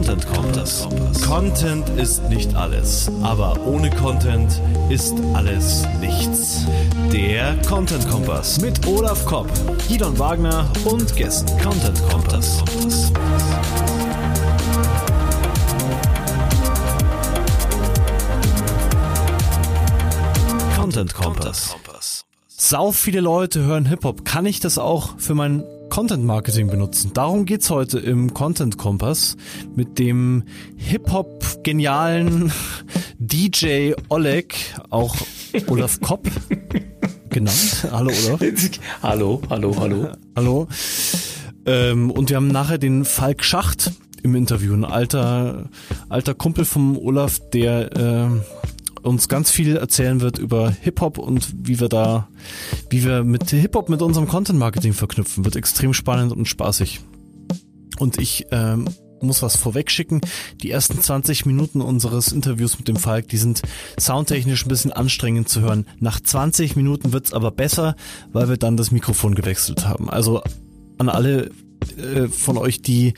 Content Kompass. Content ist nicht alles, aber ohne Content ist alles nichts. Der Content Kompass mit Olaf Kopp, Gidon Wagner und Gästen. Content Kompass. Content Kompass. Sau viele Leute hören Hip-Hop. Kann ich das auch für mein Content Marketing benutzen? Darum geht's heute im Content Kompass mit dem Hip-Hop genialen DJ Oleg, auch Olaf Kopp genannt. Hallo Olaf. hallo, hallo, hallo. Hallo. Ähm, und wir haben nachher den Falk Schacht im Interview, ein alter, alter Kumpel vom Olaf, der äh, uns ganz viel erzählen wird über Hip-Hop und wie wir da, wie wir mit Hip-Hop mit unserem Content-Marketing verknüpfen. Wird extrem spannend und spaßig. Und ich ähm, muss was vorwegschicken. Die ersten 20 Minuten unseres Interviews mit dem Falk, die sind soundtechnisch ein bisschen anstrengend zu hören. Nach 20 Minuten wird's aber besser, weil wir dann das Mikrofon gewechselt haben. Also an alle äh, von euch, die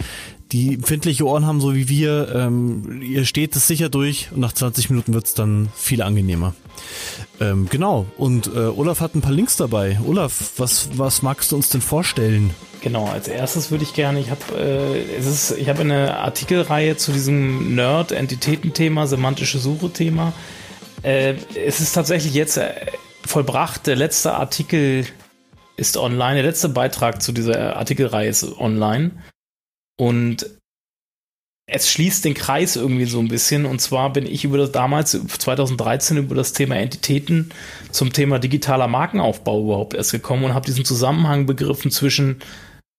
die empfindliche Ohren haben, so wie wir, ähm, ihr steht es sicher durch und nach 20 Minuten wird's dann viel angenehmer. Ähm, genau, und äh, Olaf hat ein paar Links dabei. Olaf, was, was magst du uns denn vorstellen? Genau, als erstes würde ich gerne, ich habe äh, es eine Artikelreihe zu diesem Nerd-Entitäten-Thema, semantische Suche-Thema. Äh, es ist tatsächlich jetzt äh, vollbracht. Der letzte Artikel ist online, der letzte Beitrag zu dieser Artikelreihe ist online. Und es schließt den Kreis irgendwie so ein bisschen. Und zwar bin ich über das damals, 2013, über das Thema Entitäten zum Thema digitaler Markenaufbau überhaupt erst gekommen und habe diesen Zusammenhang begriffen zwischen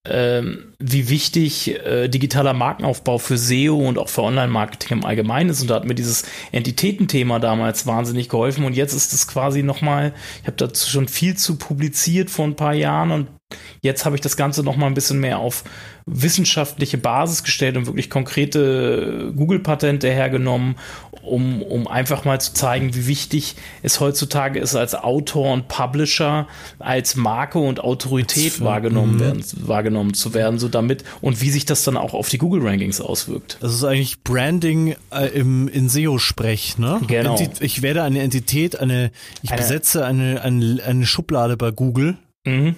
ähm, wie wichtig äh, digitaler Markenaufbau für SEO und auch für Online-Marketing im Allgemeinen ist. Und da hat mir dieses Entitätenthema damals wahnsinnig geholfen. Und jetzt ist es quasi nochmal, ich habe dazu schon viel zu publiziert vor ein paar Jahren und Jetzt habe ich das Ganze noch mal ein bisschen mehr auf wissenschaftliche Basis gestellt und wirklich konkrete Google-Patente hergenommen, um, um einfach mal zu zeigen, wie wichtig es heutzutage ist, als Autor und Publisher, als Marke und Autorität wahrgenommen, mhm. werden, wahrgenommen zu werden, so damit und wie sich das dann auch auf die Google-Rankings auswirkt. Das ist eigentlich Branding äh, im, in SEO-Sprech, ne? Genau. Ich werde eine Entität, eine, ich eine, besetze eine, eine, eine Schublade bei Google. Mhm.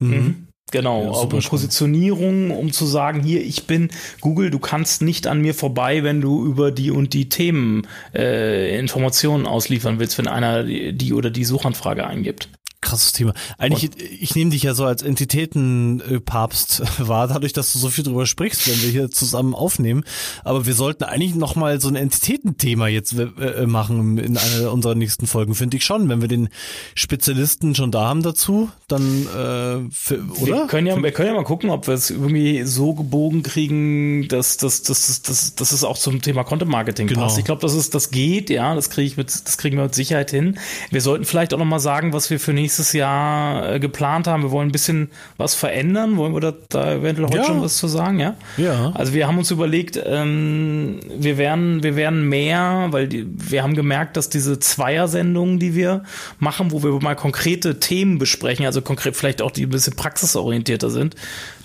Mhm. mhm. Genau, ja, auch Positionierung, um zu sagen, hier, ich bin Google, du kannst nicht an mir vorbei, wenn du über die und die Themen äh, Informationen ausliefern willst, wenn einer die oder die Suchanfrage eingibt krasses Thema. Eigentlich, und, ich nehme dich ja so als Entitätenpapst wahr, dadurch, dass du so viel drüber sprichst, wenn wir hier zusammen aufnehmen. Aber wir sollten eigentlich nochmal so ein Entitätenthema jetzt äh, äh, machen in einer unserer nächsten Folgen, finde ich schon. Wenn wir den Spezialisten schon da haben dazu, dann, äh, für, oder? Wir können, ja, wir können ja mal gucken, ob wir es irgendwie so gebogen kriegen, dass, dass, dass, dass, dass, dass es auch zum Thema Content Marketing genau. passt. Ich glaube, das ist, das geht, ja, das kriege ich mit, das kriegen wir mit Sicherheit hin. Wir sollten vielleicht auch nochmal sagen, was wir für nächste nächstes Jahr äh, geplant haben. Wir wollen ein bisschen was verändern. Wollen wir da, da eventuell heute ja. schon was zu sagen? Ja. Ja. Also wir haben uns überlegt, ähm, wir werden, wir werden mehr, weil die, wir haben gemerkt, dass diese Zweier-Sendungen, die wir machen, wo wir mal konkrete Themen besprechen, also konkret vielleicht auch die ein bisschen praxisorientierter sind,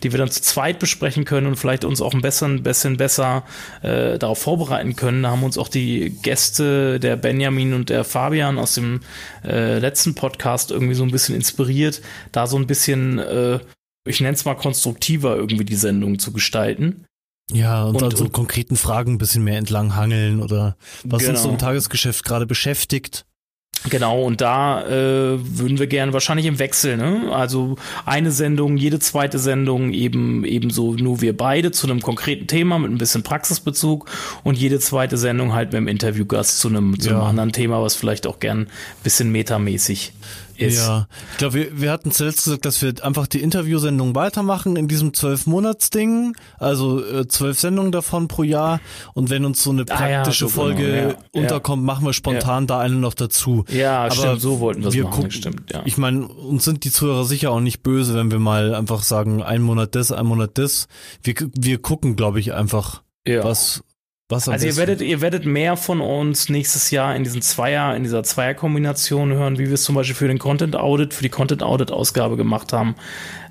die wir dann zu zweit besprechen können und vielleicht uns auch ein bisschen, bisschen besser äh, darauf vorbereiten können. Da haben uns auch die Gäste, der Benjamin und der Fabian aus dem äh, letzten Podcast irgendwie so ein bisschen inspiriert, da so ein bisschen, äh, ich nenne es mal konstruktiver irgendwie die Sendung zu gestalten. Ja, und, und dann so konkreten Fragen ein bisschen mehr entlang hangeln oder was genau. uns so im Tagesgeschäft gerade beschäftigt. Genau, und da äh, würden wir gerne wahrscheinlich im Wechsel, ne? Also eine Sendung, jede zweite Sendung eben ebenso nur wir beide zu einem konkreten Thema mit ein bisschen Praxisbezug und jede zweite Sendung halt mit einem Interviewgast zu einem, zu einem ja. anderen Thema, was vielleicht auch gern ein bisschen metamäßig ist. Ja, ich glaube, wir, wir hatten zuletzt gesagt, dass wir einfach die Interviewsendung weitermachen in diesem zwölf-Monats-Ding, also äh, zwölf Sendungen davon pro Jahr und wenn uns so eine praktische ah, ja, so Folge genau, ja, unterkommt, machen wir spontan da eine noch dazu. Ja, Aber stimmt, so wollten wir machen, stimmt, ja. Ich meine, uns sind die Zuhörer sicher auch nicht böse, wenn wir mal einfach sagen, ein Monat das, ein Monat das. Wir, wir gucken, glaube ich, einfach, was was also ihr werdet, ihr werdet mehr von uns nächstes Jahr in diesen Zweier, in dieser Zweierkombination hören, wie wir es zum Beispiel für den Content Audit, für die Content Audit Ausgabe gemacht haben.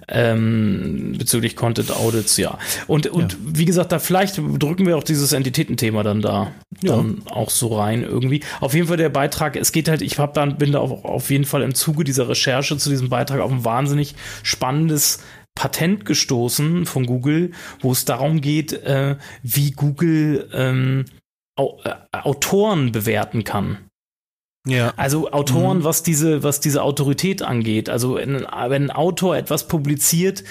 ähm, bezüglich Content Audits, ja. Und, und ja. wie gesagt, da vielleicht drücken wir auch dieses Entitätenthema dann da ja. dann auch so rein irgendwie. Auf jeden Fall der Beitrag, es geht halt, ich hab dann, bin da auf, auf jeden Fall im Zuge dieser Recherche zu diesem Beitrag auf ein wahnsinnig spannendes Patent gestoßen von Google, wo es darum geht, äh, wie Google ähm, äh, Autoren bewerten kann. Ja. Also Autoren, mhm. was diese, was diese Autorität angeht. Also wenn, wenn ein Autor etwas publiziert,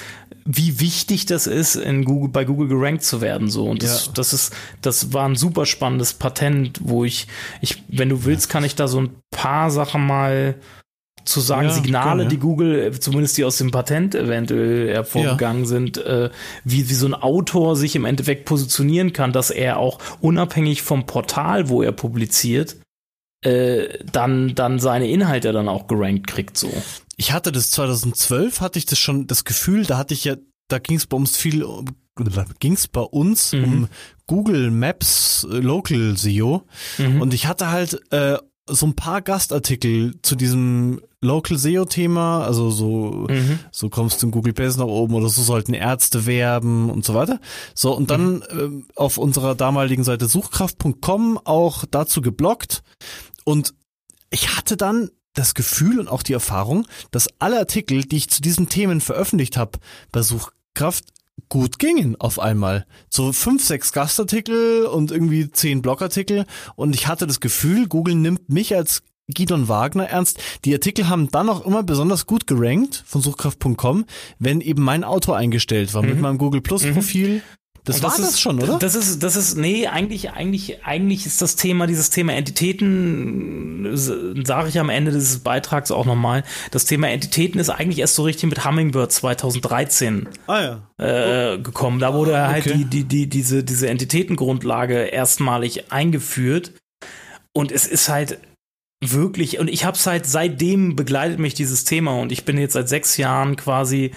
wie wichtig das ist, in Google, bei Google gerankt zu werden, so. Und das, ja. das ist, das war ein super spannendes Patent, wo ich, ich, wenn du willst, kann ich da so ein paar Sachen mal zu sagen, ja, Signale, die Google, zumindest die aus dem Patent eventuell hervorgegangen ja. sind, äh, wie, wie so ein Autor sich im Endeffekt positionieren kann, dass er auch unabhängig vom Portal, wo er publiziert, äh, dann, dann seine Inhalte dann auch gerankt kriegt, so. Ich hatte das 2012, hatte ich das schon, das Gefühl, da hatte ich ja, da ging es bei uns viel, ging es bei uns mhm. um Google Maps äh, Local SEO mhm. und ich hatte halt äh, so ein paar Gastartikel zu diesem Local SEO-Thema, also so, mhm. so kommst du in Google Pages nach oben oder so sollten Ärzte werben und so weiter. So, und dann mhm. äh, auf unserer damaligen Seite suchkraft.com auch dazu geblockt. Und ich hatte dann das Gefühl und auch die Erfahrung, dass alle Artikel, die ich zu diesen Themen veröffentlicht habe, bei Suchkraft gut gingen auf einmal. So fünf, sechs Gastartikel und irgendwie zehn Blogartikel und ich hatte das Gefühl, Google nimmt mich als Gidon Wagner ernst. Die Artikel haben dann auch immer besonders gut gerankt von suchkraft.com, wenn eben mein Auto eingestellt war mhm. mit meinem Google Plus mhm. Profil. Das, das war das, ist, schon, oder? Das ist, das ist, nee, eigentlich, eigentlich, eigentlich ist das Thema, dieses Thema Entitäten, sage ich am Ende dieses Beitrags auch nochmal, das Thema Entitäten ist eigentlich erst so richtig mit Hummingbird 2013 ah, ja. äh, gekommen. Da wurde ah, halt okay. halt die, die, die, diese, diese Entitätengrundlage erstmalig eingeführt. Und es ist halt, wirklich, und ich habe es halt seitdem begleitet mich dieses Thema und ich bin jetzt seit sechs Jahren quasi,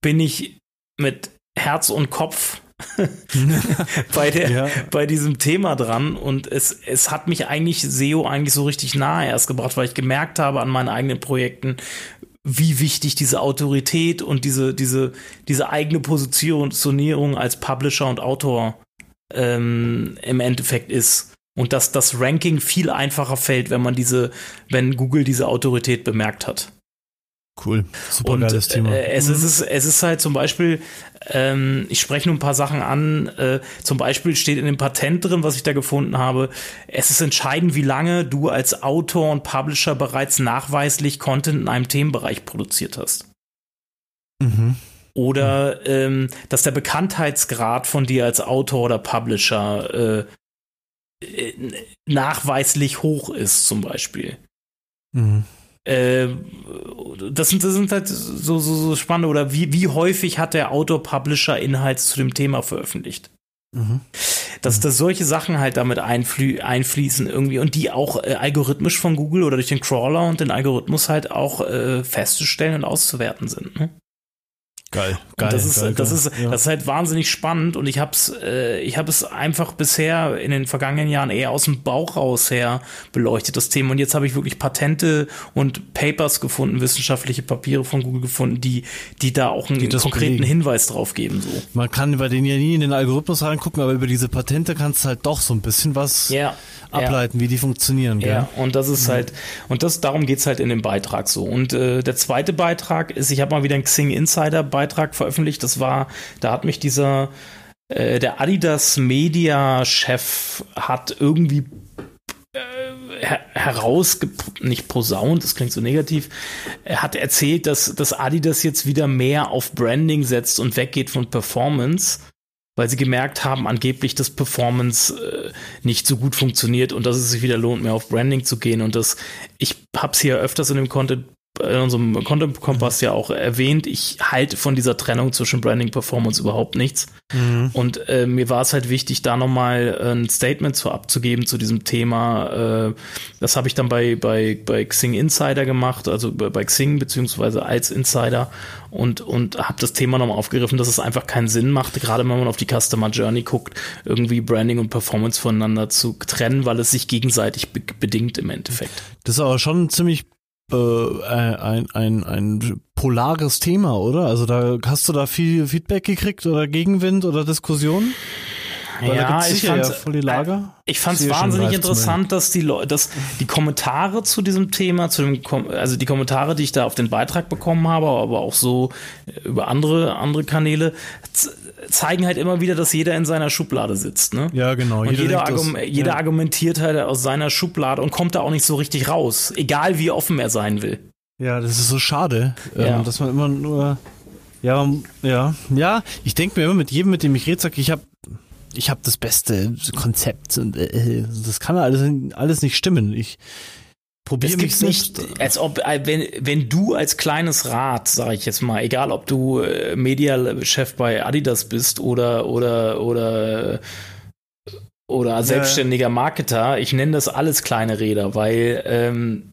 bin ich mit Herz und Kopf bei, der, ja. bei diesem Thema dran und es, es hat mich eigentlich SEO eigentlich so richtig nahe erst gebracht, weil ich gemerkt habe an meinen eigenen Projekten, wie wichtig diese Autorität und diese, diese, diese eigene Positionierung als Publisher und Autor ähm, im Endeffekt ist und dass das Ranking viel einfacher fällt, wenn man diese, wenn Google diese Autorität bemerkt hat. Cool, super und, geiles Thema. Äh, es, mhm. ist, es ist halt zum Beispiel, ähm, ich spreche nur ein paar Sachen an. Äh, zum Beispiel steht in dem Patent drin, was ich da gefunden habe, es ist entscheidend, wie lange du als Autor und Publisher bereits nachweislich Content in einem Themenbereich produziert hast. Mhm. Oder ähm, dass der Bekanntheitsgrad von dir als Autor oder Publisher äh, äh, nachweislich hoch ist, zum Beispiel. Mhm. Äh, das, sind, das sind halt so, so, so spannende, oder wie, wie häufig hat der Autor-Publisher Inhalte zu dem Thema veröffentlicht? Mhm. Dass, mhm. dass solche Sachen halt damit einflü einfließen irgendwie und die auch äh, algorithmisch von Google oder durch den Crawler und den Algorithmus halt auch äh, festzustellen und auszuwerten sind. Ne? Geil, geil. das ist, geil, das, ist, ja. das ist halt wahnsinnig spannend und ich habe es äh, ich hab es einfach bisher in den vergangenen Jahren eher aus dem Bauch raus her beleuchtet, das Thema. Und jetzt habe ich wirklich Patente und Papers gefunden, wissenschaftliche Papiere von Google gefunden, die, die da auch einen konkreten belegen. Hinweis drauf geben. So. Man kann bei denen ja nie in den Algorithmus reingucken, aber über diese Patente kannst du halt doch so ein bisschen was ja, ableiten, ja. wie die funktionieren. Gell? Ja, und das ist mhm. halt, und das darum geht's halt in dem Beitrag so. Und äh, der zweite Beitrag ist, ich habe mal wieder einen Xing Insider bei Beitrag veröffentlicht. Das war, da hat mich dieser, äh, der Adidas Media Chef hat irgendwie äh, heraus, nicht posaunt, das klingt so negativ, er hat erzählt, dass, dass Adidas jetzt wieder mehr auf Branding setzt und weggeht von Performance, weil sie gemerkt haben, angeblich, dass Performance äh, nicht so gut funktioniert und dass es sich wieder lohnt, mehr auf Branding zu gehen. Und das, ich habe es hier öfters in dem Content in unserem Content Kompass ja auch erwähnt, ich halte von dieser Trennung zwischen Branding Performance überhaupt nichts. Mhm. Und äh, mir war es halt wichtig, da nochmal ein Statement zu abzugeben zu diesem Thema. Äh, das habe ich dann bei, bei, bei Xing Insider gemacht, also bei Xing beziehungsweise als Insider und, und habe das Thema nochmal aufgegriffen, dass es einfach keinen Sinn macht, gerade wenn man auf die Customer Journey guckt, irgendwie Branding und Performance voneinander zu trennen, weil es sich gegenseitig be bedingt im Endeffekt. Das ist aber schon ziemlich äh, ein, ein, ein polares Thema, oder? Also da hast du da viel Feedback gekriegt oder Gegenwind oder Diskussion? Weil ja, ich fand ja. Ich fand es wahnsinnig interessant, dass die Leute, dass die Kommentare zu diesem Thema, zu dem, also die Kommentare, die ich da auf den Beitrag bekommen habe, aber auch so über andere andere Kanäle, zeigen halt immer wieder, dass jeder in seiner Schublade sitzt. Ne? Ja, genau. Und jeder, jeder, argum das, jeder ja. argumentiert halt aus seiner Schublade und kommt da auch nicht so richtig raus, egal wie offen er sein will. Ja, das ist so schade, ähm, ja. dass man immer nur ja, ja, ja. Ich denke mir immer mit jedem, mit dem ich rede, sag ich habe ich habe das beste Konzept und äh, das kann alles, alles nicht stimmen. Ich probiere mich selbst. nicht, als ob äh, wenn wenn du als kleines Rad, sage ich jetzt mal, egal ob du äh, Mediachef bei Adidas bist oder oder oder oder selbstständiger Marketer, ich nenne das alles kleine Räder, weil ähm,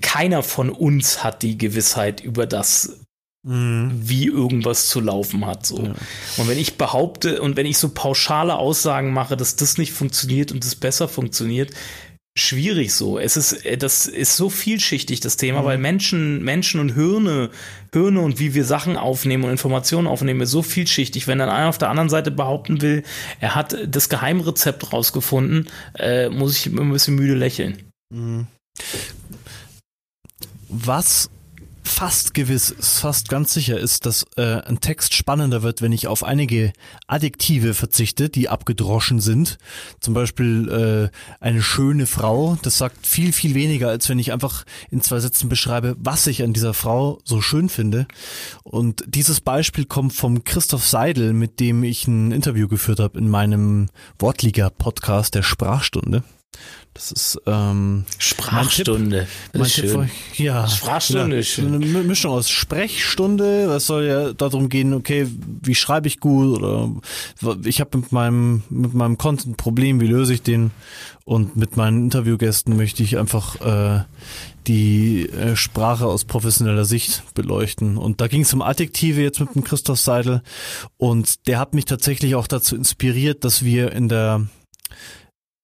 keiner von uns hat die Gewissheit über das, mhm. wie irgendwas zu laufen hat. So. Ja. Und wenn ich behaupte und wenn ich so pauschale Aussagen mache, dass das nicht funktioniert und das besser funktioniert, schwierig so. Es ist, äh, das ist so vielschichtig, das Thema, mhm. weil Menschen, Menschen und Hirne, Hirne und wie wir Sachen aufnehmen und Informationen aufnehmen, ist so vielschichtig. Wenn dann einer auf der anderen Seite behaupten will, er hat das Geheimrezept rausgefunden, äh, muss ich immer ein bisschen müde lächeln. Mhm. Was fast gewiss, fast ganz sicher ist, dass äh, ein Text spannender wird, wenn ich auf einige Adjektive verzichte, die abgedroschen sind. Zum Beispiel äh, eine schöne Frau. Das sagt viel, viel weniger, als wenn ich einfach in zwei Sätzen beschreibe, was ich an dieser Frau so schön finde. Und dieses Beispiel kommt vom Christoph Seidel, mit dem ich ein Interview geführt habe in meinem Wortliga-Podcast der Sprachstunde. Das ist ähm, Sprachstunde. Mein Tipp, mein Tipp, ja, Sprachstunde ja, ist schön. Eine Mischung aus Sprechstunde. Es soll ja darum gehen, okay, wie schreibe ich gut oder ich habe mit meinem mit meinem Content ein Problem, wie löse ich den? Und mit meinen Interviewgästen möchte ich einfach äh, die äh, Sprache aus professioneller Sicht beleuchten. Und da ging es um Adjektive jetzt mit dem Christoph Seidel. Und der hat mich tatsächlich auch dazu inspiriert, dass wir in der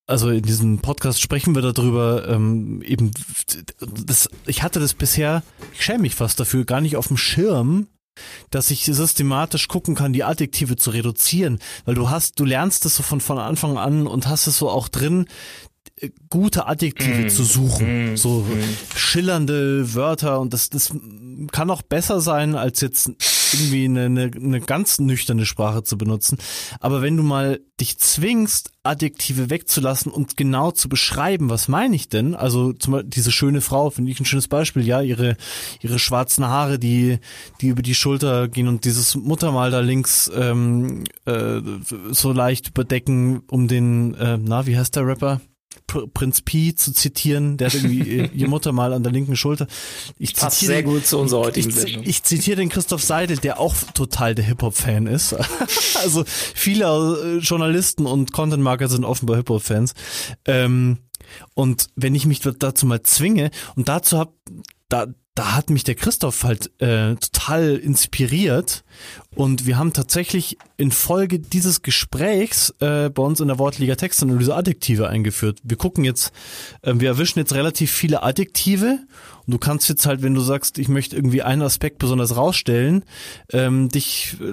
also in diesem Podcast sprechen wir darüber, ähm, eben, das, ich hatte das bisher, ich schäme mich fast dafür, gar nicht auf dem Schirm, dass ich systematisch gucken kann, die Adjektive zu reduzieren, weil du hast, du lernst das so von, von Anfang an und hast es so auch drin, gute Adjektive mm. zu suchen, mm. so mm. schillernde Wörter und das, das kann auch besser sein, als jetzt irgendwie eine, eine, eine ganz nüchterne Sprache zu benutzen. Aber wenn du mal dich zwingst, Adjektive wegzulassen und genau zu beschreiben, was meine ich denn? Also zum Beispiel diese schöne Frau, finde ich ein schönes Beispiel, ja, ihre, ihre schwarzen Haare, die, die über die Schulter gehen und dieses Muttermal da links ähm, äh, so leicht überdecken, um den, äh, na, wie heißt der Rapper? Prinz Pi zu zitieren, der hat irgendwie ihr Mutter mal an der linken Schulter. Ich Passt sehr gut zu unserer heutigen ich, Sendung. Ich zitiere den Christoph Seidel, der auch total der Hip-Hop-Fan ist. also viele äh, Journalisten und Content-Marker sind offenbar Hip-Hop-Fans. Ähm, und wenn ich mich dazu mal zwinge und dazu hab, da, da hat mich der Christoph halt äh, total inspiriert und wir haben tatsächlich in Folge dieses Gesprächs äh, bei uns in der Wortliga Textanalyse Adjektive eingeführt. Wir gucken jetzt, äh, wir erwischen jetzt relativ viele Adjektive und du kannst jetzt halt, wenn du sagst, ich möchte irgendwie einen Aspekt besonders rausstellen, ähm, dich äh,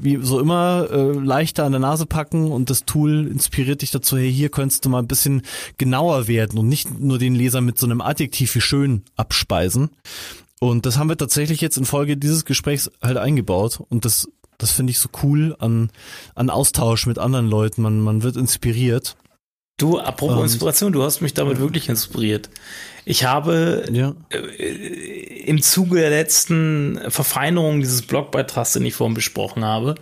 wie so immer äh, leichter an der Nase packen und das Tool inspiriert dich dazu, hey, hier könntest du mal ein bisschen genauer werden und nicht nur den Leser mit so einem Adjektiv wie schön abspeisen. Und das haben wir tatsächlich jetzt in Folge dieses Gesprächs halt eingebaut. Und das, das finde ich so cool an, an Austausch mit anderen Leuten. Man, man wird inspiriert. Du, apropos und, Inspiration, du hast mich damit wirklich inspiriert. Ich habe ja. äh, im Zuge der letzten Verfeinerung dieses Blogbeitrags, den ich vorhin besprochen habe,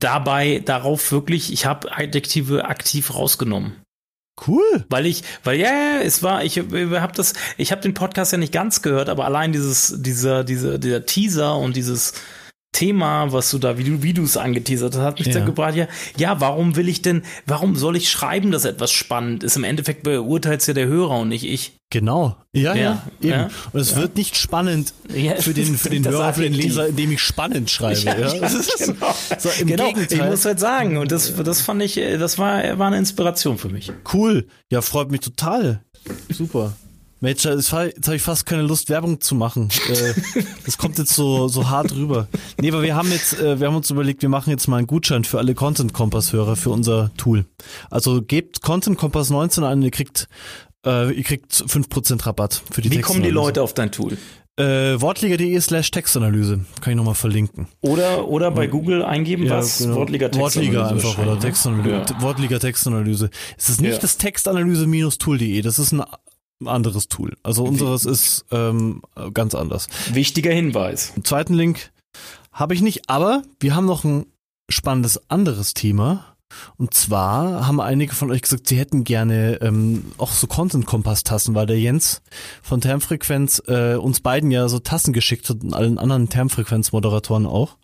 dabei darauf wirklich, ich habe Adjektive aktiv rausgenommen. Cool. Weil ich, weil ja, ja es war, ich habe das, ich habe den Podcast ja nicht ganz gehört, aber allein dieses, dieser, dieser, dieser Teaser und dieses Thema, was du da, wie du, wie du es angeteasert hast, hat mich ja. dann gebracht, ja, ja, warum will ich denn, warum soll ich schreiben, dass etwas spannend ist? Im Endeffekt beurteilt es ja der Hörer und nicht ich. Genau. Ja, ja, ja eben. Ja, und es ja. wird nicht spannend für den, für den Hörer, für den Leser, indem ich spannend schreibe. Ja, genau. So, im genau. Gegenteil. Ich muss halt sagen, und das, das fand ich, das war, war eine Inspiration für mich. Cool. Ja, freut mich total. Super. Mensch, jetzt habe ich fast keine Lust, Werbung zu machen. Äh, das kommt jetzt so, so hart rüber. Nee, aber wir haben jetzt, äh, wir haben uns überlegt, wir machen jetzt mal einen Gutschein für alle Content Kompass Hörer für unser Tool. Also gebt Content Kompass 19 an, ihr kriegt, äh, ihr kriegt 5% Rabatt für die Wie kommen die Leute auf dein Tool? Äh, Wortliga.de slash Textanalyse. Kann ich nochmal verlinken. Oder, oder bei Google eingeben, ja, was? Genau. Wortliga Textanalyse. Wortliga einfach oder Textanalyse. Ja. Wortliga Textanalyse. Es ist nicht ja. das Textanalyse-tool.de. Das ist ein anderes Tool. Also unseres ist ähm, ganz anders. Wichtiger Hinweis. Zweiten Link habe ich nicht, aber wir haben noch ein spannendes anderes Thema. Und zwar haben einige von euch gesagt, sie hätten gerne ähm, auch so Content-Kompass-Tassen, weil der Jens von Termfrequenz äh, uns beiden ja so Tassen geschickt hat und allen anderen Termfrequenz-Moderatoren auch.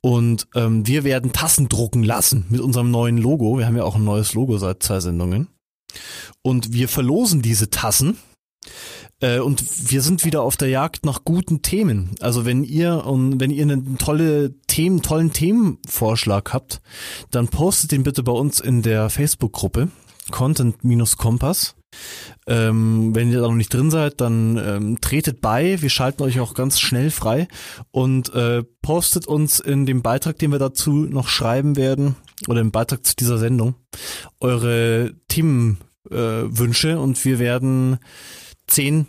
Und ähm, wir werden Tassen drucken lassen mit unserem neuen Logo. Wir haben ja auch ein neues Logo seit zwei Sendungen. Und wir verlosen diese Tassen. Äh, und wir sind wieder auf der Jagd nach guten Themen. Also wenn ihr und wenn ihr einen tolle Themen, tollen Themenvorschlag habt, dann postet den bitte bei uns in der Facebook-Gruppe Content-Kompass. Ähm, wenn ihr da noch nicht drin seid, dann ähm, tretet bei. Wir schalten euch auch ganz schnell frei und äh, postet uns in dem Beitrag, den wir dazu noch schreiben werden, oder im Beitrag zu dieser Sendung, eure Themenwünsche äh, und wir werden zehn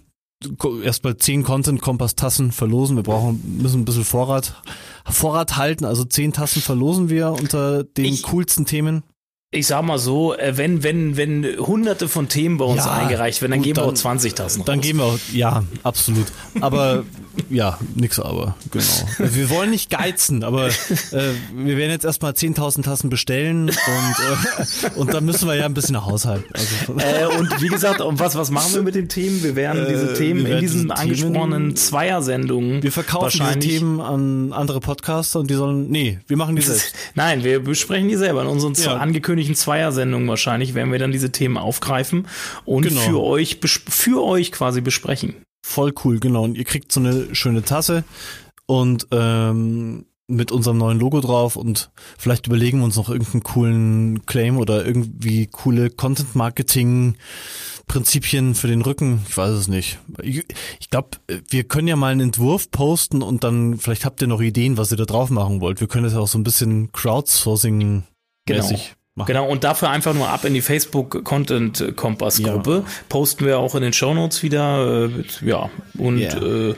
erstmal zehn Content Kompass Tassen verlosen. Wir brauchen müssen ein bisschen Vorrat Vorrat halten, also zehn Tassen verlosen wir unter den ich, coolsten Themen ich sag mal so, äh, wenn, wenn, wenn hunderte von Themen bei uns ja, eingereicht werden, dann gut, geben wir auch 20.000 Dann geben wir auch, ja, absolut. Aber, ja, nix aber, genau. Wir wollen nicht geizen, aber äh, wir werden jetzt erstmal 10.000 Tassen bestellen und, äh, und dann müssen wir ja ein bisschen haushalten. Also, äh, und wie gesagt, was, was machen wir mit den Themen? Wir werden diese äh, Themen werden in diesen angesprochenen Zweiersendungen Wir verkaufen diese Themen an andere Podcaster und die sollen, nee, wir machen die selbst. Nein, wir besprechen die selber in unseren ja. angekündigten üblichen Zweiersendungen wahrscheinlich werden wir dann diese Themen aufgreifen und genau. für euch für euch quasi besprechen. Voll cool, genau. Und ihr kriegt so eine schöne Tasse und ähm, mit unserem neuen Logo drauf und vielleicht überlegen wir uns noch irgendeinen coolen Claim oder irgendwie coole Content Marketing Prinzipien für den Rücken. Ich weiß es nicht. Ich, ich glaube, wir können ja mal einen Entwurf posten und dann vielleicht habt ihr noch Ideen, was ihr da drauf machen wollt. Wir können das ja auch so ein bisschen Crowdsourcing mäßig genau. Machen. Genau, und dafür einfach nur ab in die Facebook Content Kompass Gruppe. Ja. Posten wir auch in den Show Notes wieder. Äh, ja, und yeah. äh,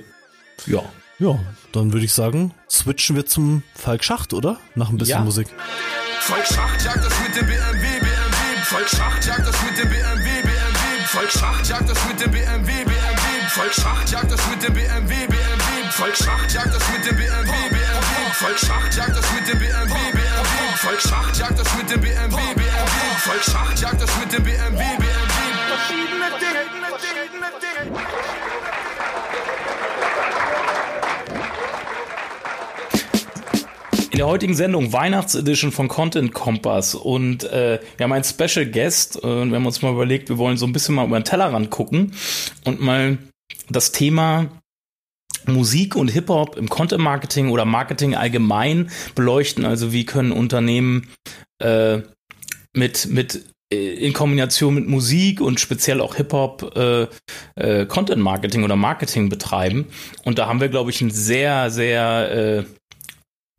ja. Ja, dann würde ich sagen, switchen wir zum Falk Schacht, oder? Nach ein bisschen ja. Musik. Falk Schacht jagt das mit dem BMW, BMW. Falk Schacht jagt das mit dem BMW, BMW. Falk Schacht jagt das mit dem BMW, BMW. Falk Schacht jagt das mit dem BMW, BMW. Falk Schacht jagt das mit dem BMW, BMW. Falk Schacht jagt das mit dem BMW, BMW. Volk Schacht jagt das mit dem BMW, BMW. Volk Schacht jagt das mit dem BMW, BMW. Verschiedene Dinge. In der heutigen Sendung Weihnachtsedition von Content Kompass und äh, wir haben einen Special Guest äh, und wir haben uns mal überlegt, wir wollen so ein bisschen mal über den Tellerrand gucken und mal das Thema Musik und Hip-Hop im Content-Marketing oder Marketing allgemein beleuchten. Also wie können Unternehmen äh, mit, mit äh, in Kombination mit Musik und speziell auch Hip-Hop äh, äh, Content-Marketing oder Marketing betreiben. Und da haben wir, glaube ich, einen sehr, sehr äh,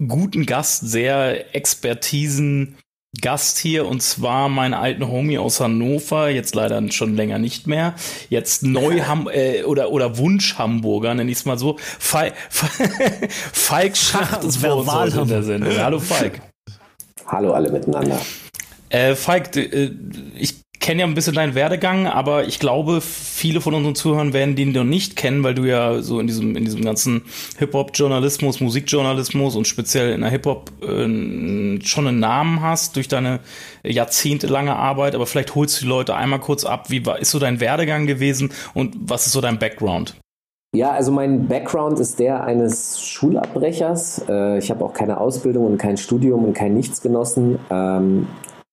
guten Gast, sehr Expertisen Gast hier und zwar meinen alten Homie aus Hannover, jetzt leider schon länger nicht mehr, jetzt neu Ham äh, oder oder Wunsch Hamburger, nenne ich es mal so. Fal Falk Schacht ist bei uns in der Sendung. Hallo Falk. Hallo alle miteinander. Äh, Falk, äh, ich kenne ja ein bisschen deinen Werdegang, aber ich glaube, viele von unseren Zuhörern werden den noch nicht kennen, weil du ja so in diesem, in diesem ganzen Hip-Hop-Journalismus, Musikjournalismus und speziell in der Hip-Hop äh, schon einen Namen hast durch deine jahrzehntelange Arbeit. Aber vielleicht holst du die Leute einmal kurz ab. Wie war, ist so dein Werdegang gewesen und was ist so dein Background? Ja, also mein Background ist der eines Schulabbrechers. Äh, ich habe auch keine Ausbildung und kein Studium und kein Nichts genossen.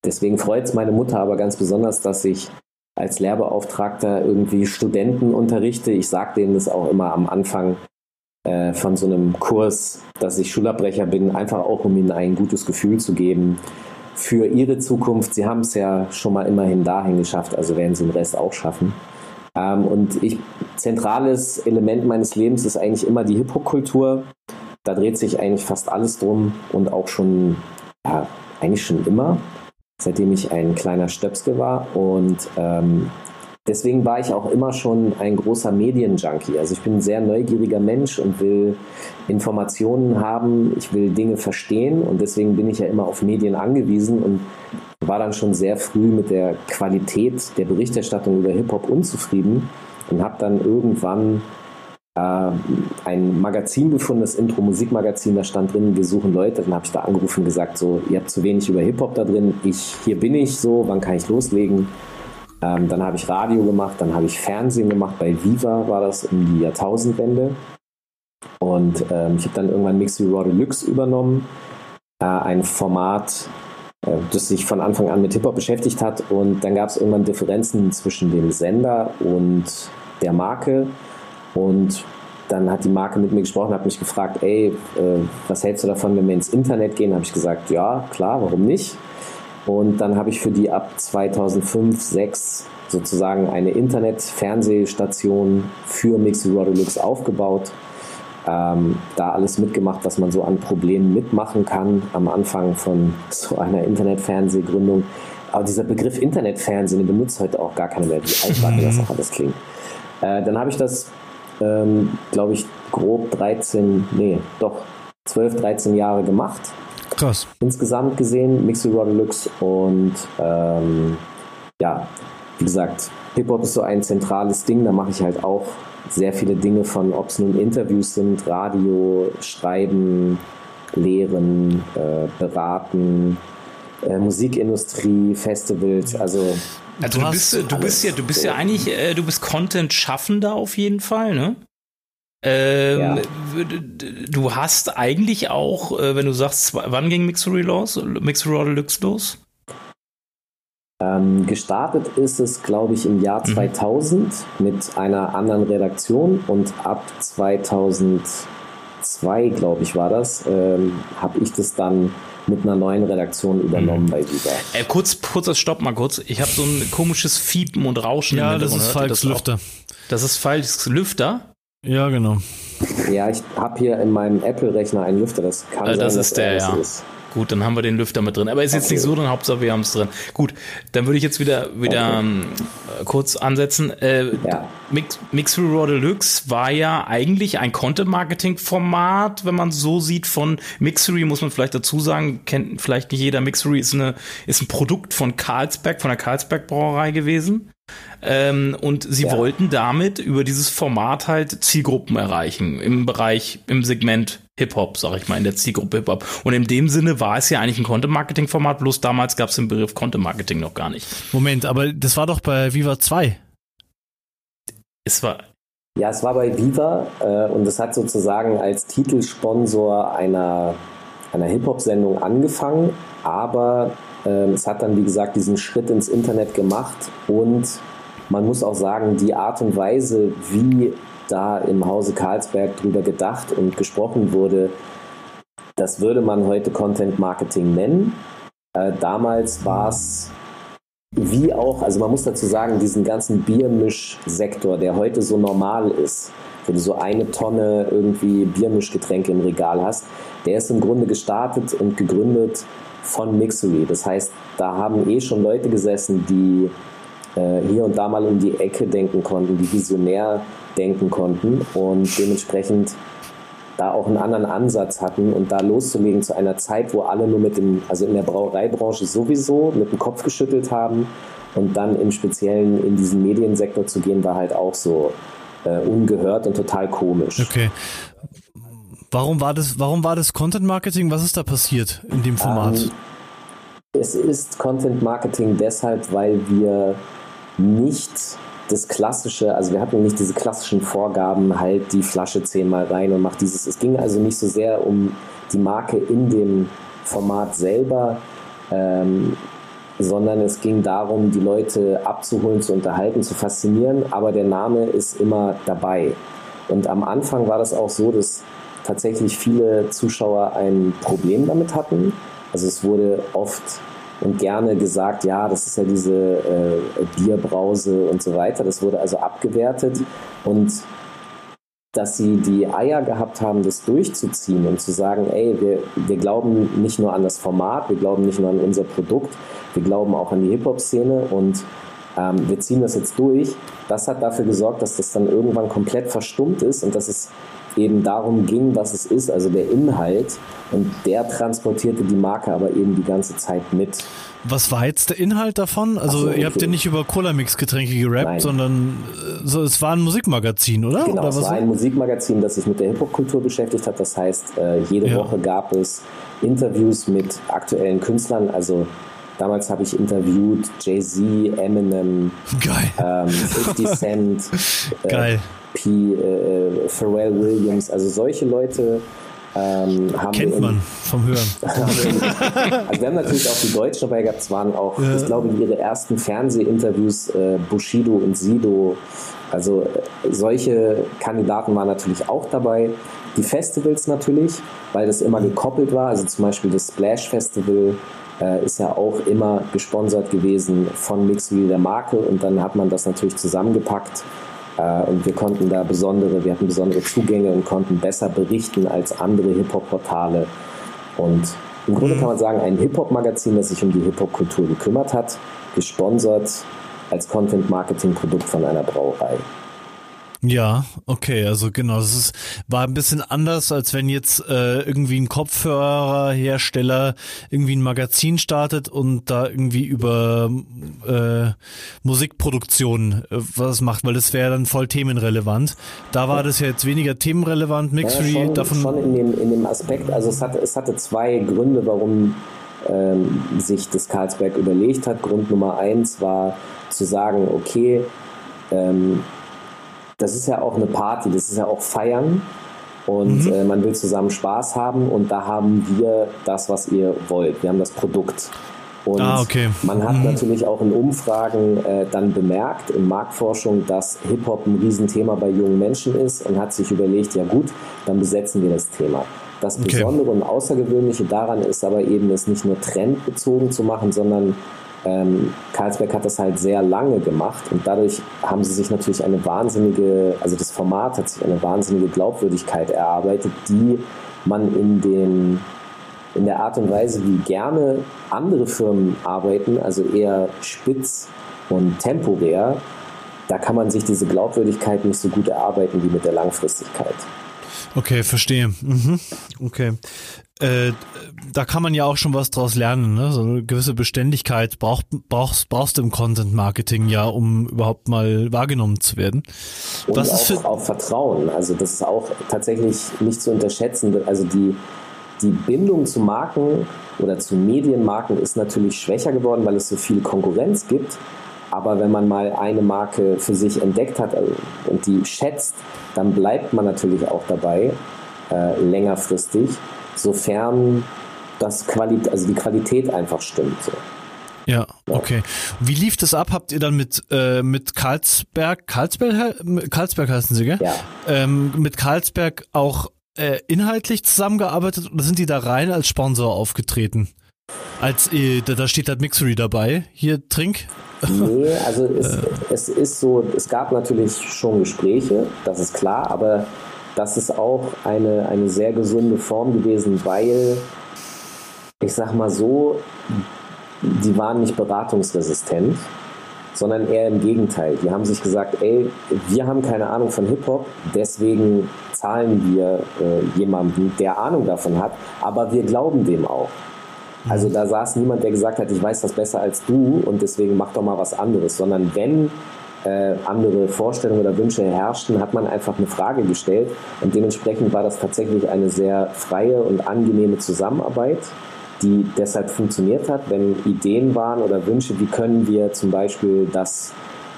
Deswegen freut es meine Mutter aber ganz besonders, dass ich als Lehrbeauftragter irgendwie Studenten unterrichte. Ich sage denen das auch immer am Anfang äh, von so einem Kurs, dass ich Schulabbrecher bin, einfach auch um ihnen ein gutes Gefühl zu geben für ihre Zukunft. Sie haben es ja schon mal immerhin dahin geschafft, also werden sie den Rest auch schaffen. Ähm, und ich, zentrales Element meines Lebens ist eigentlich immer die Hip-Hop-Kultur. Da dreht sich eigentlich fast alles drum und auch schon, ja, eigentlich schon immer, seitdem ich ein kleiner Stöpsel war. Und ähm, deswegen war ich auch immer schon ein großer Medienjunkie. Also ich bin ein sehr neugieriger Mensch und will Informationen haben, ich will Dinge verstehen und deswegen bin ich ja immer auf Medien angewiesen und war dann schon sehr früh mit der Qualität der Berichterstattung über Hip-Hop unzufrieden und habe dann irgendwann ein Magazin gefunden, das Intro-Musikmagazin, da stand drin, wir suchen Leute. Dann habe ich da angerufen und gesagt, so, ihr habt zu wenig über Hip-Hop da drin, ich, hier bin ich so, wann kann ich loslegen? Ähm, dann habe ich Radio gemacht, dann habe ich Fernsehen gemacht, bei Viva war das um die Jahrtausendwende. Und ähm, ich habe dann irgendwann Mixy Raw Deluxe übernommen, äh, ein Format, äh, das sich von Anfang an mit Hip-Hop beschäftigt hat. Und dann gab es irgendwann Differenzen zwischen dem Sender und der Marke. Und dann hat die Marke mit mir gesprochen, hat mich gefragt, ey, äh, was hältst du davon, wenn wir ins Internet gehen? Habe ich gesagt, ja, klar, warum nicht? Und dann habe ich für die ab 2005, 2006 sozusagen eine Internet-Fernsehstation für Mixed Raw Deluxe aufgebaut. Ähm, da alles mitgemacht, was man so an Problemen mitmachen kann am Anfang von so einer Internet-Fernsehgründung. Aber dieser Begriff Internetfernsehen, den benutzt heute auch gar keiner mehr, wie altbacken das auch alles klingt. Äh, dann habe ich das, ähm, glaube ich, grob 13, nee, doch 12, 13 Jahre gemacht. Krass. Insgesamt gesehen, Mixed Raw Deluxe und ähm, ja, wie gesagt, Hip-Hop ist so ein zentrales Ding, da mache ich halt auch sehr viele Dinge von, ob es nun Interviews sind, Radio, Schreiben, Lehren, äh, Beraten, äh, Musikindustrie, Festivals, also also du, du bist, du bist ja, du bist ja eigentlich, äh, du bist Content-Schaffender auf jeden Fall, ne? Ähm, ja. Du hast eigentlich auch, äh, wenn du sagst, wann ging Mixery los? Mixery Deluxe los? Ähm, gestartet ist es, glaube ich, im Jahr 2000 mhm. mit einer anderen Redaktion und ab 2002, glaube ich, war das, ähm, habe ich das dann mit einer neuen Redaktion übernommen mhm. bei Viva. Äh, kurz, kurzes Stopp mal kurz. Ich habe so ein komisches Fiepen und Rauschen. Ja, das ist Falks Lüfter. Das ist Falks Lüfter? Ja, genau. Ja, ich habe hier in meinem Apple-Rechner einen Lüfter, das kann äh, das sein, ist der, ja. Ist. Gut, dann haben wir den Lüfter mit drin. Aber ist jetzt okay. nicht so, dann Hauptsache wir haben es drin. Gut, dann würde ich jetzt wieder, wieder okay. ähm, kurz ansetzen. Äh, ja. Mix, Mix Raw Deluxe war ja eigentlich ein Content-Marketing-Format, wenn man so sieht, von Mixery, muss man vielleicht dazu sagen, kennt vielleicht nicht jeder. Mixery ist, eine, ist ein Produkt von Carlsberg, von der Carlsberg Brauerei gewesen. Ähm, und sie ja. wollten damit über dieses Format halt Zielgruppen erreichen im Bereich, im Segment Hip-Hop, sag ich mal, in der Zielgruppe Hip-Hop. Und in dem Sinne war es ja eigentlich ein Content-Marketing-Format, bloß damals gab es den Begriff Content-Marketing noch gar nicht. Moment, aber das war doch bei Viva 2. Es war. Ja, es war bei Viva äh, und es hat sozusagen als Titelsponsor einer, einer Hip-Hop-Sendung angefangen, aber es hat dann, wie gesagt, diesen Schritt ins Internet gemacht und man muss auch sagen, die Art und Weise, wie da im Hause Karlsberg drüber gedacht und gesprochen wurde, das würde man heute Content Marketing nennen. Äh, damals war es wie auch, also man muss dazu sagen, diesen ganzen Biermischsektor, der heute so normal ist, wo du so eine Tonne irgendwie Biermischgetränke im Regal hast, der ist im Grunde gestartet und gegründet von Mixery. Das heißt, da haben eh schon Leute gesessen, die äh, hier und da mal um die Ecke denken konnten, die visionär denken konnten und dementsprechend da auch einen anderen Ansatz hatten und da loszulegen zu einer Zeit, wo alle nur mit dem, also in der Brauereibranche sowieso mit dem Kopf geschüttelt haben und dann im Speziellen in diesen Mediensektor zu gehen, war halt auch so äh, ungehört und total komisch. Okay. Warum war das, warum war das Content Marketing? Was ist da passiert in dem Format? Ähm, es ist Content Marketing deshalb, weil wir nicht das klassische, also wir hatten nicht diese klassischen Vorgaben, halt die Flasche zehnmal rein und macht dieses. Es ging also nicht so sehr um die Marke in dem Format selber, ähm, sondern es ging darum, die Leute abzuholen, zu unterhalten, zu faszinieren, aber der Name ist immer dabei. Und am Anfang war das auch so, dass tatsächlich viele Zuschauer ein Problem damit hatten. Also es wurde oft und gerne gesagt, ja, das ist ja diese äh, Bierbrause und so weiter. Das wurde also abgewertet und dass sie die Eier gehabt haben, das durchzuziehen und zu sagen, ey, wir, wir glauben nicht nur an das Format, wir glauben nicht nur an unser Produkt, wir glauben auch an die Hip-Hop-Szene und ähm, wir ziehen das jetzt durch. Das hat dafür gesorgt, dass das dann irgendwann komplett verstummt ist und dass es eben darum ging, was es ist, also der Inhalt. Und der transportierte die Marke aber eben die ganze Zeit mit. Was war jetzt der Inhalt davon? Also so, ihr habt ja nicht über Cola-Mix-Getränke gerappt, Nein. sondern äh, so, es war ein Musikmagazin, oder? Genau, oder es war ein Musikmagazin, das sich mit der Hip-Hop-Kultur beschäftigt hat. Das heißt, äh, jede ja. Woche gab es Interviews mit aktuellen Künstlern, also Damals habe ich interviewt Jay-Z, Eminem, ähm, 50 Cent, äh, Geil. P, äh, Pharrell Williams, also solche Leute ähm, haben Kennt man vom Hören. also wir haben natürlich auch die Deutschen dabei gehabt, es waren auch, ja. ich glaube, ihre ersten Fernsehinterviews äh, Bushido und Sido, also äh, solche Kandidaten waren natürlich auch dabei. Die Festivals natürlich, weil das immer gekoppelt war, also zum Beispiel das Splash Festival äh, ist ja auch immer gesponsert gewesen von Mixwheel der Marke und dann hat man das natürlich zusammengepackt äh, und wir konnten da besondere, wir hatten besondere Zugänge und konnten besser berichten als andere Hip-Hop-Portale und im Grunde mhm. kann man sagen, ein Hip-Hop-Magazin, das sich um die Hip-Hop-Kultur gekümmert hat, gesponsert als Content-Marketing-Produkt von einer Brauerei. Ja, okay, also genau, es ist, war ein bisschen anders, als wenn jetzt äh, irgendwie ein Kopfhörerhersteller irgendwie ein Magazin startet und da irgendwie über äh, Musikproduktion äh, was macht, weil das wäre dann voll themenrelevant. Da war das ja jetzt weniger themenrelevant, Mixery ja, schon, davon. Schon in dem, in dem Aspekt, also es hatte, es hatte zwei Gründe, warum ähm, sich das Karlsberg überlegt hat. Grund Nummer eins war zu sagen, okay, ähm, das ist ja auch eine Party, das ist ja auch Feiern und mhm. äh, man will zusammen Spaß haben und da haben wir das, was ihr wollt. Wir haben das Produkt. Und ah, okay. man hat mhm. natürlich auch in Umfragen äh, dann bemerkt, in Marktforschung, dass Hip-Hop ein Riesenthema bei jungen Menschen ist und hat sich überlegt, ja gut, dann besetzen wir das Thema. Das Besondere okay. und Außergewöhnliche daran ist aber eben, es nicht nur trendbezogen zu machen, sondern ähm, Karlsberg hat das halt sehr lange gemacht und dadurch haben sie sich natürlich eine wahnsinnige, also das Format hat sich eine wahnsinnige Glaubwürdigkeit erarbeitet, die man in den in der Art und Weise, wie gerne andere Firmen arbeiten, also eher spitz und temporär, da kann man sich diese Glaubwürdigkeit nicht so gut erarbeiten wie mit der Langfristigkeit. Okay, verstehe. Mhm. Okay. Äh, da kann man ja auch schon was draus lernen. Ne? So eine gewisse Beständigkeit braucht, brauchst, brauchst du im Content Marketing ja, um überhaupt mal wahrgenommen zu werden. Und was auch, ist auch Vertrauen. Also das ist auch tatsächlich nicht zu unterschätzen. Also die, die Bindung zu Marken oder zu Medienmarken ist natürlich schwächer geworden, weil es so viel Konkurrenz gibt. Aber wenn man mal eine Marke für sich entdeckt hat also, und die schätzt, dann bleibt man natürlich auch dabei äh, längerfristig, sofern das Quali also die Qualität einfach stimmt. So. Ja, okay. Wie lief das ab? Habt ihr dann mit, äh, mit Karlsberg, Karlsberg, Karlsberg heißen sie, gell? Ja. Ähm, mit Karlsberg auch äh, inhaltlich zusammengearbeitet oder sind die da rein als Sponsor aufgetreten? Als äh, da steht halt Mixery dabei. Hier, trink. Nee, also es, es ist so, es gab natürlich schon Gespräche, das ist klar, aber das ist auch eine, eine sehr gesunde Form gewesen, weil ich sag mal so, die waren nicht beratungsresistent, sondern eher im Gegenteil. Die haben sich gesagt, ey, wir haben keine Ahnung von Hip-Hop, deswegen zahlen wir äh, jemanden, der Ahnung davon hat, aber wir glauben dem auch. Also da saß niemand, der gesagt hat, ich weiß das besser als du und deswegen mach doch mal was anderes, sondern wenn äh, andere Vorstellungen oder Wünsche herrschten, hat man einfach eine Frage gestellt und dementsprechend war das tatsächlich eine sehr freie und angenehme Zusammenarbeit, die deshalb funktioniert hat, wenn Ideen waren oder Wünsche, wie können wir zum Beispiel das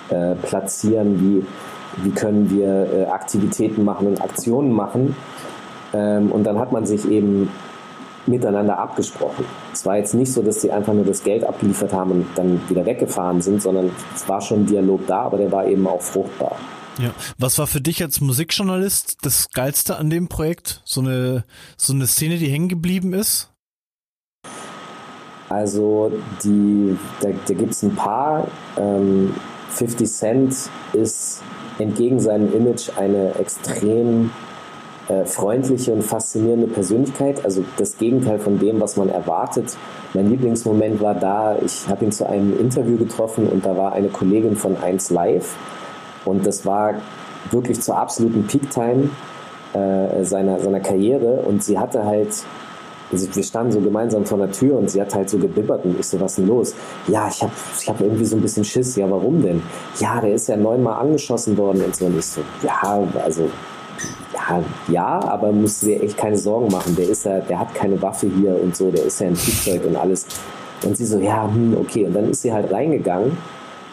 äh, platzieren, wie, wie können wir äh, Aktivitäten machen und Aktionen machen. Ähm, und dann hat man sich eben miteinander abgesprochen. Es war jetzt nicht so, dass sie einfach nur das Geld abgeliefert haben und dann wieder weggefahren sind, sondern es war schon ein Dialog da, aber der war eben auch fruchtbar. Ja. Was war für dich als Musikjournalist das Geilste an dem Projekt? So eine, so eine Szene, die hängen geblieben ist? Also die, da, da gibt es ein paar. Ähm, 50 Cent ist entgegen seinem Image eine extrem äh, freundliche und faszinierende Persönlichkeit. Also das Gegenteil von dem, was man erwartet. Mein Lieblingsmoment war da, ich habe ihn zu einem Interview getroffen und da war eine Kollegin von 1 Live und das war wirklich zur absoluten Peak-Time äh, seiner, seiner Karriere und sie hatte halt also wir standen so gemeinsam vor der Tür und sie hat halt so gebibbert und ich so, was ist denn los? Ja, ich habe ich hab irgendwie so ein bisschen Schiss. Ja, warum denn? Ja, der ist ja neunmal angeschossen worden und so. Und ich so, ja, also, ja, ja, aber musst du dir echt keine Sorgen machen. Der ist ja, der hat keine Waffe hier und so, der ist ja ein Flugzeug und alles. Und sie so, ja, hm, okay. Und dann ist sie halt reingegangen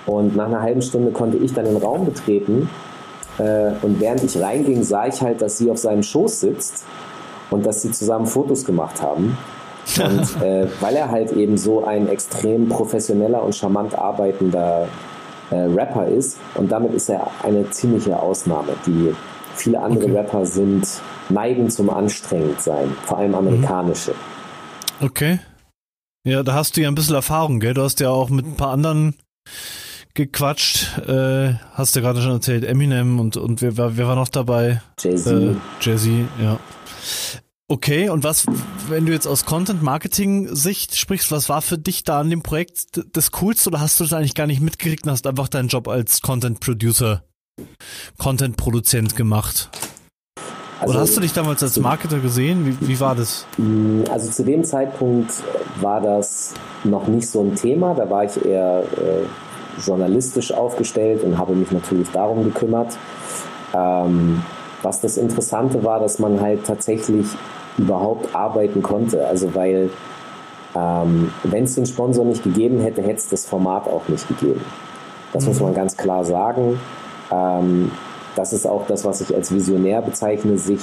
und nach einer halben Stunde konnte ich dann den Raum betreten. Äh, und während ich reinging, sah ich halt, dass sie auf seinem Schoß sitzt und dass sie zusammen Fotos gemacht haben. Und äh, weil er halt eben so ein extrem professioneller und charmant arbeitender äh, Rapper ist und damit ist er eine ziemliche Ausnahme. Die viele andere okay. Rapper sind neigen zum anstrengend sein, vor allem amerikanische. Okay. Ja, da hast du ja ein bisschen Erfahrung, gell? Du hast ja auch mit ein paar anderen gequatscht. Äh, hast du ja gerade schon erzählt, Eminem und, und wer, wer war noch dabei? Jay-Z. Äh, Jay-Z, ja. Okay, und was, wenn du jetzt aus Content-Marketing-Sicht sprichst, was war für dich da an dem Projekt das Coolste oder hast du das eigentlich gar nicht mitgekriegt und hast einfach deinen Job als Content-Producer, Content-Produzent gemacht? Also, oder hast du dich damals als Marketer gesehen? Wie, wie war das? Mm, also zu dem Zeitpunkt war das noch nicht so ein Thema. Da war ich eher äh, journalistisch aufgestellt und habe mich natürlich darum gekümmert. Ähm, was das Interessante war, dass man halt tatsächlich überhaupt arbeiten konnte. Also weil ähm, wenn es den Sponsor nicht gegeben hätte, hätte es das Format auch nicht gegeben. Das mhm. muss man ganz klar sagen. Ähm, das ist auch das, was ich als visionär bezeichne, sich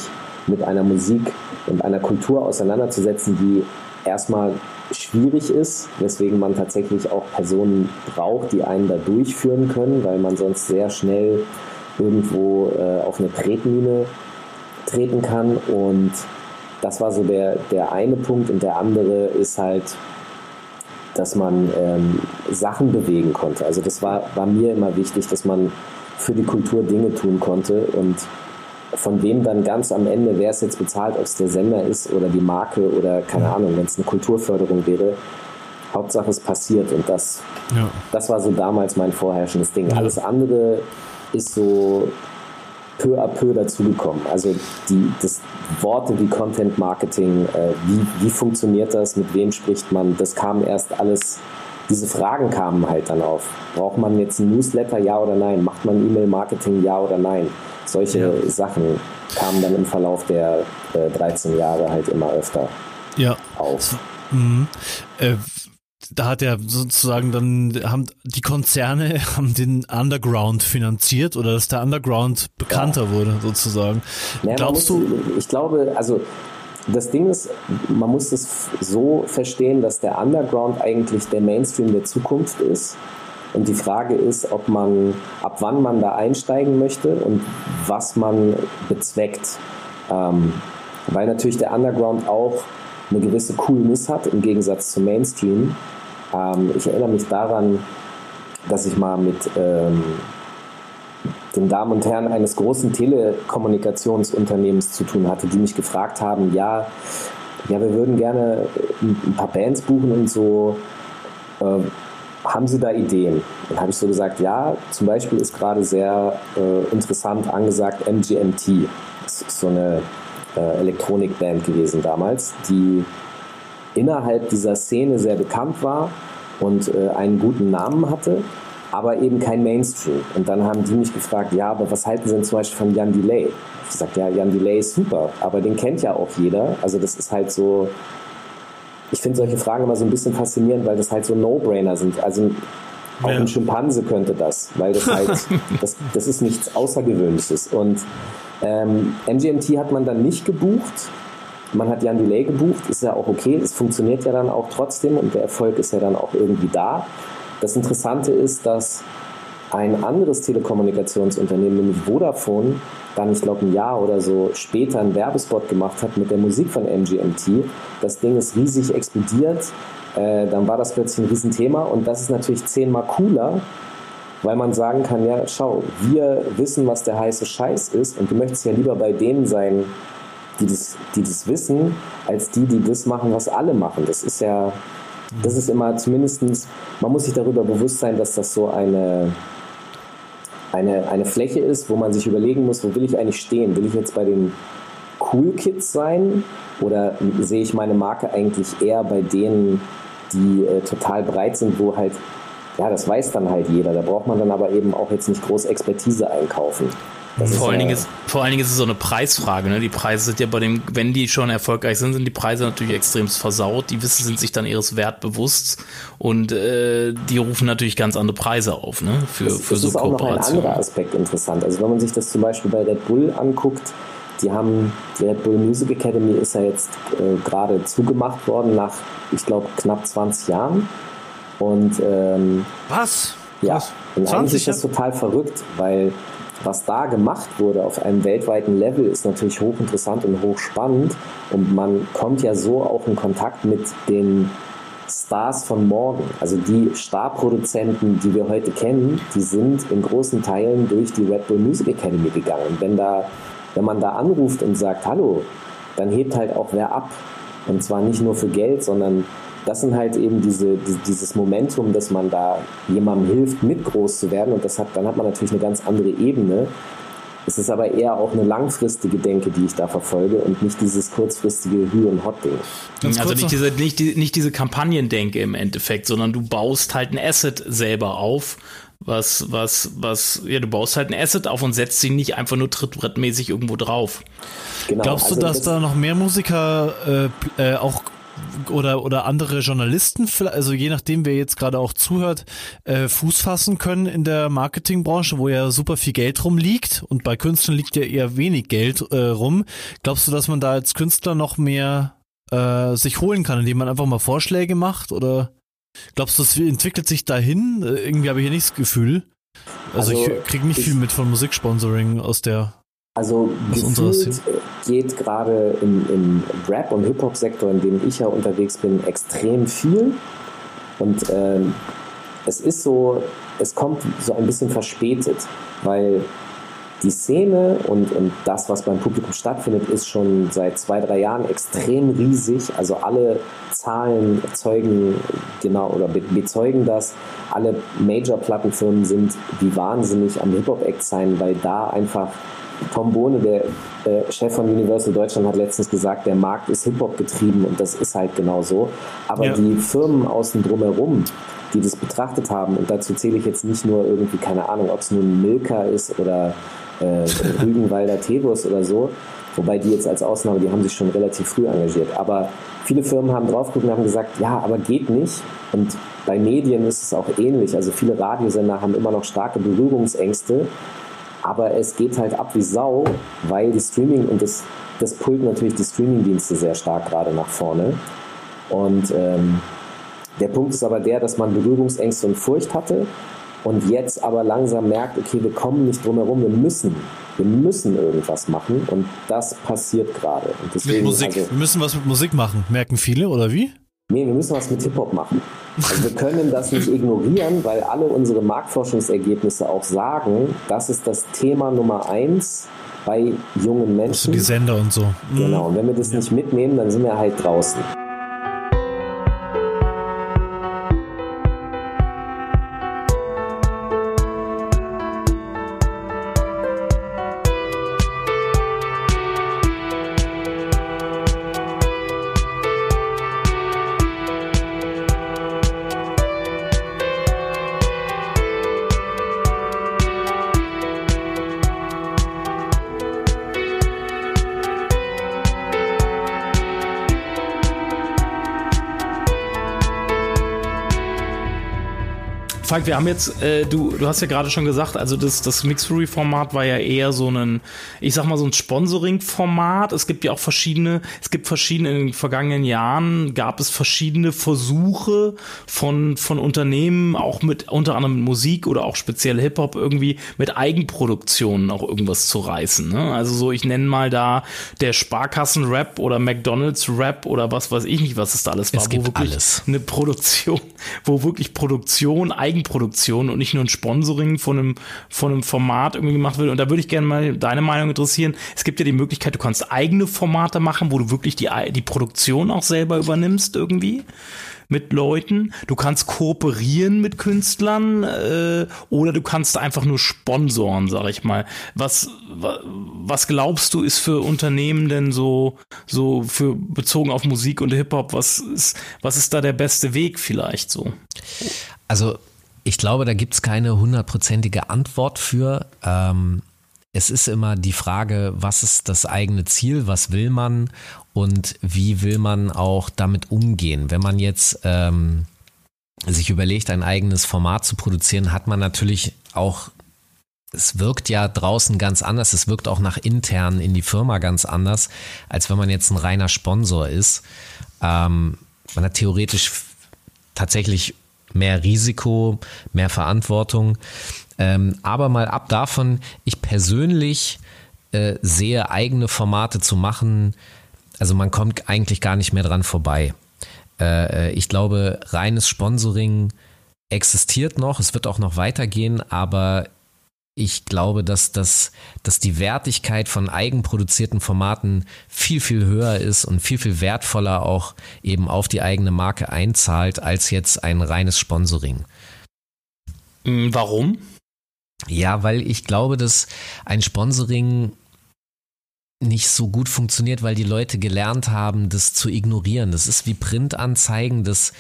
mit einer Musik und einer Kultur auseinanderzusetzen, die erstmal schwierig ist, weswegen man tatsächlich auch Personen braucht, die einen da durchführen können, weil man sonst sehr schnell irgendwo äh, auf eine Tretmine treten kann und das war so der, der eine Punkt und der andere ist halt, dass man ähm, Sachen bewegen konnte. Also das war, war mir immer wichtig, dass man für die Kultur Dinge tun konnte und von wem dann ganz am Ende, wer es jetzt bezahlt, ob es der Sender ist oder die Marke oder keine Ahnung, wenn es eine Kulturförderung wäre, Hauptsache es passiert und das, ja. das war so damals mein vorherrschendes Ding. Ja. Alles andere ist so peu à peu dazugekommen. Also die das Worte wie Content Marketing, äh, wie, wie funktioniert das, mit wem spricht man, das kam erst alles, diese Fragen kamen halt dann auf. Braucht man jetzt ein Newsletter, ja oder nein? Macht man E-Mail-Marketing, ja oder nein? Solche ja. Sachen kamen dann im Verlauf der äh, 13 Jahre halt immer öfter ja. auf. Mhm. Äh, da hat ja sozusagen dann haben die Konzerne haben den Underground finanziert oder dass der Underground bekannter ja. wurde sozusagen. Naja, Glaubst muss, du? Ich glaube, also das Ding ist, man muss es so verstehen, dass der Underground eigentlich der Mainstream der Zukunft ist. Und die Frage ist, ob man, ab wann man da einsteigen möchte und was man bezweckt. Ähm, weil natürlich der Underground auch eine gewisse Coolness hat im Gegensatz zum Mainstream. Ähm, ich erinnere mich daran, dass ich mal mit ähm, den Damen und Herren eines großen Telekommunikationsunternehmens zu tun hatte, die mich gefragt haben, ja, ja, wir würden gerne ein paar Bands buchen und so. Äh, haben Sie da Ideen? Dann habe ich so gesagt, ja, zum Beispiel ist gerade sehr äh, interessant angesagt MGMT. Das ist so eine äh, Elektronikband gewesen damals, die innerhalb dieser Szene sehr bekannt war und äh, einen guten Namen hatte, aber eben kein Mainstream. Und dann haben die mich gefragt, ja, aber was halten Sie denn zum Beispiel von Jan Delay? Ich sagte, ja, Jan Delay ist super, aber den kennt ja auch jeder. Also das ist halt so, ich finde solche Fragen immer so ein bisschen faszinierend, weil das halt so No-Brainer sind. Also auch ja. ein Schimpanse könnte das, weil das halt, das, das ist nichts Außergewöhnliches. Und ähm, MGMT hat man dann nicht gebucht. Man hat Jan Delay gebucht, ist ja auch okay, es funktioniert ja dann auch trotzdem und der Erfolg ist ja dann auch irgendwie da. Das Interessante ist, dass ein anderes Telekommunikationsunternehmen, nämlich Vodafone, dann, ich glaube, ein Jahr oder so später einen Werbespot gemacht hat mit der Musik von MGMT. Das Ding ist riesig explodiert. äh, dann war das plötzlich ein Riesenthema und das ist natürlich zehnmal cooler, weil man sagen kann, ja, schau, wir wissen, was der heiße Scheiß ist und du möchtest ja lieber bei denen sein, die das, die das wissen, als die, die das machen, was alle machen. Das ist ja, das ist immer zumindestens, man muss sich darüber bewusst sein, dass das so eine, eine, eine Fläche ist, wo man sich überlegen muss, wo will ich eigentlich stehen? Will ich jetzt bei den Cool Kids sein oder sehe ich meine Marke eigentlich eher bei denen, die äh, total breit sind, wo halt ja, das weiß dann halt jeder. Da braucht man dann aber eben auch jetzt nicht groß Expertise einkaufen. Vor, allen Dingen ist, vor allen Dingen ist es so eine Preisfrage. Ne? Die Preise sind ja bei dem, wenn die schon erfolgreich sind, sind die Preise natürlich extrem versaut. Die wissen, sind sich dann ihres Wert bewusst und äh, die rufen natürlich ganz andere Preise auf ne? für, es, für es so ist auch noch ein anderer Aspekt interessant. Also wenn man sich das zum Beispiel bei Red Bull anguckt, die haben, die Red Bull Music Academy ist ja jetzt äh, gerade zugemacht worden nach, ich glaube, knapp 20 Jahren. Und ähm, was? Ja, was? und eigentlich ist das total verrückt, weil was da gemacht wurde auf einem weltweiten Level ist natürlich hochinteressant und hochspannend und man kommt ja so auch in Kontakt mit den Stars von morgen. Also die Starproduzenten, die wir heute kennen, die sind in großen Teilen durch die Red Bull Music Academy gegangen. Und wenn da, wenn man da anruft und sagt, hallo, dann hebt halt auch wer ab. Und zwar nicht nur für Geld, sondern das sind halt eben diese, dieses Momentum, dass man da jemandem hilft, mit groß zu werden und das hat, dann hat man natürlich eine ganz andere Ebene. Es ist aber eher auch eine langfristige Denke, die ich da verfolge und nicht dieses kurzfristige Hü- und Hot-Ding. Also nicht diese, nicht, die, nicht diese Kampagnendenke im Endeffekt, sondern du baust halt ein Asset selber auf, was, was, was, ja, du baust halt ein Asset auf und setzt sie nicht einfach nur trittbrettmäßig irgendwo drauf. Genau, Glaubst du, also dass das da noch mehr Musiker äh, äh, auch oder, oder andere Journalisten, also je nachdem, wer jetzt gerade auch zuhört, äh, Fuß fassen können in der Marketingbranche, wo ja super viel Geld rumliegt und bei Künstlern liegt ja eher wenig Geld äh, rum. Glaubst du, dass man da als Künstler noch mehr äh, sich holen kann, indem man einfach mal Vorschläge macht oder glaubst du, es entwickelt sich dahin? Äh, irgendwie habe ich hier nicht das Gefühl. Also, also ich kriege nicht viel mit von Musiksponsoring aus der also gefühlt geht gerade im, im Rap- und Hip-Hop-Sektor, in dem ich ja unterwegs bin, extrem viel. Und ähm, es ist so, es kommt so ein bisschen verspätet, weil die Szene und, und das, was beim Publikum stattfindet, ist schon seit zwei, drei Jahren extrem riesig. Also alle Zahlen zeugen genau oder bezeugen das. Alle Major-Plattenfirmen sind wie wahnsinnig am Hip-Hop-Act sein, weil da einfach Tom Bohne, der äh, Chef von Universal Deutschland, hat letztens gesagt, der Markt ist Hip-Hop getrieben und das ist halt genau so. Aber ja. die Firmen außen drumherum, die das betrachtet haben, und dazu zähle ich jetzt nicht nur irgendwie, keine Ahnung, ob es nun Milka ist oder äh, Rügenwalder Tebus oder so, wobei die jetzt als Ausnahme, die haben sich schon relativ früh engagiert. Aber viele Firmen haben draufgeguckt und haben gesagt, ja, aber geht nicht. Und bei Medien ist es auch ähnlich. Also viele Radiosender haben immer noch starke Berührungsängste aber es geht halt ab wie Sau, weil die Streaming und das, das pullt natürlich die Streaming-Dienste sehr stark gerade nach vorne. Und ähm, der Punkt ist aber der, dass man Berührungsängste und Furcht hatte und jetzt aber langsam merkt, okay, wir kommen nicht drum herum, wir müssen, wir müssen irgendwas machen und das passiert gerade. Mit Musik, also, wir müssen was mit Musik machen, merken viele oder wie? Nee, wir müssen was mit Hip-Hop machen. Also wir können das nicht ignorieren, weil alle unsere Marktforschungsergebnisse auch sagen, das ist das Thema Nummer eins bei jungen Menschen. Also die Sender und so. Genau, und wenn wir das nicht mitnehmen, dann sind wir halt draußen. Falk, wir haben jetzt, äh, du, du hast ja gerade schon gesagt, also das, das Mixery-Format war ja eher so ein, ich sag mal, so ein Sponsoring-Format. Es gibt ja auch verschiedene, es gibt verschiedene, in den vergangenen Jahren gab es verschiedene Versuche von, von Unternehmen, auch mit, unter anderem mit Musik oder auch speziell Hip-Hop irgendwie mit Eigenproduktionen auch irgendwas zu reißen. Ne? Also so, ich nenne mal da der Sparkassen-Rap oder McDonalds-Rap oder was weiß ich nicht, was es da alles war. Es gibt wo wirklich alles. eine Produktion, wo wirklich Produktion, Eigenproduktion und nicht nur ein Sponsoring von einem, von einem Format irgendwie gemacht wird. Und da würde ich gerne mal deine Meinung interessieren. Es gibt ja die Möglichkeit, du kannst eigene Formate machen, wo du wirklich die, die Produktion auch selber übernimmst irgendwie mit Leuten. Du kannst kooperieren mit Künstlern äh, oder du kannst einfach nur sponsoren, sag ich mal. Was wa- was glaubst du ist für Unternehmen denn so so für bezogen auf Musik und Hip Hop? Was ist was ist da der beste Weg vielleicht so? Also ich glaube, da gibt's keine hundertprozentige Antwort für. Ähm, es ist immer die Frage, was ist das eigene Ziel, was will man und wie will man auch damit umgehen. Wenn man jetzt ähm, sich überlegt, ein eigenes Format zu produzieren, hat man natürlich auch, es wirkt ja draußen ganz anders, es wirkt auch nach intern in die Firma ganz anders, als wenn man jetzt ein reiner Sponsor ist. Ähm, man hat theoretisch tatsächlich mehr Risiko, mehr Verantwortung. Ähm, aber mal ab davon, ich persönlich äh, sehe eigene Formate zu machen, also man kommt eigentlich gar nicht mehr dran vorbei. Äh, ich glaube, reines Sponsoring existiert noch, es wird auch noch weitergehen, aber ich glaube, dass, dass, dass die Wertigkeit von eigenproduzierten Formaten viel, viel höher ist und viel, viel wertvoller auch eben auf die eigene Marke einzahlt, als jetzt ein reines Sponsoring. Hm, Warum? Ja, weil ich glaube, dass ein Sponsoring nicht so gut funktioniert, weil die Leute gelernt haben, das zu ignorieren. Das ist wie Printanzeigen, das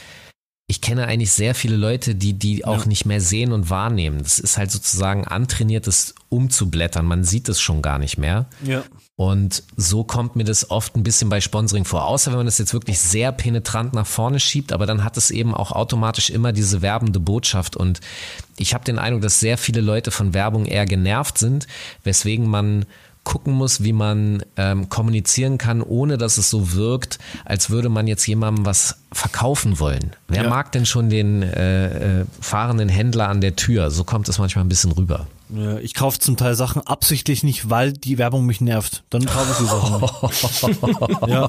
ich kenne eigentlich sehr viele Leute, die die auch Ja. nicht mehr sehen und wahrnehmen. Das ist halt sozusagen antrainiertes umzublättern. Man sieht es schon gar nicht mehr. Ja. Und so kommt mir das oft ein bisschen bei Sponsoring vor. Außer wenn man das jetzt wirklich sehr penetrant nach vorne schiebt, aber dann hat es eben auch automatisch immer diese werbende Botschaft. Und ich habe den Eindruck, dass sehr viele Leute von Werbung eher genervt sind, weswegen man gucken muss, wie man ähm, kommunizieren kann, ohne dass es so wirkt, als würde man jetzt jemandem was verkaufen wollen. Wer Ja. mag denn schon den äh, äh, fahrenden Händler an der Tür? So kommt es manchmal ein bisschen rüber. Ja, Ich kaufe zum Teil Sachen absichtlich nicht, weil die Werbung mich nervt. Dann kaufe ich die Sachen nicht. ja.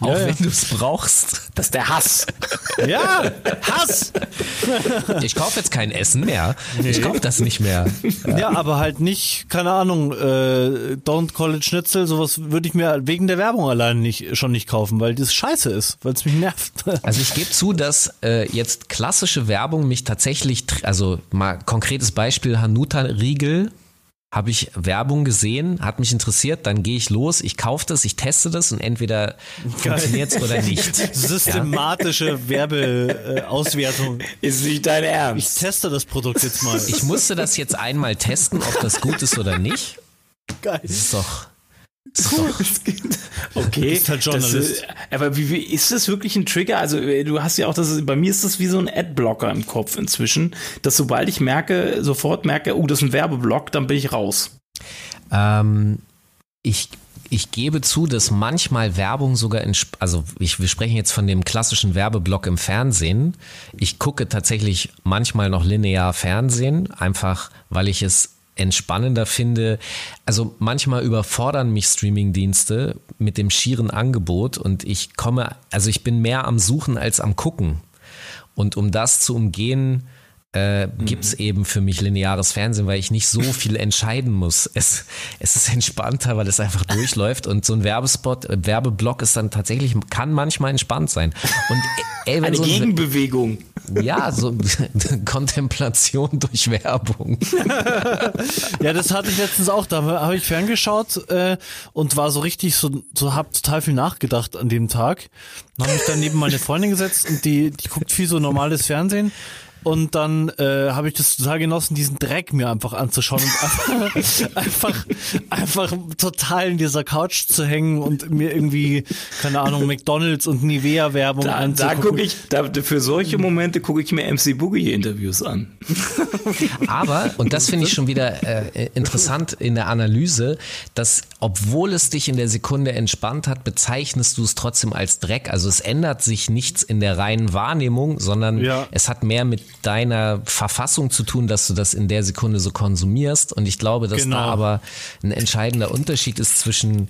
Auch ja. wenn du es brauchst. Das ist der Hass. ja, Hass! Ich kaufe jetzt kein Essen mehr. Ich kaufe das nicht mehr. Ja, aber halt nicht, keine Ahnung, äh, Don't Call it Schnitzel, sowas würde ich mir wegen der Werbung allein nicht, schon nicht kaufen, weil das scheiße ist, weil es mich nervt. Also ich gebe zu, dass äh, jetzt klassische Werbung mich tatsächlich, also mal konkretes Beispiel Hanuta Riegel, habe ich Werbung gesehen, hat mich interessiert, dann gehe ich los, ich kaufe das, ich teste das und entweder funktioniert es oder nicht. Systematische Werbeauswertung. Ist nicht dein Ich Ernst. teste das Produkt jetzt mal. Ich musste das jetzt einmal testen, ob das gut ist oder nicht. Geil. Das ist doch, das ist doch Okay, Du bist halt Journalist. Das, ist- aber wie, wie ist das wirklich ein Trigger? Also äh, du hast ja auch das, bei mir ist das wie so ein Adblocker im Kopf inzwischen, dass sobald ich merke, sofort merke, oh, das ist ein Werbeblock, dann bin ich raus. Ähm, ich, ich gebe zu, dass manchmal Werbung sogar in, also ich, wir sprechen jetzt von dem klassischen Werbeblock im Fernsehen. Ich gucke tatsächlich manchmal noch linear Fernsehen, einfach weil ich es entspannender finde. Also manchmal überfordern mich Streamingdienste mit dem schieren Angebot und ich komme, also ich bin mehr am Suchen als am Gucken. Und um das zu umgehen, äh, gibt's eben für mich lineares Fernsehen, weil ich nicht so viel entscheiden muss. Es, es ist entspannter, weil es einfach durchläuft und so ein Werbespot, äh, Werbeblock ist dann tatsächlich, kann manchmal entspannt sein. Und ey, wenn Eine so ein, Gegenbewegung. Ja, so Kontemplation durch Werbung. Ja, das hatte ich letztens auch. Da habe ich ferngeschaut äh, und war so richtig so, so hab total viel nachgedacht an dem Tag. Dann habe mich dann neben meine Freundin gesetzt und die, die guckt viel so normales Fernsehen. Und dann äh, habe ich das total genossen, diesen Dreck mir einfach anzuschauen und einfach, einfach, einfach total in dieser Couch zu hängen und mir irgendwie, keine Ahnung, McDonalds und Nivea-Werbung Da, da anzugucken. gucke ich, da, für solche Momente gucke ich mir MC Boogie-Interviews an. Aber, und das finde ich schon wieder äh, interessant in der Analyse, dass obwohl es dich in der Sekunde entspannt hat, bezeichnest du es trotzdem als Dreck. Also es ändert sich nichts in der reinen Wahrnehmung, sondern Ja. es hat mehr mit deiner Verfassung zu tun, dass du das in der Sekunde so konsumierst. Und ich glaube, dass Genau. da aber ein entscheidender Unterschied ist zwischen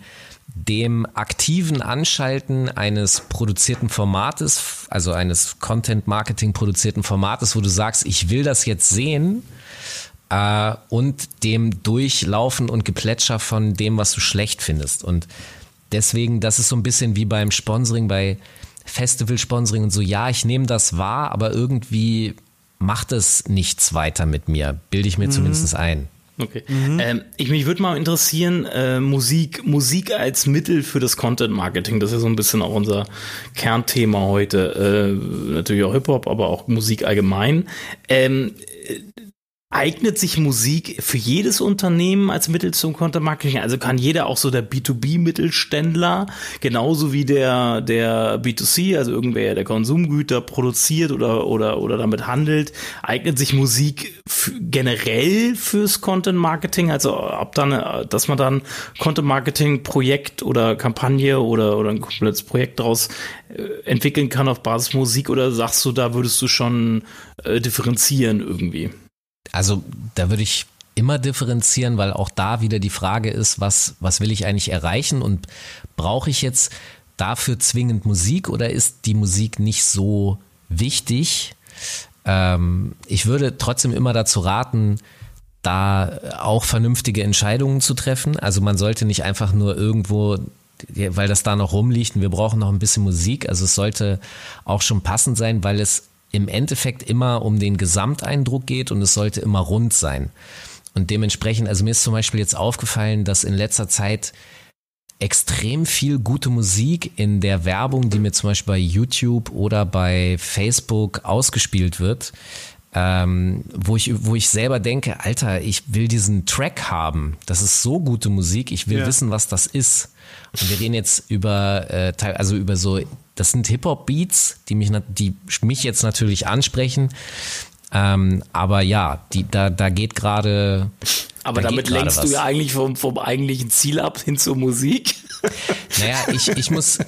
dem aktiven Anschalten eines produzierten Formates, also eines Content-Marketing produzierten Formates, wo du sagst, ich will das jetzt sehen, äh, und dem Durchlaufen und Geplätscher von dem, was du schlecht findest. Und deswegen, das ist so ein bisschen wie beim Sponsoring, bei Festival-Sponsoring und so, ja, ich nehme das wahr, aber irgendwie macht es nichts weiter mit mir, bilde ich mir zumindest ein. Okay. Ähm, ich, mich würde mal interessieren, äh, Musik, Musik als Mittel für das Content Marketing. Das ist ja so ein bisschen auch unser Kernthema heute. Äh, natürlich auch Hip-Hop, aber auch Musik allgemein. Ähm, äh, Eignet sich Musik für jedes Unternehmen als Mittel zum Content Marketing? Also kann jeder auch so der B2B-Mittelständler, genauso wie der, der B2C, also irgendwer, der Konsumgüter produziert oder, oder, oder damit handelt, eignet sich Musik generell fürs Content Marketing? Also ob dann, dass man dann Content Marketing Projekt oder Kampagne oder, oder ein komplettes Projekt daraus äh, entwickeln kann auf Basis Musik oder sagst du, da würdest du schon äh, differenzieren irgendwie? Also da würde ich immer differenzieren, weil auch da wieder die Frage ist, was, was will ich eigentlich erreichen und brauche ich jetzt dafür zwingend Musik oder ist die Musik nicht so wichtig? Ähm, ich würde trotzdem immer dazu raten, da auch vernünftige Entscheidungen zu treffen. Also man sollte nicht einfach nur irgendwo, weil das da noch rumliegt und wir brauchen noch ein bisschen Musik. Also es sollte auch schon passend sein, weil es im Endeffekt immer um den Gesamteindruck geht und es sollte immer rund sein. Und dementsprechend, also mir ist zum Beispiel jetzt aufgefallen, dass in letzter Zeit extrem viel gute Musik in der Werbung, die mir zum Beispiel bei YouTube oder bei Facebook ausgespielt wird, ähm, wo, ich, wo ich selber denke, Alter, ich will diesen Track haben. Das ist so gute Musik, ich will Ja. wissen, was das ist. Und wir reden jetzt über, äh, also über so, das sind Hip-Hop-Beats, die mich, die mich jetzt natürlich ansprechen. Ähm, aber ja, die, da, da geht gerade. Aber da damit lenkst du was. ja eigentlich vom, vom eigentlichen Ziel ab hin zur Musik. Naja, ich, ich muss,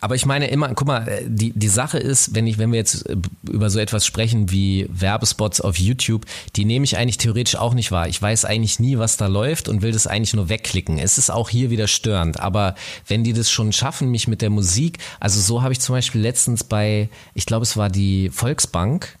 aber ich meine immer, guck mal, äh, die, die Sache ist, wenn ich, wenn wir jetzt äh, über so etwas sprechen wie Werbespots auf YouTube, die nehme ich eigentlich theoretisch auch nicht wahr. Ich weiß eigentlich nie, was da läuft und will das eigentlich nur wegklicken. Es ist auch hier wieder störend. Aber wenn die das schon schaffen, mich mit der Musik, also so habe ich zum Beispiel letztens bei, ich glaube, es war die Volksbank,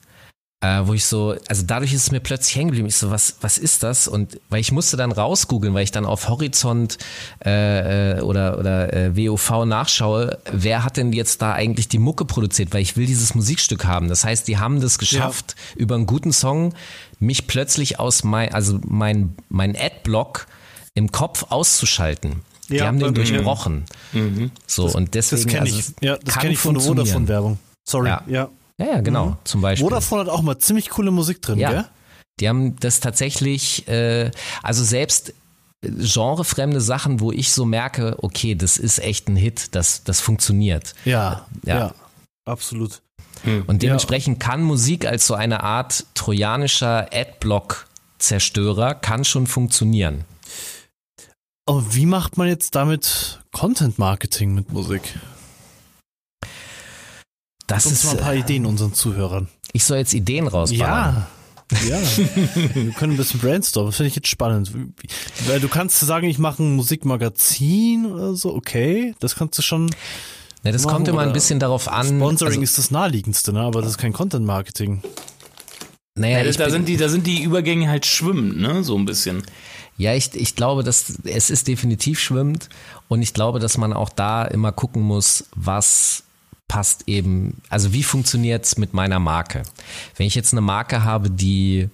äh, wo ich so, also dadurch ist es mir plötzlich hängen geblieben. Ich so, was, was ist das? Und weil ich musste dann rausgoogeln, weil ich dann auf Horizont äh, äh, oder, oder äh, WOV nachschaue, wer hat denn jetzt da eigentlich die Mucke produziert? Weil ich will dieses Musikstück haben. Das heißt, die haben das geschafft, über einen guten Song mich plötzlich aus mein, also mein, mein Adblock im Kopf auszuschalten. Die Ja, haben den durchbrochen. So, und deswegen. Das kenne also, ich. es Ja, das kenne ich von der. Vodafone-Werbung. Sorry. Ja. Ja. Ja, ja, genau. Zum Beispiel. Vodafone hat auch mal ziemlich coole Musik drin, Ja. gell? Die haben das tatsächlich, äh, also selbst genrefremde Sachen, wo ich so merke, okay, das ist echt ein Hit, das, das funktioniert. Ja, Ja. ja, absolut. Und dementsprechend kann Musik als so eine Art trojanischer Adblock-Zerstörer kann schon funktionieren. Aber wie macht man jetzt damit Content Marketing mit Musik? Das Sonst mal ist, ein paar äh, Ideen unseren Zuhörern. ich soll jetzt Ideen rausballern. Ja. Ja, wir können ein bisschen brainstormen. Das finde ich jetzt spannend. Weil du kannst sagen, ich mache ein Musikmagazin oder so, okay, das kannst du schon. Ja, das machen kommt immer ein bisschen darauf an. Sponsoring also, ist das naheliegendste, ne? aber das ist kein Content Marketing. naja, Ja, da, bin- sind die, da sind die Übergänge halt schwimmend, ne? So ein bisschen. Ja, ich, ich glaube, dass es ist definitiv schwimmend und ich glaube, dass man auch da immer gucken muss, was passt eben, also wie funktioniert's mit meiner Marke? Wenn ich jetzt eine Marke habe, die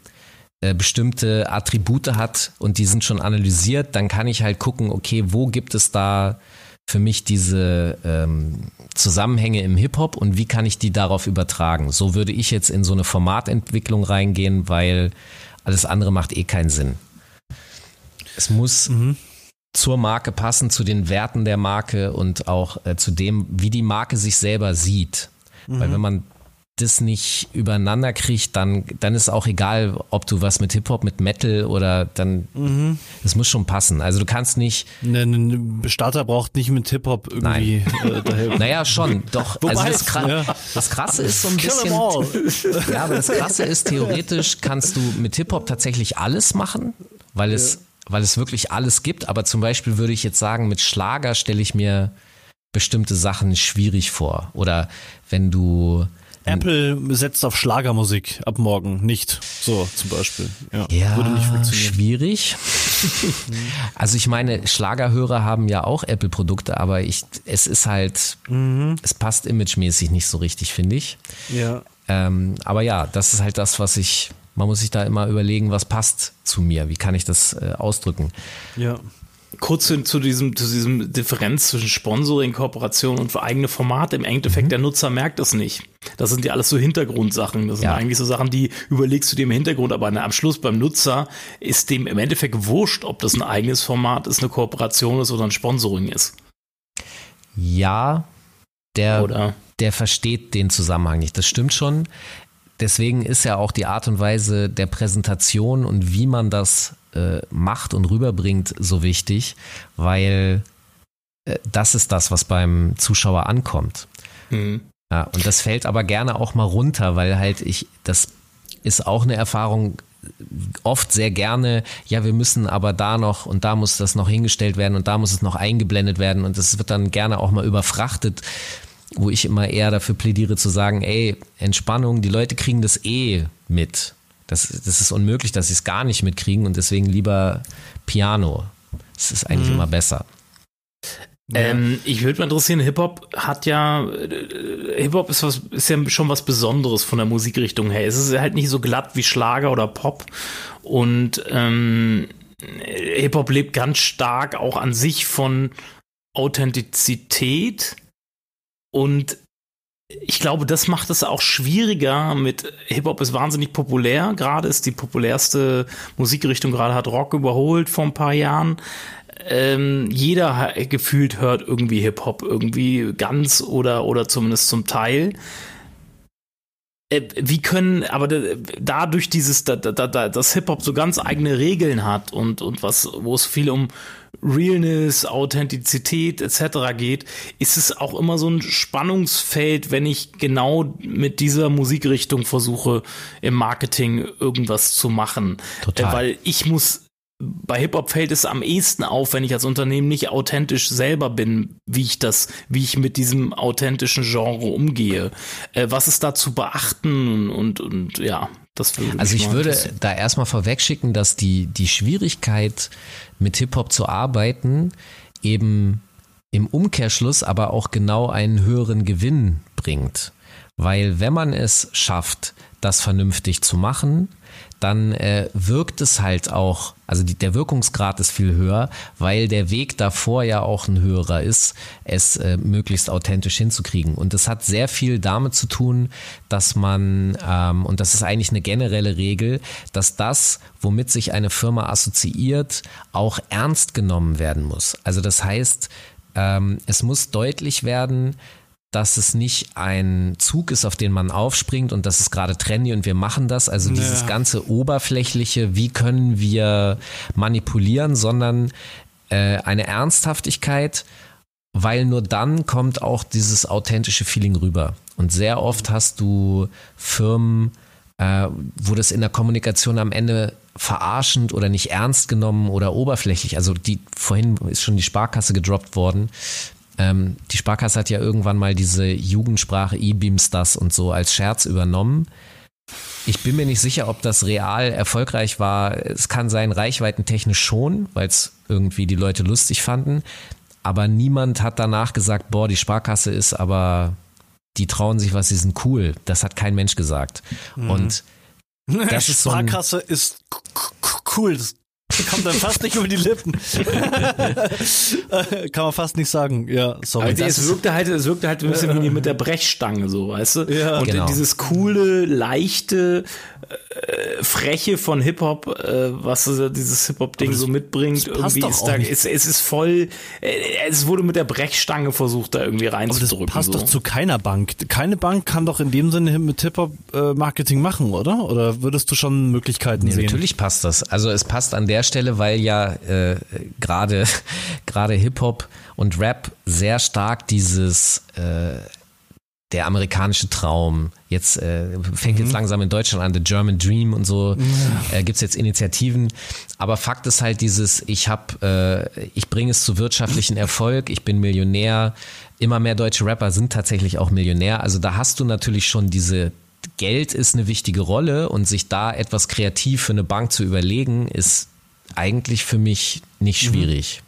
äh, bestimmte Attribute hat und die sind schon analysiert, dann kann ich halt gucken, okay, wo gibt es da für mich diese ähm, Zusammenhänge im Hip-Hop und wie kann ich die darauf übertragen. So würde ich jetzt in so eine Formatentwicklung reingehen, weil alles andere macht eh keinen Sinn. Es muss mhm. Zur Marke passen, zu den Werten der Marke und auch äh, zu dem, wie die Marke sich selber sieht. Mhm. Weil wenn man das nicht übereinander kriegt, dann, dann ist auch egal, ob du was mit Hip-Hop, mit Metal oder dann, mhm. es muss schon passen. Also du kannst nicht. Ein Starter braucht nicht mit Hip-Hop irgendwie. Äh, naja, schon, doch. Wobei, also das, Kra ja. das Krasse ist so ein bisschen. Ja, aber das Krasse ist, theoretisch kannst du mit Hip-Hop tatsächlich alles machen, weil es, ja. Weil es wirklich alles gibt. Aber zum Beispiel würde ich jetzt sagen, mit Schlager stelle ich mir bestimmte Sachen schwierig vor. Oder wenn du Apple setzt auf Schlagermusik ab morgen nicht. So zum Beispiel. Ja, ja würde nicht funktionieren. schwierig. also ich meine, Schlagerhörer haben ja auch Apple-Produkte, aber ich, es ist halt, mhm. es passt imagemäßig nicht so richtig, finde ich. Ja. Ähm, aber ja, das ist halt das, was ich, man muss sich da immer überlegen, was passt zu mir, wie kann ich das äh, ausdrücken. Ja kurz zu, zu, diesem, zu diesem Differenz zwischen Sponsoring, Kooperation und für eigene Formate. Im Endeffekt, mhm. der Nutzer merkt das nicht. Das sind ja alles so Hintergrundsachen. Das sind ja. eigentlich so Sachen, die überlegst du dir im Hintergrund, aber am Schluss beim Nutzer ist dem im Endeffekt wurscht, ob das ein eigenes Format ist, eine Kooperation ist oder ein Sponsoring ist. Ja, der, oder? der versteht den Zusammenhang nicht. Das stimmt schon. Deswegen ist ja auch die Art und Weise der Präsentation und wie man das äh, macht und rüberbringt, so wichtig, weil äh, das ist das, was beim Zuschauer ankommt. Mhm. Ja, und das fällt aber gerne auch mal runter, weil halt ich, das ist auch eine Erfahrung, oft sehr gerne, ja, wir müssen aber da noch und da muss das noch hingestellt werden und da muss es noch eingeblendet werden und das wird dann gerne auch mal überfrachtet, wo ich immer eher dafür plädiere zu sagen, ey, Entspannung, die Leute kriegen das eh mit. Das, das ist unmöglich, dass sie es gar nicht mitkriegen und deswegen lieber Piano. Das ist eigentlich mhm. immer besser. Ähm, ich würde mal interessieren, Hip-Hop hat ja, äh, Hip-Hop ist, was, ist ja schon was Besonderes von der Musikrichtung her. Es ist halt nicht so glatt wie Schlager oder Pop. Und ähm, Hip-Hop lebt ganz stark auch an sich von Authentizität. Und ich glaube, das macht es auch schwieriger mit Hip-Hop ist wahnsinnig populär. Gerade ist die populärste Musikrichtung, gerade hat Rock überholt vor ein paar Jahren. Ähm, jeder gefühlt hört irgendwie Hip-Hop, irgendwie ganz oder, oder zumindest zum Teil. Äh, wie können, aber dadurch dieses, da, da, da, dass Hip-Hop so ganz eigene Regeln hat und, und was, wo es viel um Realness, Authentizität etc. geht, ist es auch immer so ein Spannungsfeld, wenn ich genau mit dieser Musikrichtung versuche, im Marketing irgendwas zu machen. Total. Weil ich muss bei Hip-Hop fällt es am ehesten auf, wenn ich als Unternehmen nicht authentisch selber bin, wie ich das, wie ich mit diesem authentischen Genre umgehe. Äh, was ist da zu beachten und, und ja, das würde Also ich würde da erstmal vorwegschicken, dass die, die Schwierigkeit mit Hip-Hop zu arbeiten eben im Umkehrschluss aber auch genau einen höheren Gewinn bringt. Weil wenn man es schafft, das vernünftig zu machen, dann äh, wirkt es halt auch, also die, der Wirkungsgrad ist viel höher, weil der Weg davor ja auch ein höherer ist, es äh, möglichst authentisch hinzukriegen. Und das hat sehr viel damit zu tun, dass man, ähm, und das ist eigentlich eine generelle Regel, dass das, womit sich eine Firma assoziiert, auch ernst genommen werden muss. Also das heißt, ähm, es muss deutlich werden, dass es nicht ein Zug ist, auf den man aufspringt und das ist gerade trendy und wir machen das. Also ja. dieses ganze oberflächliche, wie können wir manipulieren, sondern äh, eine Ernsthaftigkeit, weil nur dann kommt auch dieses authentische Feeling rüber. Und sehr oft hast du Firmen, äh, wo das in der Kommunikation am Ende verarschend oder nicht ernst genommen oder oberflächlich, also die vorhin ist schon die Sparkasse gedroppt worden, ähm, die Sparkasse hat ja irgendwann mal diese Jugendsprache E-Beams das und so als Scherz übernommen. Ich bin mir nicht sicher, ob das real erfolgreich war. Es kann sein, reichweitentechnisch schon, weil es irgendwie die Leute lustig fanden. Aber niemand hat danach gesagt, boah, die Sparkasse ist aber, die trauen sich was, sie sind cool. Das hat kein Mensch gesagt. Mhm. Und das ist Sparkasse so ein, ist cool. Kommt dann fast nicht über die Lippen. Kann man fast nicht sagen. Ja, sorry. Also es wirkte halt, es wirkte halt ein bisschen wie mit der Brechstange, so, weißt du? Ja. Und Genau. dieses coole, leichte, äh, freche von Hip-Hop, äh, was so dieses Hip-Hop-Ding so mitbringt, das passt irgendwie ist da, es, es ist voll, äh, es wurde mit der Brechstange versucht, da irgendwie Aber das reinzudrücken. passt so. doch zu keiner Bank. Keine Bank kann doch in dem Sinne mit Hip-Hop-Marketing machen, oder? Oder würdest du schon Möglichkeiten Nee, sehen? natürlich passt das. Also es passt an der Stelle, weil ja äh, gerade gerade Hip-Hop und Rap sehr stark dieses äh, der amerikanische Traum. Jetzt äh, fängt jetzt langsam in Deutschland an, The German Dream und so. Äh, Gibt es jetzt Initiativen. Aber Fakt ist halt dieses, ich habe, äh, ich bringe es zu wirtschaftlichen Erfolg, ich bin Millionär. Immer mehr deutsche Rapper sind tatsächlich auch Millionär. Also da hast du natürlich schon diese Geld ist eine wichtige Rolle und sich da etwas kreativ für eine Bank zu überlegen, ist eigentlich für mich nicht schwierig.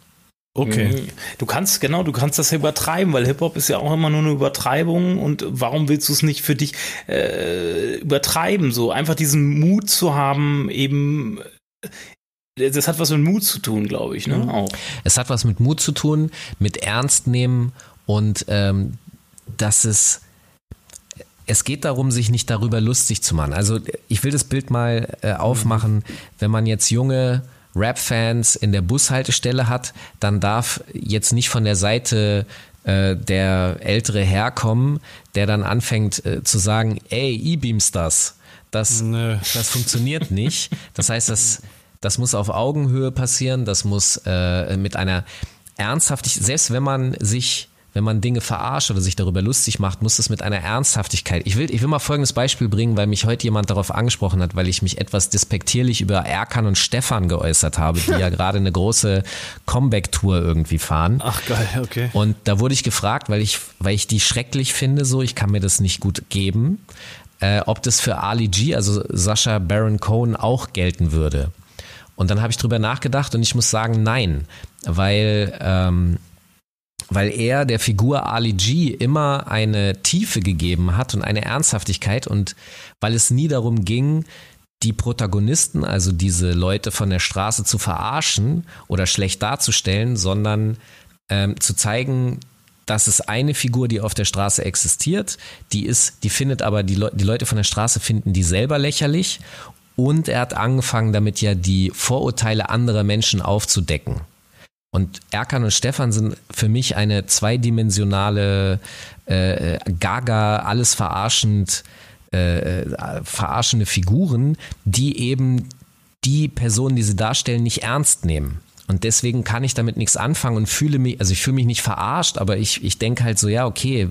Okay. Mhm. Du kannst, genau, du kannst das ja übertreiben, weil Hip-Hop ist ja auch immer nur eine Übertreibung und warum willst du es nicht für dich äh, übertreiben? So einfach diesen Mut zu haben, eben, äh, das hat was mit Mut zu tun, glaube ich, ne? Mhm. Auch. Es hat was mit Mut zu tun, mit Ernst nehmen und ähm, dass es es geht darum, sich nicht darüber lustig zu machen. Also ich will das Bild mal äh, aufmachen, wenn man jetzt junge Rap-Fans in der Bushaltestelle hat, dann darf jetzt nicht von der Seite äh, der ältere Herr kommen, der dann anfängt äh, zu sagen, ey, E-Beams das. Das, Nö. das funktioniert nicht. Das heißt, das, das muss auf Augenhöhe passieren, das muss äh, mit einer Ernsthaftigkeit, selbst wenn man sich, wenn man Dinge verarscht oder sich darüber lustig macht, muss es mit einer Ernsthaftigkeit. Ich will, ich will mal folgendes Beispiel bringen, weil mich heute jemand darauf angesprochen hat, weil ich mich etwas despektierlich über Erkan und Stefan geäußert habe, die ja gerade eine große Comeback-Tour irgendwie fahren. Ach geil, okay. Und da wurde ich gefragt, weil ich, weil ich die schrecklich finde, so, ich kann mir das nicht gut geben, äh, ob das für Ali G, also Sascha Baron Cohen, auch gelten würde. Und dann habe ich drüber nachgedacht und ich muss sagen, nein, weil, ähm, weil er der Figur Ali G immer eine Tiefe gegeben hat und eine Ernsthaftigkeit und weil es nie darum ging, die Protagonisten, also diese Leute von der Straße zu verarschen oder schlecht darzustellen, sondern ähm, zu zeigen, dass es eine Figur, die auf der Straße existiert, die ist, die findet aber die, Leu die Leute von der Straße finden die selber lächerlich und er hat angefangen damit ja die Vorurteile anderer Menschen aufzudecken. Und Erkan und Stefan sind für mich eine zweidimensionale äh, Gaga, alles verarschend, äh, verarschende Figuren, die eben die Personen, die sie darstellen, nicht ernst nehmen. Und deswegen kann ich damit nichts anfangen und fühle mich, also ich fühle mich nicht verarscht, aber ich, ich denke halt so, ja, okay,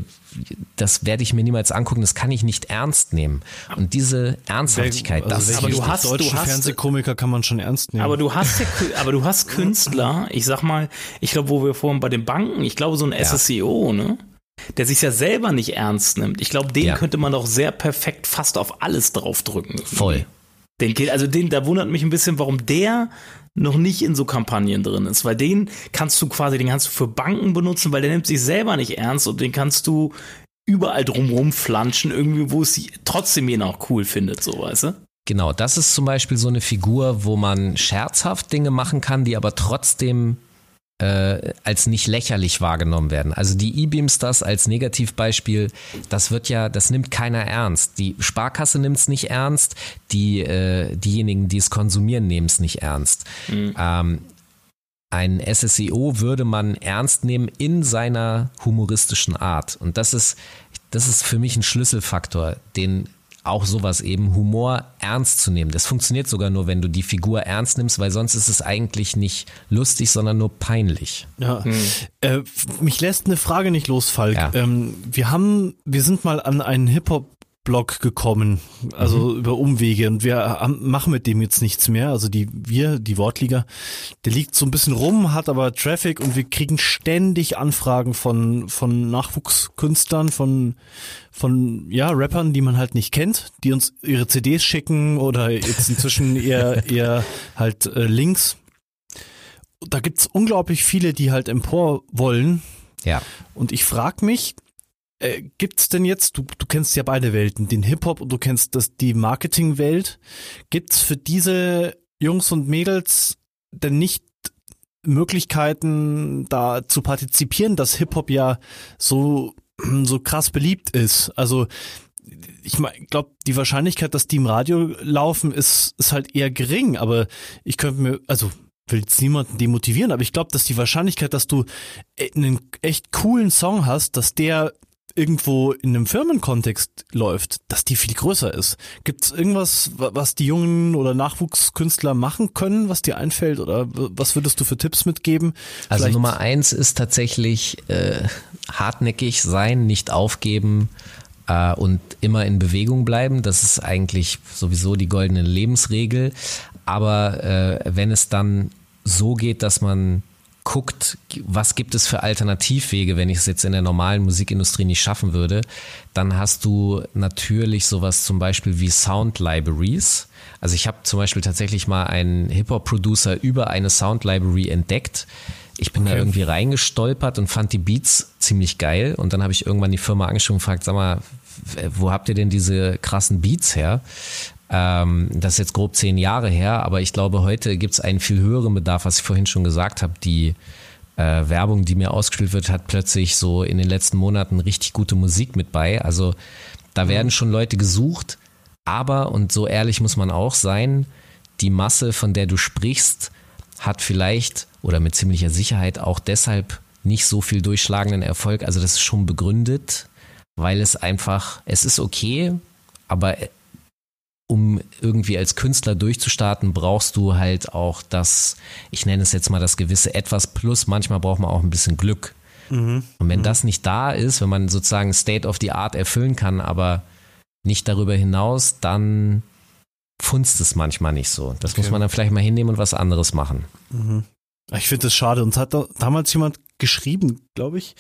das werde ich mir niemals angucken, das kann ich nicht ernst nehmen. Und diese Ernsthaftigkeit, Also das ist aber du hast- du deutschen hast- Fernsehkomiker kann man schon ernst nehmen. Aber du hast ja, aber du hast Künstler, ich sag mal, ich glaube, wo wir vorhin bei den Banken, ich glaube, so ein SSEO, ne? Der sich ja selber nicht ernst nimmt. Ich glaube, den Ja. könnte man doch sehr perfekt fast auf alles draufdrücken. Voll. Den, geht- also den, da wundert mich ein bisschen, warum der noch nicht in so Kampagnen drin ist, weil den kannst du quasi, den kannst du für Banken benutzen, weil der nimmt sich selber nicht ernst und den kannst du überall drumrum flanschen, irgendwie, wo es trotzdem jeden auch cool findet, so, weißt du? Genau, das ist zum Beispiel so eine Figur, wo man scherzhaft Dinge machen kann, die aber trotzdem äh, als nicht lächerlich wahrgenommen werden. Also die E-Beam-Stars als Negativbeispiel, das wird ja, das nimmt keiner ernst. Die Sparkasse nimmt es nicht ernst, die, äh, diejenigen, die es konsumieren, nehmen es nicht ernst. Ähm, ein SSEO würde man ernst nehmen in seiner humoristischen Art. Und das ist, das ist für mich ein Schlüsselfaktor, den auch sowas eben, Humor ernst zu nehmen. Das funktioniert sogar nur, wenn du die Figur ernst nimmst, weil sonst ist es eigentlich nicht lustig, sondern nur peinlich. Ja. Äh, f- mich lässt eine Frage nicht los, Falk. Ja. Ähm, wir haben, wir sind mal an einen Hip-Hop-Blog gekommen, also Mhm. über Umwege und wir haben, machen mit dem jetzt nichts mehr. Also die, wir, die Wortliga, der liegt so ein bisschen rum, hat aber Traffic und wir kriegen ständig Anfragen von, von Nachwuchskünstlern, von, von, ja, Rappern, die man halt nicht kennt, die uns ihre CDs schicken oder jetzt inzwischen eher, eher halt äh, Links da gibt's unglaublich viele, die halt empor wollen. Ja. Und ich frage mich, äh, gibt's denn jetzt, du, du kennst ja beide Welten, den Hip-Hop und du kennst das, die Marketingwelt, gibt's für diese Jungs und Mädels denn nicht Möglichkeiten, da zu partizipieren, dass Hip-Hop ja so, so krass beliebt ist? Also ich glaube, die Wahrscheinlichkeit, dass die im Radio laufen, ist, ist halt eher gering, aber ich könnte mir, also will jetzt niemanden demotivieren, aber ich glaube, dass die Wahrscheinlichkeit, dass du einen echt coolen Song hast, dass der irgendwo in einem Firmenkontext läuft, dass die viel größer ist. Gibt es irgendwas, was die jungen oder Nachwuchskünstler machen können, was dir einfällt? Oder was würdest du für Tipps mitgeben? Also Vielleicht Nummer eins ist tatsächlich äh, hartnäckig sein, nicht aufgeben äh, und immer in Bewegung bleiben. Das ist eigentlich sowieso die goldene Lebensregel. Aber äh, wenn es dann so geht, dass man guckt, was gibt es für Alternativwege, wenn ich es jetzt in der normalen Musikindustrie nicht schaffen würde, dann hast du natürlich sowas zum Beispiel wie Sound Libraries. Also ich habe zum Beispiel tatsächlich mal einen Hip-Hop-Producer über eine Sound Library entdeckt. Ich bin okay. da irgendwie reingestolpert und fand die Beats ziemlich geil. Und dann habe ich irgendwann die Firma angeschrieben und gefragt, sag mal, wo habt ihr denn diese krassen Beats her? Ähm, das ist jetzt grob zehn Jahre her, aber ich glaube, heute gibt es einen viel höheren Bedarf, was ich vorhin schon gesagt habe. Die äh, Werbung, die mir ausgespielt wird, hat plötzlich so in den letzten Monaten richtig gute Musik mit bei. Also da mhm. werden schon Leute gesucht, aber, und so ehrlich muss man auch sein, die Masse, von der du sprichst, hat vielleicht oder mit ziemlicher Sicherheit auch deshalb nicht so viel durchschlagenden Erfolg. Also das ist schon begründet, weil es einfach, es ist okay, aber um irgendwie als Künstler durchzustarten, brauchst du halt auch das, ich nenne es jetzt mal das gewisse Etwas plus, manchmal braucht man auch ein bisschen Glück. Mhm. Und wenn mhm. das nicht da ist, wenn man sozusagen State of the Art erfüllen kann, aber nicht darüber hinaus, dann funzt es manchmal nicht so. Das okay. muss man dann vielleicht mal hinnehmen und was anderes machen. Mhm. Ich finde das schade. Uns hat damals jemand geschrieben, glaube ich,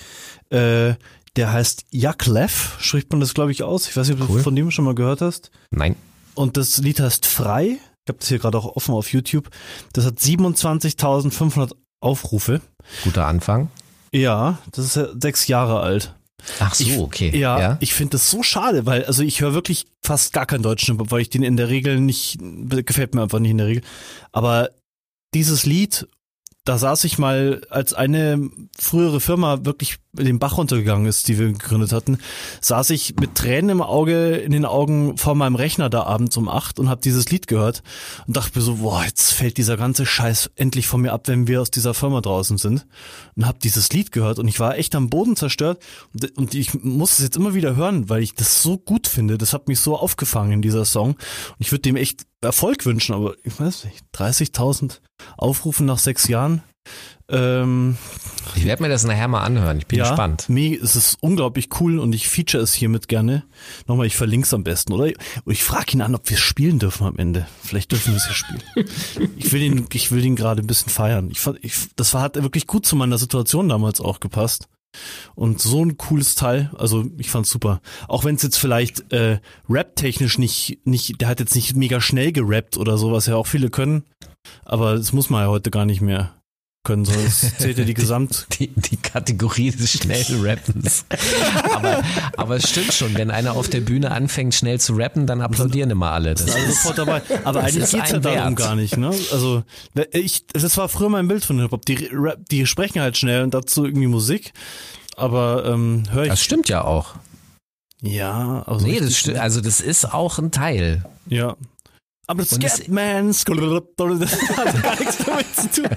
äh, der heißt Jaklev, spricht man das, glaube ich, aus. Ich weiß nicht, ob cool. du von dem schon mal gehört hast. Nein. Und das Lied heißt Frei. Ich habe das hier gerade auch offen auf YouTube. Das hat 27.500 Aufrufe. Guter Anfang. Ja, das ist sechs Jahre alt. Ach so, ich, okay. Ja, ja. ich finde das so schade, weil also ich höre wirklich fast gar keinen deutschen weil ich den in der Regel nicht, gefällt mir einfach nicht in der Regel. Aber dieses Lied da saß ich mal, als eine frühere Firma wirklich den Bach runtergegangen ist, die wir gegründet hatten, saß ich mit Tränen im Auge, in den Augen vor meinem Rechner da abends um acht und habe dieses Lied gehört und dachte mir so, boah, jetzt fällt dieser ganze Scheiß endlich von mir ab, wenn wir aus dieser Firma draußen sind. Und habe dieses Lied gehört und ich war echt am Boden zerstört und ich muss es jetzt immer wieder hören, weil ich das so gut finde. Das hat mich so aufgefangen in dieser Song. Und ich würde dem echt Erfolg wünschen, aber ich weiß nicht, 30.000 Aufrufen nach sechs Jahren. Ähm, ich werde mir das nachher mal anhören. Ich bin ja, gespannt. Mir ist es unglaublich cool und ich feature es hiermit gerne. Nochmal, ich verlinke es am besten, oder? Ich frage ihn an, ob wir es spielen dürfen am Ende. Vielleicht dürfen wir es ja spielen. ich will ihn, ich will ihn gerade ein bisschen feiern. Ich, ich, das war, hat wirklich gut zu meiner Situation damals auch gepasst. Und so ein cooles Teil, also ich fand's super. Auch wenn es jetzt vielleicht äh, rap-technisch nicht, nicht, der hat jetzt nicht mega schnell gerappt oder so, was ja auch viele können. Aber das muss man ja heute gar nicht mehr können, sonst zählt ja die Gesamt... Die, die Kategorie des schnellen Rappens. aber, aber es stimmt schon, wenn einer auf der Bühne anfängt schnell zu rappen, dann applaudieren immer alle. Das ist sofort dabei. Aber eigentlich geht's ja darum gar nicht, ne? Also ich, das war früher mein Bild von Hip-Hop. Die, die sprechen halt schnell und dazu irgendwie Musik. Aber ähm, höre ich. Das stimmt ja auch. Ja, also. Nee, das stimmt, also das ist auch ein Teil. Ja. Aber Scatman, das hat gar nichts damit zu tun.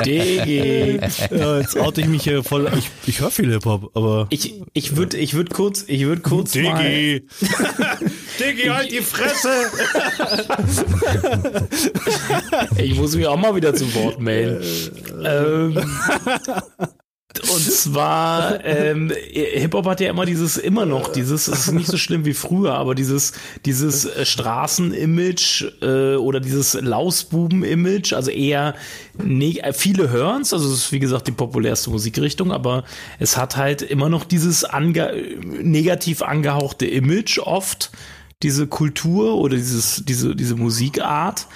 Digi. Ja, jetzt oute ich mich hier voll. Ich, ich höre viel Hip-Hop, aber. Ich, ich würde ich würd kurz, ich würde kurz Digi. mal. Digi, halt die Fresse! ich muss mich auch mal wieder zu Wort melden. ähm, und zwar, ähm, Hip-Hop hat ja immer dieses, immer noch dieses, es ist nicht so schlimm wie früher, aber dieses, dieses äh, Straßen-Image äh, oder dieses Lausbuben-Image, also eher, äh, viele hören's, also es ist wie gesagt die populärste Musikrichtung, aber es hat halt immer noch dieses ange negativ angehauchte Image oft, diese Kultur oder dieses, diese, diese Musikart.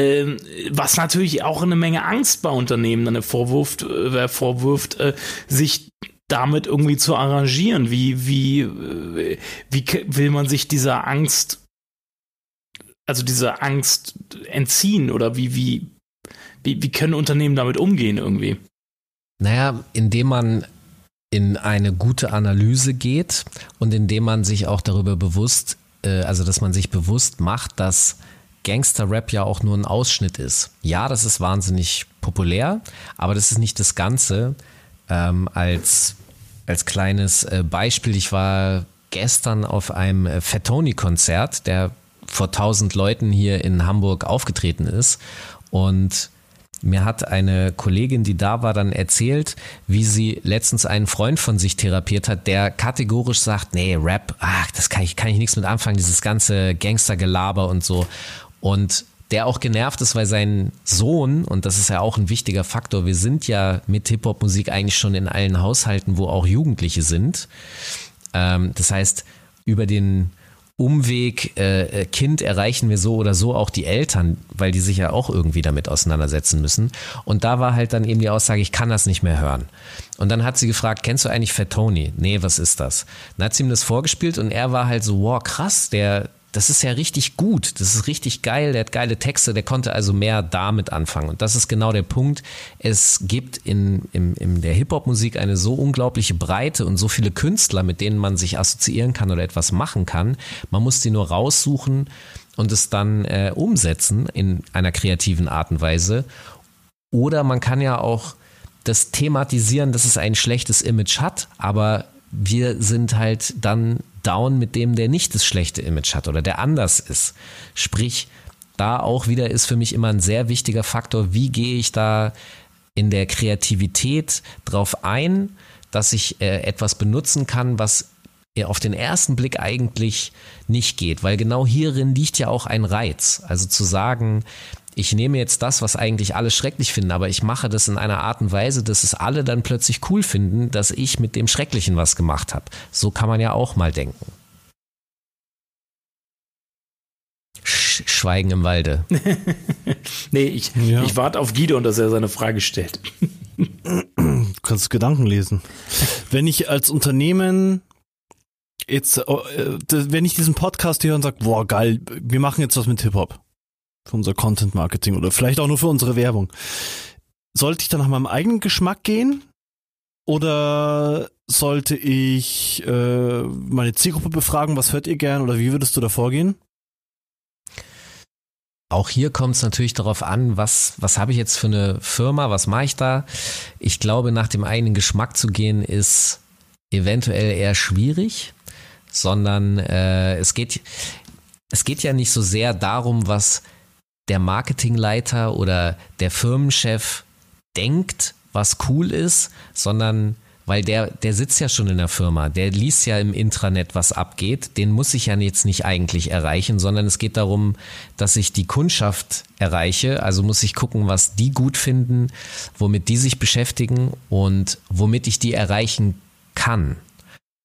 Ähm, was natürlich auch eine Menge Angst bei Unternehmen dann vorwirft, äh, vorwirft äh, sich damit irgendwie zu arrangieren. Wie, wie, äh, wie will man sich dieser Angst, also dieser Angst entziehen oder wie, wie, wie, wie können Unternehmen damit umgehen irgendwie? Naja, indem man in eine gute Analyse geht und indem man sich auch darüber bewusst, äh, also dass man sich bewusst macht, dass Gangster-Rap ja auch nur ein Ausschnitt ist. Ja, das ist wahnsinnig populär, aber das ist nicht das Ganze. Ähm, als, als kleines äh, Beispiel, ich war gestern auf einem äh, Fettoni-Konzert, der vor 1000 Leuten hier in Hamburg aufgetreten ist und mir hat eine Kollegin, die da war, dann erzählt, wie sie letztens einen Freund von sich therapiert hat, der kategorisch sagt, nee, Rap, ach, das kann ich, kann ich nichts mit anfangen, dieses ganze Gangstergelaber und so. Und der auch genervt ist, weil sein Sohn, und das ist ja auch ein wichtiger Faktor, wir sind ja mit Hip-Hop-Musik eigentlich schon in allen Haushalten, wo auch Jugendliche sind. Ähm, das heißt, über den Umweg äh, Kind erreichen wir so oder so auch die Eltern, weil die sich ja auch irgendwie damit auseinandersetzen müssen. Und da war halt dann eben die Aussage, ich kann das nicht mehr hören. Und dann hat sie gefragt, kennst du eigentlich Fat Tony? Nee, was ist das? Dann hat sie ihm das vorgespielt und er war halt so, wow, krass, der, das ist ja richtig gut, das ist richtig geil, der hat geile Texte, der konnte also mehr damit anfangen. Und das ist genau der Punkt. Es gibt in, in, in der Hip-Hop-Musik eine so unglaubliche Breite und so viele Künstler, mit denen man sich assoziieren kann oder etwas machen kann. Man muss die nur raussuchen und es dann äh, umsetzen in einer kreativen Art und Weise. Oder man kann ja auch das thematisieren, dass es ein schlechtes Image hat, aber wir sind halt dann down mit dem, der nicht das schlechte Image hat oder der anders ist. Sprich, da auch wieder ist für mich immer ein sehr wichtiger Faktor, wie gehe ich da in der Kreativität drauf ein, dass ich äh, etwas benutzen kann, was auf den ersten Blick eigentlich nicht geht, weil genau hierin liegt ja auch ein Reiz. Also zu sagen, ich nehme jetzt das, was eigentlich alle schrecklich finden, aber ich mache das in einer Art und Weise, dass es alle dann plötzlich cool finden, dass ich mit dem Schrecklichen was gemacht habe. So kann man ja auch mal denken. Sch Schweigen im Walde. nee, ich, ja. ich warte auf Guido und dass er seine Frage stellt. du kannst Gedanken lesen. Wenn ich als Unternehmen jetzt, äh, wenn ich diesen Podcast höre und sage, boah, geil, wir machen jetzt was mit Hip-Hop für unser Content Marketing oder vielleicht auch nur für unsere Werbung. Sollte ich dann nach meinem eigenen Geschmack gehen? Oder sollte ich äh, meine Zielgruppe befragen, was hört ihr gern oder wie würdest du da vorgehen? Auch hier kommt es natürlich darauf an, was, was habe ich jetzt für eine Firma, was mache ich da? Ich glaube, nach dem eigenen Geschmack zu gehen, ist eventuell eher schwierig, sondern äh, es geht, es geht ja nicht so sehr darum, was der Marketingleiter oder der Firmenchef denkt, was cool ist, sondern weil der, der sitzt ja schon in der Firma, der liest ja im Intranet, was abgeht, den muss ich ja jetzt nicht eigentlich erreichen, sondern es geht darum, dass ich die Kundschaft erreiche, also muss ich gucken, was die gut finden, womit die sich beschäftigen und womit ich die erreichen kann.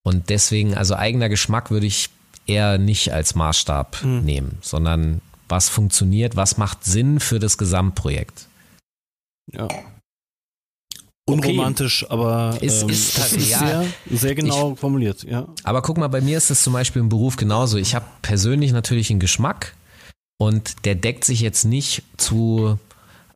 Und deswegen, also eigener Geschmack würde ich eher nicht als Maßstab mhm. nehmen, sondern was funktioniert, was macht Sinn für das Gesamtprojekt. Ja. Unromantisch, okay. aber ist, ähm, ist, ist ja, sehr, sehr genau ich, formuliert. Ja. Aber guck mal, bei mir ist das zum Beispiel im Beruf genauso. Ich habe persönlich natürlich einen Geschmack und der deckt sich jetzt nicht zu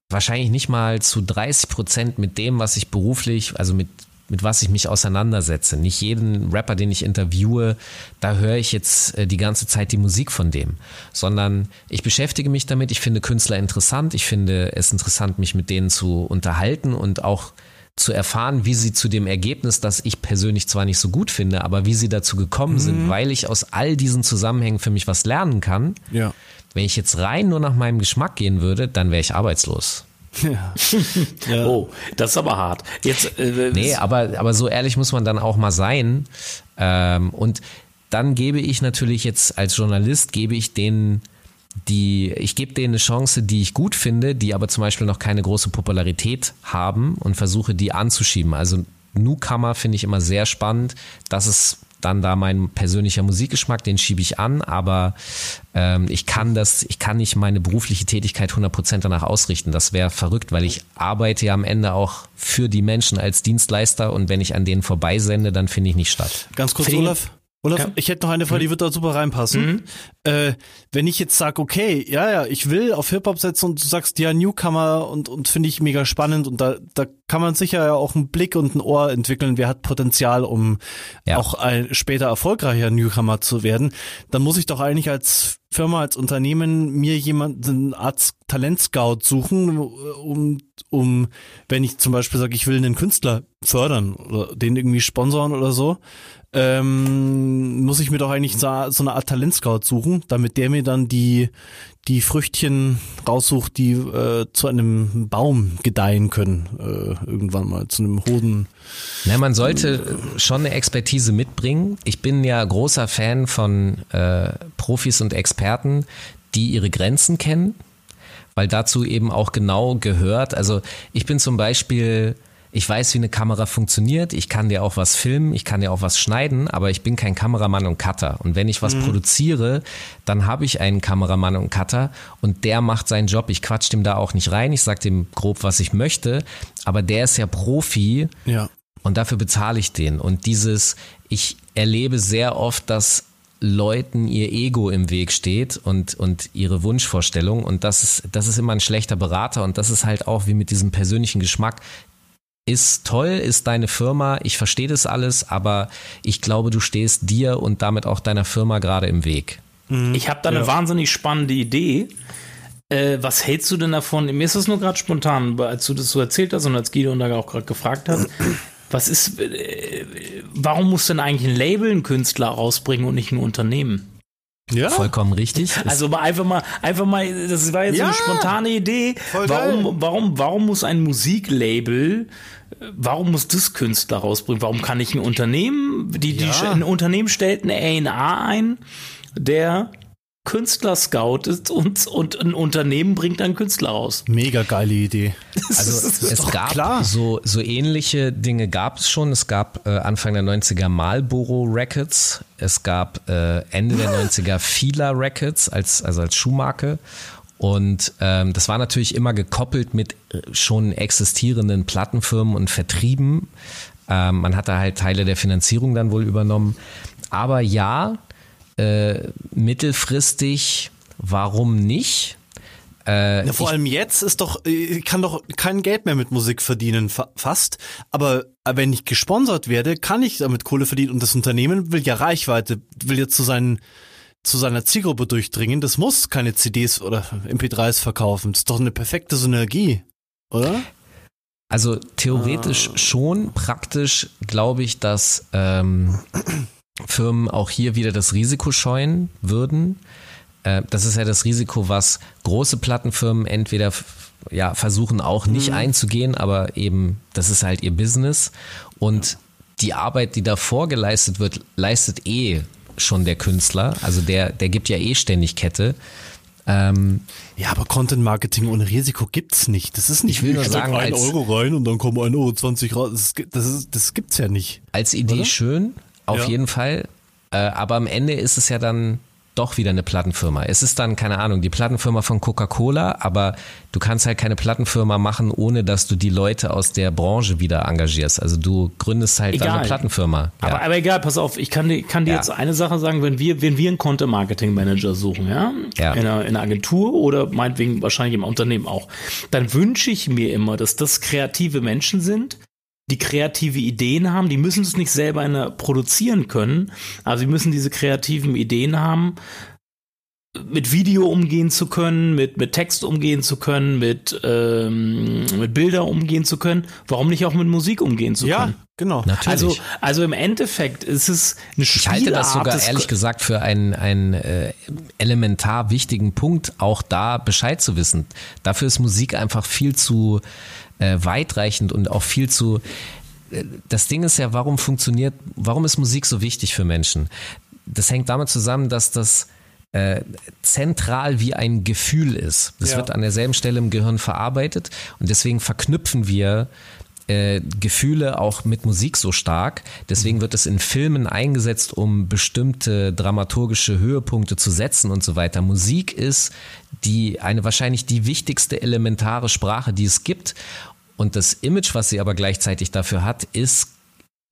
wahrscheinlich nicht mal zu 30 Prozent mit dem, was ich beruflich, also mit mit was ich mich auseinandersetze. Nicht jeden Rapper, den ich interviewe, da höre ich jetzt äh, die ganze Zeit die Musik von dem, sondern ich beschäftige mich damit. Ich finde Künstler interessant. Ich finde es interessant, mich mit denen zu unterhalten und auch zu erfahren, wie sie zu dem Ergebnis, das ich persönlich zwar nicht so gut finde, aber wie sie dazu gekommen mhm. sind, weil ich aus all diesen Zusammenhängen für mich was lernen kann. Ja. Wenn ich jetzt rein nur nach meinem Geschmack gehen würde, dann wäre ich arbeitslos. Ja. ja. Oh, das ist aber hart. Jetzt, äh, nee, aber, aber so ehrlich muss man dann auch mal sein. Ähm, und dann gebe ich natürlich jetzt als Journalist, gebe ich denen die, ich gebe denen eine Chance, die ich gut finde, die aber zum Beispiel noch keine große Popularität haben und versuche die anzuschieben. Also Newcomer finde ich immer sehr spannend. Das ist dann da mein persönlicher Musikgeschmack, den schiebe ich an, aber ähm, ich kann das, ich kann nicht meine berufliche Tätigkeit 100% danach ausrichten. Das wäre verrückt, weil ich arbeite ja am Ende auch für die Menschen als Dienstleister und wenn ich an denen vorbeisende, dann finde ich nicht statt. Ganz kurz, Olaf. Olaf, ja. ich hätte noch eine Frage, die wird da super reinpassen. Mhm. äh, wenn ich jetzt sage, okay, ja, ja, ich will auf Hip-Hop setzen und du sagst, ja, Newcomer und, und finde ich mega spannend und da, da kann man sicher ja auch einen Blick und ein Ohr entwickeln, wer hat Potenzial, um ja. auch ein später erfolgreicher Newcomer zu werden, dann muss ich doch eigentlich als Firma, als Unternehmen mir jemanden, Art Talentscout suchen, um, um, wenn ich zum Beispiel sage, ich will einen Künstler fördern oder den irgendwie sponsoren oder so, ähm, muss ich mir doch eigentlich so, eine Art Talentscout suchen, damit der mir dann die, die Früchtchen raussucht, die äh, zu einem Baum gedeihen können, äh, irgendwann mal, zu einem Hoden. Na, man sollte schon eine Expertise mitbringen. Ich bin ja großer Fan von äh, Profis und Experten, die ihre Grenzen kennen, weil dazu eben auch genau gehört. Also ich bin zum Beispiel ich weiß, wie eine Kamera funktioniert, ich kann dir auch was filmen, ich kann dir auch was schneiden, aber ich bin kein Kameramann und Cutter. Und wenn ich was mhm. produziere, dann habe ich einen Kameramann und Cutter und der macht seinen Job. Ich quatsch dem da auch nicht rein, ich sage dem grob, was ich möchte, aber der ist ja Profi ja. und dafür bezahle ich den. Und dieses, ich erlebe sehr oft, dass Leuten ihr Ego im Weg steht und, und ihre Wunschvorstellung. Und das ist, das ist immer ein schlechter Berater. Und das ist halt auch wie mit diesem persönlichen Geschmack ist toll, ist deine Firma, ich verstehe das alles, aber ich glaube, du stehst dir und damit auch deiner Firma gerade im Weg. Mhm. Ich habe da eine ja. wahnsinnig spannende Idee. Äh, was hältst du denn davon? Mir ist das nur gerade spontan, als du das so erzählt hast und als Guido da auch gerade gefragt hat. Was ist, äh, warum muss denn eigentlich ein Label einen Künstler rausbringen und nicht ein Unternehmen? Ja. Vollkommen richtig. Also einfach mal, einfach mal, das war jetzt ja. so eine spontane Idee. warum, warum, warum muss ein Musiklabel, warum muss das Künstler rausbringen? Warum kann ich ein Unternehmen, die, die, ja. ein Unternehmen stellt eine A&A ein, der Künstler scoutet und, und ein Unternehmen bringt einen Künstler raus. Mega geile Idee. Also es gab klar. So, so ähnliche Dinge gab es schon. Es gab äh, Anfang der 90er Marlboro Records. Es gab äh, Ende der 90er Fila Records als, also als Schuhmarke. Und ähm, das war natürlich immer gekoppelt mit äh, schon existierenden Plattenfirmen und Vertrieben. Ähm, man hat da halt Teile der Finanzierung dann wohl übernommen. Aber ja, äh, mittelfristig, warum nicht? Äh, ja, vor allem jetzt ist doch, ich äh, kann doch kein Geld mehr mit Musik verdienen, fa fast. Aber wenn ich gesponsert werde, kann ich damit Kohle verdienen und das Unternehmen will ja Reichweite, will ja zu seinen zu seiner Zielgruppe durchdringen. Das muss keine CDs oder MP3s verkaufen. Das ist doch eine perfekte Synergie, oder? Also theoretisch ah. schon, praktisch glaube ich, dass ähm, Firmen auch hier wieder das Risiko scheuen würden. Äh, das ist ja das Risiko, was große Plattenfirmen entweder ja, versuchen auch nicht mhm. einzugehen, aber eben, das ist halt ihr Business. Und die Arbeit, die davor geleistet wird, leistet eh schon der Künstler. Also der, der gibt ja eh ständig Kette. Ähm, ja, aber Content Marketing ohne Risiko gibt's nicht. Das ist nicht. Ich will nur sagen, ein Euro rein und dann kommen 1,20 Euro raus. Das, das, das gibt's ja nicht. Als Idee oder? schön, auf ja. jeden Fall. Äh, aber am Ende ist es ja dann doch wieder eine Plattenfirma. Es ist dann, keine Ahnung, die Plattenfirma von Coca-Cola, aber du kannst halt keine Plattenfirma machen, ohne dass du die Leute aus der Branche wieder engagierst. Also du gründest halt egal. eine Plattenfirma. Ja. Aber, aber egal, pass auf, ich kann, dir, kann dir ja. jetzt eine Sache sagen, wenn wir, wenn wir einen Content-Marketing-Manager suchen, ja, ja. In, einer, in einer Agentur oder meinetwegen wahrscheinlich im Unternehmen auch, dann wünsche ich mir immer, dass das kreative Menschen sind, die kreative Ideen haben, die müssen es nicht selber eine produzieren können, aber sie müssen diese kreativen Ideen haben, mit Video umgehen zu können, mit, mit Text umgehen zu können, mit, ähm, mit Bilder umgehen zu können. Warum nicht auch mit Musik umgehen zu können? Ja, genau. Natürlich. Also, also im Endeffekt ist es eine Ich halte das sogar ehrlich gesagt für einen, einen äh, elementar wichtigen Punkt, auch da Bescheid zu wissen. Dafür ist Musik einfach viel zu äh, weitreichend und auch viel zu. Äh, das Ding ist ja, warum funktioniert, warum ist Musik so wichtig für Menschen? Das hängt damit zusammen, dass das äh, zentral wie ein Gefühl ist. Das ja. wird an derselben Stelle im Gehirn verarbeitet und deswegen verknüpfen wir äh, Gefühle auch mit Musik so stark. Deswegen wird es in Filmen eingesetzt, um bestimmte dramaturgische Höhepunkte zu setzen und so weiter. Musik ist die eine wahrscheinlich die wichtigste elementare Sprache, die es gibt. Und das Image, was sie aber gleichzeitig dafür hat, ist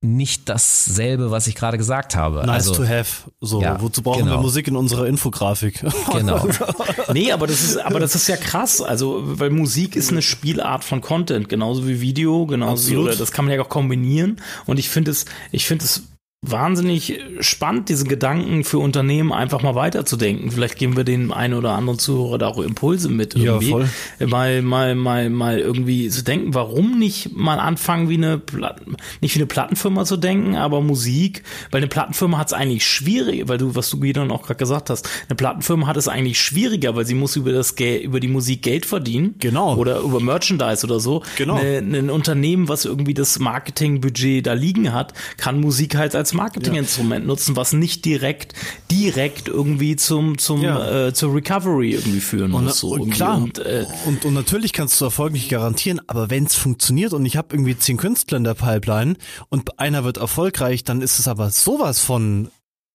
nicht dasselbe, was ich gerade gesagt habe. Nice also, to have. So, ja, wozu brauchen genau. wir Musik in unserer Infografik? Genau. Nee, aber das ist, aber das ist ja krass. Also, weil Musik ist eine Spielart von Content, genauso wie Video, genauso wie, Absolut. oder das kann man ja auch kombinieren. Und ich finde es, ich finde es wahnsinnig spannend, diesen Gedanken für Unternehmen einfach mal weiterzudenken. Vielleicht geben wir den einen oder anderen Zuhörer da auch Impulse mit Ja, irgendwie. voll. Mal, mal, mal, mal irgendwie zu denken, warum nicht mal anfangen, wie eine Platten, nicht wie eine Plattenfirma zu denken, aber Musik, weil eine Plattenfirma hat es eigentlich schwierig, weil du, was du Gideon auch gerade gesagt hast, eine Plattenfirma hat es eigentlich schwieriger, weil sie muss über das Geld, über die Musik Geld verdienen. Genau. Oder über Merchandise oder so. Genau. Eine, ein Unternehmen, was irgendwie das Marketingbudget da liegen hat, kann Musik halt als Marketinginstrument nutzen, was nicht direkt, direkt irgendwie zum, zum, Ja. äh, zur Recovery irgendwie führen Und, muss. So und klar, Und, äh, und, und natürlich kannst du Erfolg nicht garantieren, aber wenn es funktioniert und ich habe irgendwie zehn Künstler in der Pipeline und einer wird erfolgreich, dann ist es aber sowas von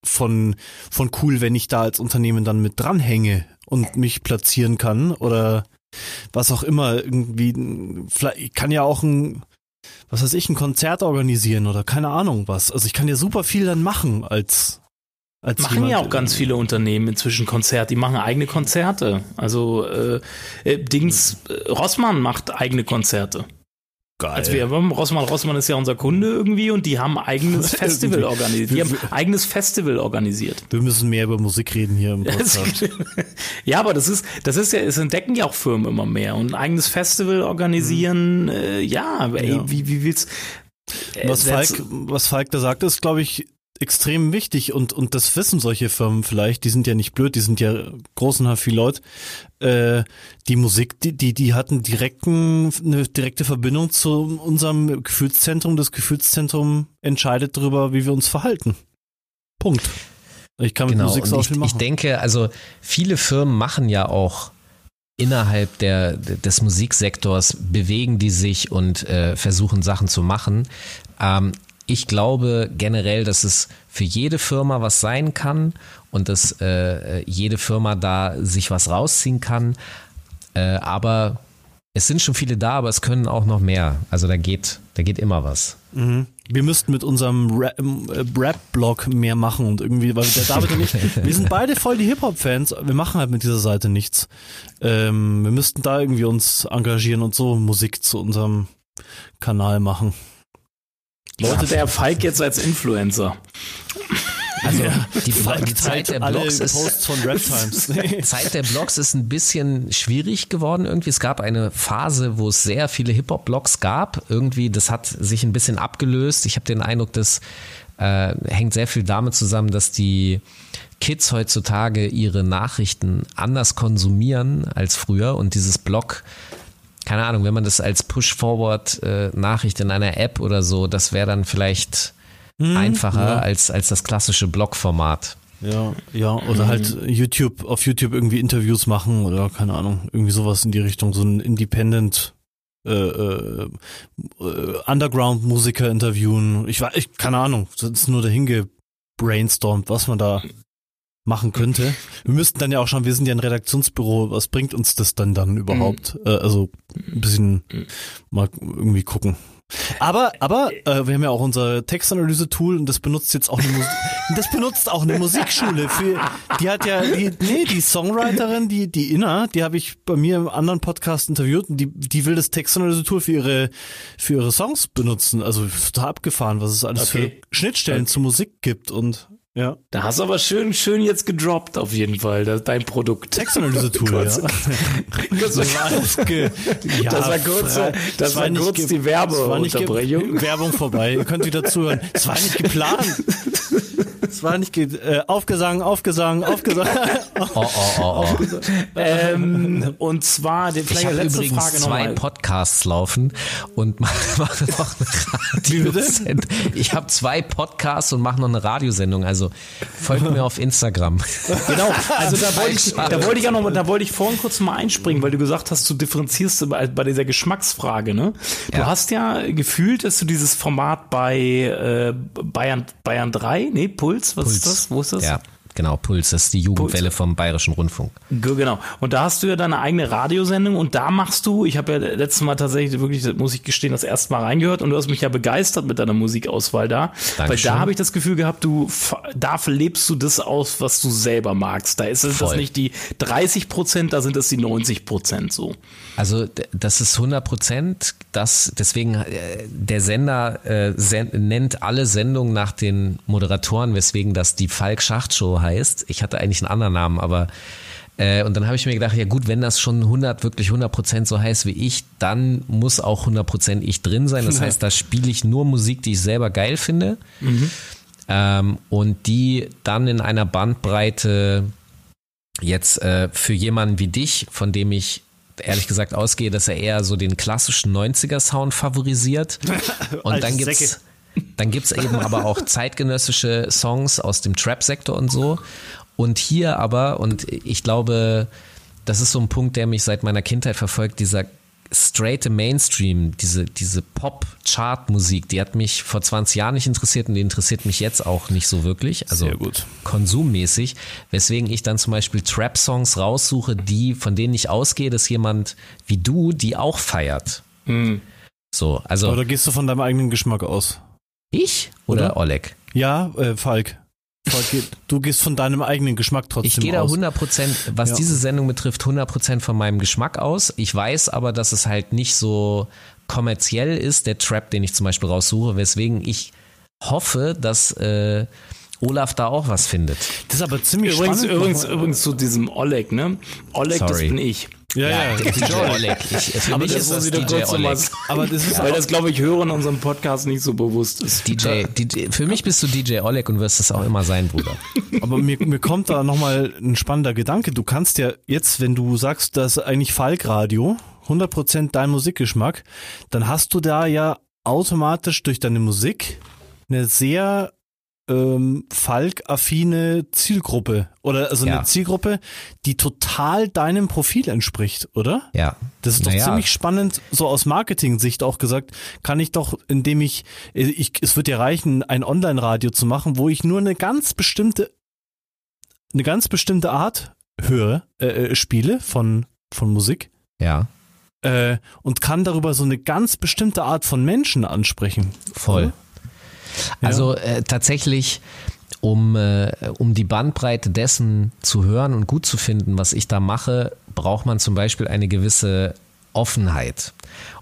von von cool, wenn ich da als Unternehmen dann mit dranhänge und mich platzieren kann oder was auch immer irgendwie vielleicht ich kann ja auch ein was weiß ich ein Konzert organisieren oder keine Ahnung was. Also ich kann ja super viel dann machen als als machen ja auch ganz viele Unternehmen inzwischen Konzerte, die machen eigene Konzerte. Also äh, äh, Dings, äh, Rossmann macht eigene Konzerte. Geil. Also wir Rossmann, Rossmann ist ja unser Kunde irgendwie und die haben eigenes Festival organisiert. Die haben eigenes Festival organisiert. Wir müssen mehr über Musik reden hier im Podcast. ja, aber das ist, das ist ja, es entdecken ja auch Firmen immer mehr und ein eigenes Festival organisieren, äh, ja, ey, Mhm. Ja. wie, wie willst äh, Was that's- Falk, was Falk da sagt, ist, glaube ich, extrem wichtig und, und das wissen solche Firmen vielleicht, die sind ja nicht blöd, die sind ja großenhaft viel Leute. Äh, die Musik, die, die, die hatten direkten, eine direkte Verbindung zu unserem Gefühlszentrum. Das Gefühlszentrum entscheidet darüber, wie wir uns verhalten. Punkt. Ich kann mit Genau, Musik so ich, viel ich machen. denke, also viele Firmen machen ja auch innerhalb der, des Musiksektors, bewegen die sich und äh, versuchen Sachen zu machen. Ähm, ich glaube generell, dass es für jede Firma was sein kann und dass äh, jede Firma da sich was rausziehen kann. Äh, aber es sind schon viele da, aber es können auch noch mehr. Also da geht, da geht immer was. Mhm. Wir müssten mit unserem Rap- äh, Rap-Blog mehr machen und irgendwie, weil der David und ich, wir sind beide voll die Hip-Hop-Fans, wir machen halt mit dieser Seite nichts. Ähm, wir müssten da irgendwie uns engagieren und so Musik zu unserem Kanal machen. Leute, der Falk jetzt als Influencer. Also die, Falk die Zeit der Blogs ist Posts von Rap Times. Zeit der Blogs ist ein bisschen schwierig geworden irgendwie. Es gab eine Phase, wo es sehr viele Hip-Hop-Blogs gab. Irgendwie, das hat sich ein bisschen abgelöst. Ich habe den Eindruck, das äh, hängt sehr viel damit zusammen, dass die Kids heutzutage ihre Nachrichten anders konsumieren als früher und dieses Blog keine Ahnung, wenn man das als Push-Forward-Nachricht in einer App oder so, das wäre dann vielleicht einfacher ja. als, als das klassische Blog-Format. Ja, ja, oder halt YouTube, auf YouTube irgendwie Interviews machen oder keine Ahnung, irgendwie sowas in die Richtung, so ein Independent äh, äh, äh, Underground-Musiker interviewen. Ich war, ich, keine Ahnung, das ist nur dahin gebrainstormt, was man da machen könnte. Wir müssten dann ja auch schauen, wir sind ja ein Redaktionsbüro, was bringt uns das dann dann überhaupt? Äh, also ein bisschen mal irgendwie gucken. Aber, aber äh, wir haben ja auch unser Textanalyse-Tool und das benutzt jetzt auch eine Musik, das benutzt auch eine Musikschule. Für, die hat ja, die, nee, die Songwriterin, die, die Inna, die habe ich bei mir im anderen Podcast interviewt und die, die will das Textanalyse-Tool für ihre, für ihre Songs benutzen. Also total abgefahren, was es alles Okay. für Schnittstellen zur Musik gibt und ja. Da hast du aber schön, schön jetzt gedroppt auf jeden Fall, das, dein Produkt. Textanalyse-Tool, ja. Das war, alles ge ja, Das war kurz- das es war nicht kurz ge- die Werbeunterbrechung. Werbung vorbei. Ihr könnt wieder zuhören. Es war nicht geplant. Es war nicht ge äh, Aufgesang, Aufgesang, Aufgesang. Oh, oh, oh, oh. ähm, und zwar, Ich vielleicht habe letzte übrigens Frage zwei. Podcasts laufen und mache mach noch eine Radiosendung. Ich habe zwei Podcasts und mache noch eine Radiosendung. Also folgt mir auf Instagram. Genau, also da wollte ich, da wollte ich auch noch, da wollte ich vorhin kurz mal einspringen, weil du gesagt hast, du differenzierst bei, bei dieser Geschmacksfrage, ne? Du Ja. hast ja gefühlt, dass du dieses Format bei äh, Bayern, Bayern 3, nee, Puls, was ist das? Wo ist das? Ja, genau, Puls, das ist die Jugendwelle Puls. vom Bayerischen Rundfunk. Genau. Und da hast du ja deine eigene Radiosendung und da machst du, ich habe ja letztes Mal tatsächlich wirklich, muss ich gestehen, das erste Mal reingehört und du hast mich ja begeistert mit deiner Musikauswahl da. Dankeschön. Weil da habe ich das Gefühl gehabt, du, da lebst du das aus, was du selber magst. Da ist es das nicht die 30 Prozent, da sind es die 90 Prozent so. Also das ist 100 Prozent, das, deswegen, äh, der Sender äh, send, nennt alle Sendungen nach den Moderatoren, weswegen das die Falk-Schacht-Show heißt. Ich hatte eigentlich einen anderen Namen, aber äh, und dann habe ich mir gedacht, ja gut, wenn das schon 100, wirklich 100 Prozent so heißt wie ich, dann muss auch 100 Prozent ich drin sein. Das heißt, da spiele ich nur Musik, die ich selber geil finde. Mhm. Ähm, und die dann in einer Bandbreite jetzt äh, für jemanden wie dich, von dem ich ehrlich gesagt ausgehe, dass er eher so den klassischen 90er-Sound favorisiert. Und dann gibt's, dann gibt's eben aber auch zeitgenössische Songs aus dem Trap-Sektor und so. Und hier aber, und ich glaube, das ist so ein Punkt, der mich seit meiner Kindheit verfolgt, dieser straight Mainstream, diese, diese Pop-Chart-Musik, die hat mich vor 20 Jahren nicht interessiert und die interessiert mich jetzt auch nicht so wirklich. Also konsummäßig. Weswegen ich dann zum Beispiel Trap-Songs raussuche, die, von denen ich ausgehe, dass jemand wie du die auch feiert. Mhm. So, also. Oder gehst du von deinem eigenen Geschmack aus? Ich oder? Oleg? Ja, äh, Falk. Du gehst von deinem eigenen Geschmack trotzdem aus. Ich gehe da 100 Prozent, was ja. diese Sendung betrifft, 100 Prozent von meinem Geschmack aus. Ich weiß aber, dass es halt nicht so kommerziell ist, der Trap, den ich zum Beispiel raussuche, weswegen ich hoffe, dass äh, Olaf da auch was findet. Das ist aber ziemlich übrigens, spannend. Übrigens, übrigens zu diesem Oleg, ne? Oleg, Sorry. das bin ich. Ja, ja, ja DJ Oleg. Ich, für aber mich das ist das DJ Oleg. Aber das ist Weil das, glaube ich, Hörern in unserem Podcast nicht so bewusst ist. DJ, DJ, für mich bist du DJ Oleg und wirst es auch immer sein, Bruder. Aber mir, mir kommt da nochmal ein spannender Gedanke. Du kannst ja jetzt, wenn du sagst, dass eigentlich Falk-Radio 100% dein Musikgeschmack, dann hast du da ja automatisch durch deine Musik eine sehr ähm, Falk-affine Zielgruppe oder also ja. eine Zielgruppe, die total deinem Profil entspricht, oder? Ja. Das ist doch naja. ziemlich spannend, so aus Marketing-Sicht auch gesagt, kann ich doch, indem ich, ich es wird ja reichen, ein Online-Radio zu machen, wo ich nur eine ganz bestimmte, eine ganz bestimmte Art höre, äh, äh spiele von, von Musik. Ja. Äh, und kann darüber so eine ganz bestimmte Art von Menschen ansprechen. Voll. Oder? Also äh, tatsächlich, um, äh, um die Bandbreite dessen zu hören und gut zu finden, was ich da mache, braucht man zum Beispiel eine gewisse Offenheit.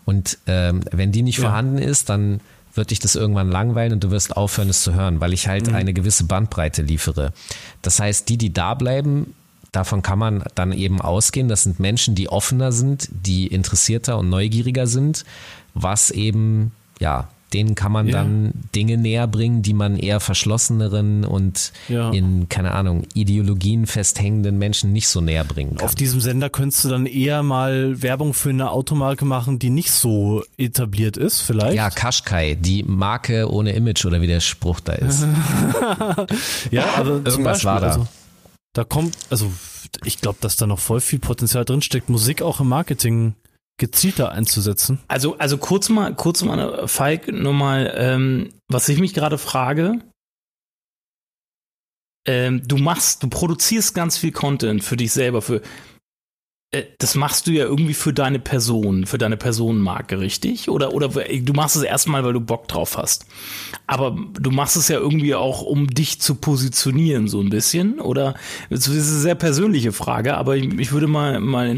Und ähm, wenn die nicht ja. vorhanden ist, dann wird dich das irgendwann langweilen und du wirst aufhören, es zu hören, weil ich halt mhm. eine gewisse Bandbreite liefere. Das heißt, die, die da bleiben, davon kann man dann eben ausgehen, das sind Menschen, die offener sind, die interessierter und neugieriger sind, was eben, ja, denen kann man ja. dann Dinge näher bringen, die man eher verschlosseneren und ja. in, keine Ahnung, Ideologien festhängenden Menschen nicht so näher bringen kann. Auf diesem Sender könntest du dann eher mal Werbung für eine Automarke machen, die nicht so etabliert ist, vielleicht? Ja, Qashqai, die Marke ohne Image oder wie der Spruch da ist. ja, also irgendwas Beispiel, war da. Also, da kommt, also ich glaube, dass da noch voll viel Potenzial drinsteckt, Musik auch im Marketing gezielter einzusetzen? Also, also kurz mal, kurz mal, Falk, nochmal, ähm, was ich mich gerade frage. Ähm, du machst, du produzierst ganz viel Content für dich selber, für das machst du ja irgendwie für deine Person, für deine Personenmarke, richtig? Oder, oder du machst es erstmal, weil du Bock drauf hast. Aber du machst es ja irgendwie auch, um dich zu positionieren, so ein bisschen. Oder das ist eine sehr persönliche Frage, aber ich, ich würde mal, mal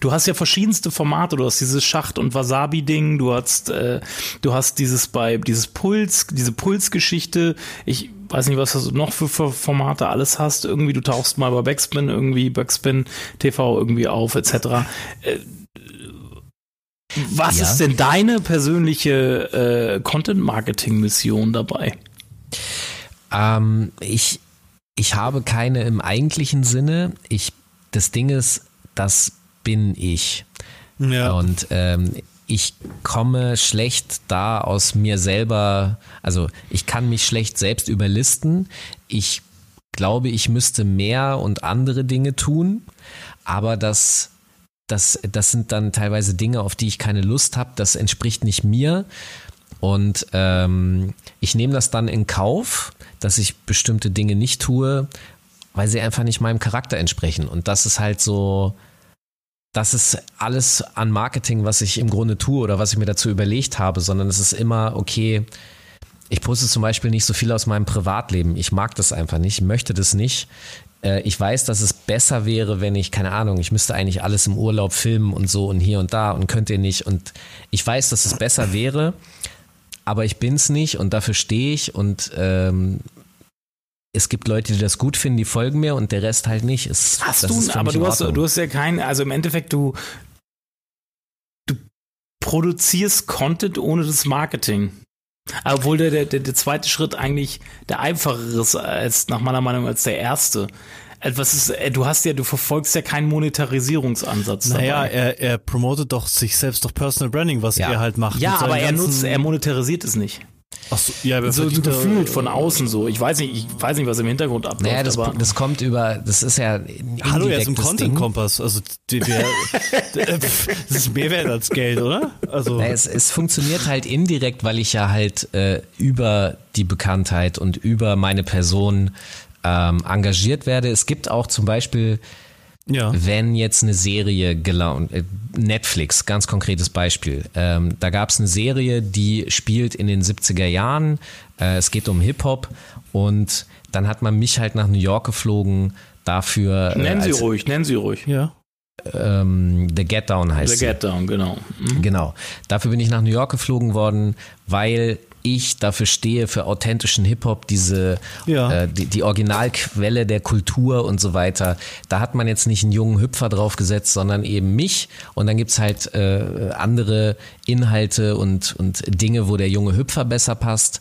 du hast ja verschiedenste Formate, du hast dieses Schacht- und Wasabi-Ding, du hast, äh, du hast dieses bei, dieses Puls, diese Pulsgeschichte. Ich, weiß nicht, was du noch für, Formate alles hast. Irgendwie, du tauchst mal bei Backspin, irgendwie Backspin TV irgendwie auf, etc. Äh, was ja. ist denn deine persönliche äh, Content-Marketing-Mission dabei? Ähm, ich, ich habe keine im eigentlichen Sinne. Ich, das Ding ist, das bin ich. Ja. Und ähm, ich komme schlecht da aus mir selber, also ich kann mich schlecht selbst überlisten. Ich glaube, ich müsste mehr und andere Dinge tun, aber das, das, das sind dann teilweise Dinge, auf die ich keine Lust habe, das entspricht nicht mir. Und ähm, ich nehme das dann in Kauf, dass ich bestimmte Dinge nicht tue, weil sie einfach nicht meinem Charakter entsprechen. Und das ist halt so, das ist alles an Marketing, was ich im Grunde tue oder was ich mir dazu überlegt habe, sondern es ist immer, okay, ich poste zum Beispiel nicht so viel aus meinem Privatleben. Ich mag das einfach nicht, möchte das nicht. Äh, ich weiß, dass es besser wäre, wenn ich, keine Ahnung, ich müsste eigentlich alles im Urlaub filmen und so und hier und da und könnt ihr nicht. Und ich weiß, dass es besser wäre, aber ich bin es nicht und dafür stehe ich und ähm, es gibt Leute, die das gut finden, die folgen mir und der Rest halt nicht. Es, hast du, aber du hast, du hast ja kein, also im Endeffekt, du, du produzierst Content ohne das Marketing. Obwohl der, der, der zweite Schritt eigentlich der einfachere ist als nach meiner Meinung als der erste. Was ist, äh, du hast ja, du verfolgst ja keinen Monetarisierungsansatz. Naja, dabei. er, er promotet doch sich selbst durch Personal Branding, was ja. er halt macht. Ja, aber er nutzt, er monetarisiert es nicht. Ach so, ja, aber so, so gefühlt von außen so. Ich weiß nicht, ich weiß nicht, was im Hintergrund abläuft. Naja, das, das kommt über, das ist ja. Hallo, er ist ein Content-Kompass. Also, die, der, das ist mehr wert als Geld, oder? Also. Naja, es, es funktioniert halt indirekt, weil ich ja halt äh, über die Bekanntheit und über meine Person ähm, engagiert werde. Es gibt auch zum Beispiel ja. Wenn jetzt eine Serie gelaunt, äh, Netflix, ganz konkretes Beispiel. Ähm, da gab es eine Serie, die spielt in den 70er Jahren. Äh, es geht um Hip-Hop und dann hat man mich halt nach New York geflogen dafür. Äh, nennen äh, Sie ruhig, nennen Sie ruhig. Ja. Ähm, The Get Down heißt The Get Down, genau. Mhm. Genau. Dafür bin ich nach New York geflogen worden, weil ich dafür stehe, für authentischen Hip-Hop, diese ja. äh, die, die, Originalquelle der Kultur und so weiter. Da hat man jetzt nicht einen jungen Hüpfer draufgesetzt, sondern eben mich. Und dann gibt's halt äh, andere Inhalte und, und Dinge, wo der junge Hüpfer besser passt.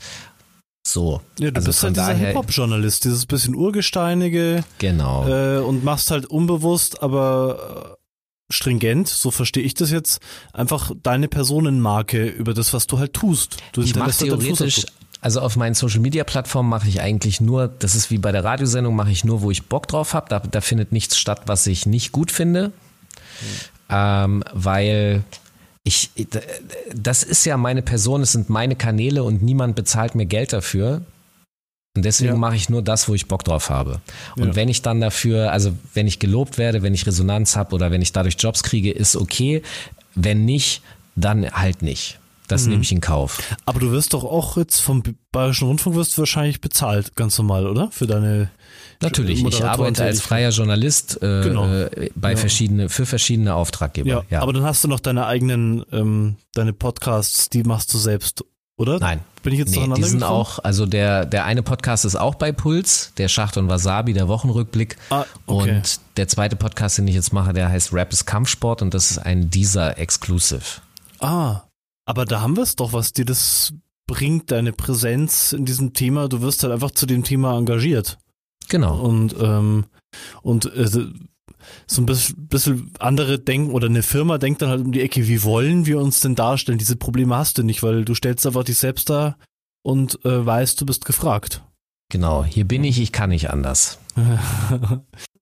So. Ja, du also bist halt dieser Hip-Hop-Journalist, dieses bisschen Urgesteinige. Genau. Äh, und machst halt unbewusst, aber stringent, so verstehe ich das jetzt, einfach deine Personenmarke über das, was du halt tust. Du ich mache halt theoretisch, also auf meinen Social Media Plattformen mache ich eigentlich nur, das ist wie bei der Radiosendung, mache ich nur, wo ich Bock drauf habe. Da, da, findet nichts statt, was ich nicht gut finde. Mhm. Ähm, weil ich, das ist ja meine Person, es sind meine Kanäle und niemand bezahlt mir Geld dafür. Und deswegen ja. mache ich nur das, wo ich Bock drauf habe. Und ja. wenn ich dann dafür, also wenn ich gelobt werde, wenn ich Resonanz habe oder wenn ich dadurch Jobs kriege, ist okay. Wenn nicht, dann halt nicht. Das mhm. nehme ich in Kauf. Aber du wirst doch auch jetzt vom Bayerischen Rundfunk wirst du wahrscheinlich bezahlt, ganz normal, oder? Für deine Natürlich, ich arbeite als freier Journalist äh, genau. Bei ja. verschiedene, für verschiedene Auftraggeber. Ja, ja, aber dann hast du noch deine eigenen, ähm, deine Podcasts, die machst du selbst, oder? Nein. Bin ich jetzt nee, Die sind gekommen? auch, also der, der eine Podcast ist auch bei Puls, der Schacht und Wasabi, der Wochenrückblick. Ah, okay. Und der zweite Podcast, den ich jetzt mache, der heißt Rap ist Kampfsport und das ist ein dieser Exclusive. Ah, aber da haben wir es doch, was dir das bringt, deine Präsenz in diesem Thema. Du wirst halt einfach zu dem Thema engagiert. Genau. Und, ähm, und äh, so ein bisschen andere denken oder eine Firma denkt dann halt um die Ecke, wie wollen wir uns denn darstellen? Diese Probleme hast du nicht, weil du stellst einfach dich selbst da und äh, weißt, du bist gefragt. Genau, hier bin ich, ich kann nicht anders.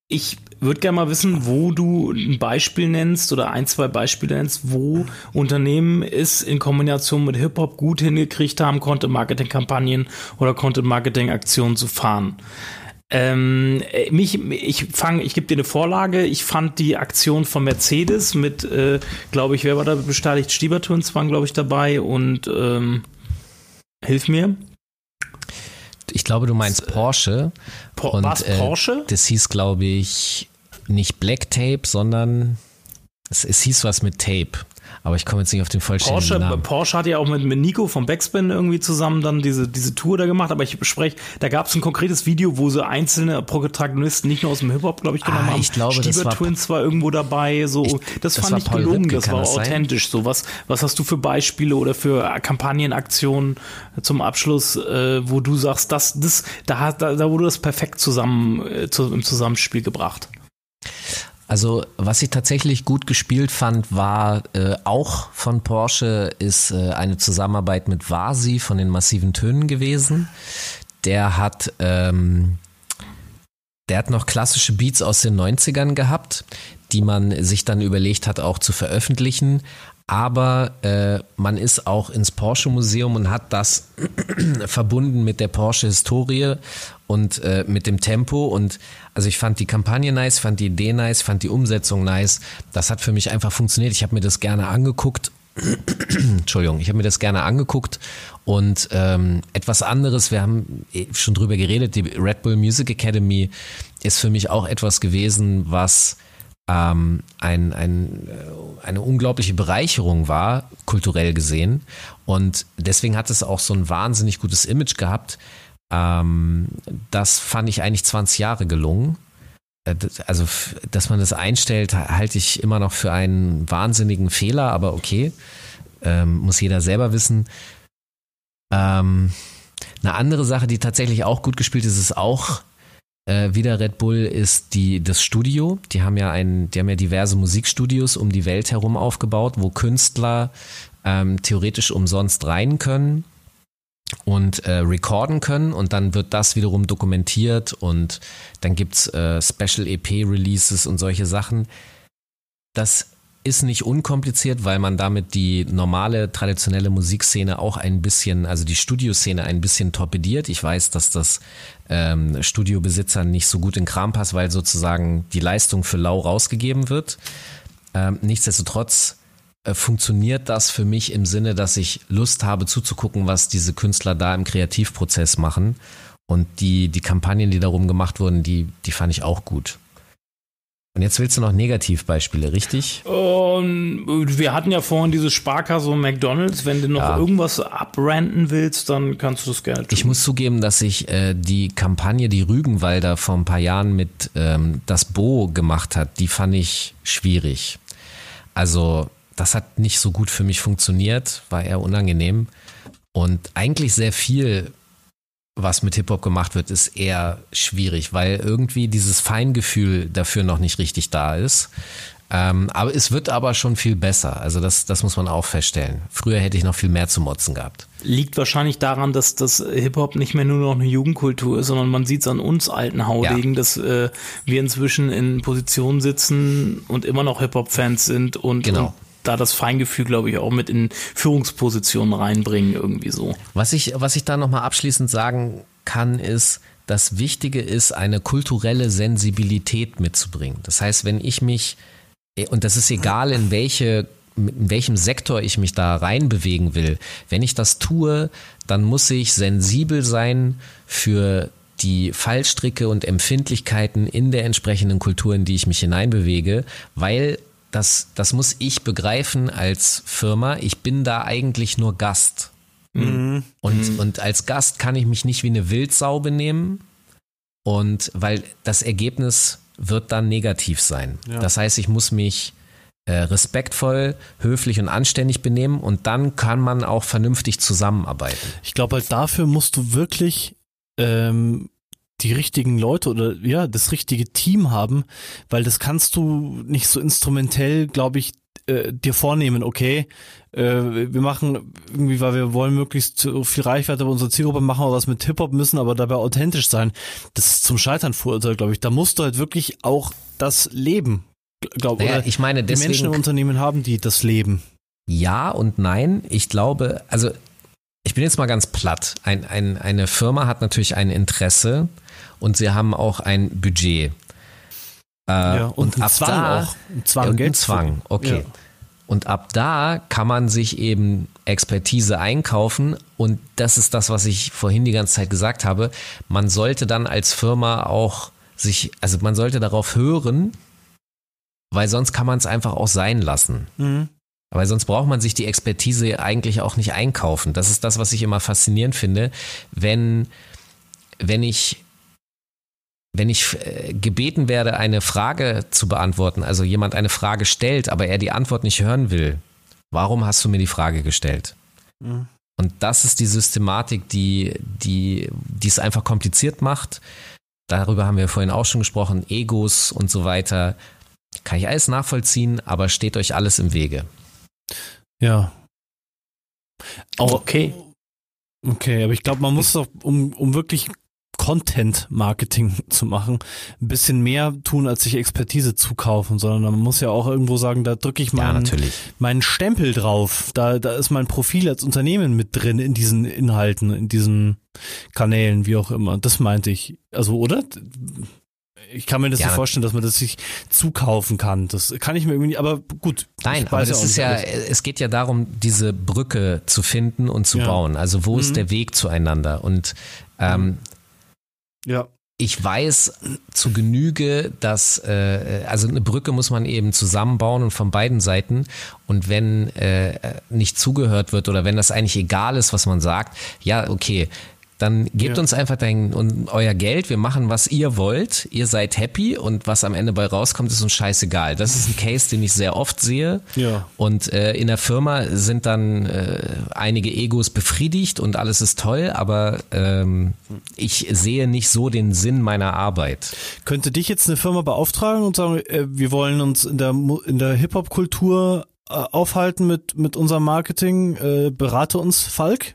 ich würde gerne mal wissen, wo du ein Beispiel nennst oder ein, zwei Beispiele nennst, wo Unternehmen es in Kombination mit Hip-Hop gut hingekriegt haben, Content-Marketing-Kampagnen oder Content-Marketing-Aktionen zu fahren. Ähm, mich, ich fange, ich gebe dir eine Vorlage. Ich fand die Aktion von Mercedes mit, äh, glaube ich, wer war da beteiligt? Stiebertons waren, glaube ich, dabei und ähm, hilf mir. Ich glaube, du meinst Porsche. Po und, was, Porsche? Äh, das hieß, glaube ich, nicht Black Tape, sondern es, es hieß was mit Tape. Aber ich komme jetzt nicht auf den vollständigen Porsche, Namen. Porsche hat ja auch mit, mit Nico vom Backspin irgendwie zusammen dann diese, diese Tour da gemacht. Aber ich bespreche, da gab es ein konkretes Video, wo so einzelne Protagonisten nicht nur aus dem Hip-Hop, glaube ich, genommen ah, haben. Ich glaube, Stieber das war, Twins war irgendwo dabei. So, ich, das, das fand ich gelungen, Ripke, das war das authentisch. So, was, was hast du für Beispiele oder für Kampagnenaktionen zum Abschluss, äh, wo du sagst, das, das, da, da, da wurde das perfekt zusammen äh, zu, im Zusammenspiel gebracht? Also was ich tatsächlich gut gespielt fand, war äh, auch von Porsche, ist äh, eine Zusammenarbeit mit Vasi von den massiven Tönen gewesen. Der hat, ähm, der hat noch klassische Beats aus den 90ern gehabt. die man sich dann überlegt hat, auch zu veröffentlichen. Aber äh, man ist auch ins Porsche Museum und hat das verbunden mit der Porsche Historie und äh, mit dem Tempo. Und also ich fand die Kampagne nice, fand die Idee nice, fand die Umsetzung nice. Das hat für mich einfach funktioniert. Ich habe mir das gerne angeguckt. Entschuldigung, ich habe mir das gerne angeguckt und ähm, etwas anderes, wir haben eh schon drüber geredet, die Red Bull Music Academy ist für mich auch etwas gewesen, was ähm, ein, ein, äh, eine unglaubliche Bereicherung war, kulturell gesehen. Und deswegen hat es auch so ein wahnsinnig gutes Image gehabt. Ähm, das fand ich eigentlich 20 Jahre gelungen. Äh, also, dass man das einstellt, halte ich immer noch für einen wahnsinnigen Fehler, aber okay. Ähm, muss jeder selber wissen. Ähm, eine andere Sache, die tatsächlich auch gut gespielt ist, ist auch äh, wieder Red Bull, ist die, das Studio. Die haben ja ein, die haben ja diverse Musikstudios um die Welt herum aufgebaut, wo Künstler ähm, theoretisch umsonst rein können und äh, recorden können und dann wird das wiederum dokumentiert und dann gibt's äh, Special EP Releases und solche Sachen. Das ist nicht unkompliziert, weil man damit die normale traditionelle Musikszene auch ein bisschen, also die Studioszene ein bisschen torpediert. Ich weiß, dass das ähm, Studiobesitzern nicht so gut in Kram passt, weil sozusagen die Leistung für lau rausgegeben wird. Ähm, nichtsdestotrotz funktioniert das für mich im Sinne, dass ich Lust habe zuzugucken, was diese Künstler da im Kreativprozess machen. Und die, die Kampagnen, die darum gemacht wurden, die, die fand ich auch gut. Und jetzt willst du noch Negativbeispiele, richtig? Und wir hatten ja vorhin diese Sparkasse und McDonalds. Wenn du noch Ja. irgendwas abranden willst, dann kannst du das gerne tun. Ich muss zugeben, dass ich äh, die Kampagne, die Rügenwalder vor ein paar Jahren mit ähm, das Bo gemacht hat, die fand ich schwierig. Also das hat nicht so gut für mich funktioniert, war eher unangenehm. Und eigentlich sehr viel, was mit Hip-Hop gemacht wird, ist eher schwierig, weil irgendwie dieses Feingefühl dafür noch nicht richtig da ist. Ähm, aber es wird aber schon viel besser. Also das, das muss man auch feststellen. Früher hätte ich noch viel mehr zu motzen gehabt. Liegt wahrscheinlich daran, dass das Hip-Hop nicht mehr nur noch eine Jugendkultur ist, sondern man sieht es an uns alten Haudegen, dass äh, wir inzwischen in Positionen sitzen und immer noch Hip-Hop-Fans sind und, Genau. und da das Feingefühl, glaube ich, auch mit in Führungspositionen reinbringen, irgendwie so. Was ich, was ich da nochmal abschließend sagen kann, ist, das Wichtige ist, eine kulturelle Sensibilität mitzubringen. Das heißt, wenn ich mich, und das ist egal, in welche in welchem Sektor ich mich da reinbewegen will. Wenn ich das tue, dann muss ich sensibel sein für die Fallstricke und Empfindlichkeiten in der entsprechenden Kultur, in die ich mich hineinbewege, weil das, das muss ich begreifen als Firma. Ich bin da eigentlich nur Gast. Und, und als Gast kann ich mich nicht wie eine Wildsau benehmen. Und weil das Ergebnis wird dann negativ sein. Ja. Das heißt, ich muss mich äh, respektvoll, höflich und anständig benehmen und dann kann man auch vernünftig zusammenarbeiten. Ich glaube halt dafür musst du wirklich ähm, die richtigen Leute oder ja, das richtige Team haben, weil das kannst du nicht so instrumentell, glaube ich, äh, dir vornehmen, okay, äh, wir machen irgendwie, weil wir wollen möglichst viel Reichweite bei unserer Zielgruppe machen wir was mit Hip-Hop, müssen aber dabei authentisch sein. Das ist zum Scheitern verurteilt, glaube ich. Da musst du halt wirklich auch das leben, glaube Naja, ich meine, die Menschen im deswegen Unternehmen haben, die das leben. ja und nein. Ich glaube, also ich bin jetzt mal ganz platt. Ein, ein, eine Firma hat natürlich ein Interesse und sie haben auch ein Budget. Äh, Ja, und einen ab Zwang da, auch. Einen Zwang, und zu Zwang, okay. Ja. Und ab da kann man sich eben Expertise einkaufen und das ist das, was ich vorhin die ganze Zeit gesagt habe. Man sollte dann als Firma auch sich, also man sollte darauf hören, weil sonst kann man es einfach auch sein lassen. Mhm. Weil sonst braucht man sich die Expertise eigentlich auch nicht einkaufen. Das ist das, was ich immer faszinierend finde. Wenn, wenn ich, wenn ich äh, gebeten werde, eine Frage zu beantworten, also jemand eine Frage stellt, aber er die Antwort nicht hören will, warum hast du mir die Frage gestellt? Mhm. Und das ist die Systematik, die, die, die es einfach kompliziert macht. Darüber haben wir vorhin auch schon gesprochen, Egos und so weiter. Kann ich alles nachvollziehen, aber steht euch alles im Wege. Ja. Auch, Okay. Okay, aber ich glaube, man muss doch, um, um wirklich Content-Marketing zu machen, ein bisschen mehr tun, als sich Expertise zukaufen, sondern man muss ja auch irgendwo sagen, da drücke ich meinen, Ja, meinen Stempel drauf. Da, da ist mein Profil als Unternehmen mit drin in diesen Inhalten, in diesen Kanälen, wie auch immer. Das meinte ich. Also, oder? Ich kann mir das Ja. nicht vorstellen, dass man das sich zukaufen kann. Das kann ich mir irgendwie nicht, aber gut. Nein, aber das ist ja, alles. es geht ja darum, diese Brücke zu finden und zu Ja. bauen. Also wo Mhm. ist der Weg zueinander? Und ähm, Ja. ich weiß zu Genüge, dass äh, also eine Brücke muss man eben zusammenbauen und von beiden Seiten. Und wenn äh, nicht zugehört wird oder wenn das eigentlich egal ist, was man sagt, ja, okay. Dann gebt Ja. uns einfach dein, und euer Geld, wir machen, was ihr wollt, ihr seid happy und was am Ende bei rauskommt, ist uns scheißegal. Das ist ein Case, den ich sehr oft sehe. Ja. Und äh, in der Firma sind dann äh, einige Egos befriedigt und alles ist toll, aber ähm, ich sehe nicht so den Sinn meiner Arbeit. Könnte dich jetzt eine Firma beauftragen und sagen, äh, wir wollen uns in der, in der Hip-Hop-Kultur äh, aufhalten mit, mit unserem Marketing, äh, berate uns, Falk?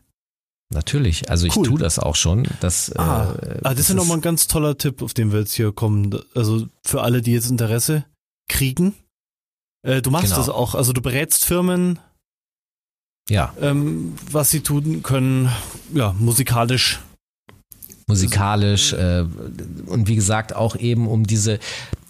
Natürlich, also ich Cool. tue das auch schon. Das, Ah, äh, ah, das, ist ja nochmal ein ganz toller Tipp, auf den wir jetzt hier kommen. Also für alle, die jetzt Interesse kriegen. Äh, du machst Genau. das auch, also du berätst Firmen, ja, ähm, was sie tun können, ja, musikalisch. musikalisch äh, und wie gesagt auch eben um diese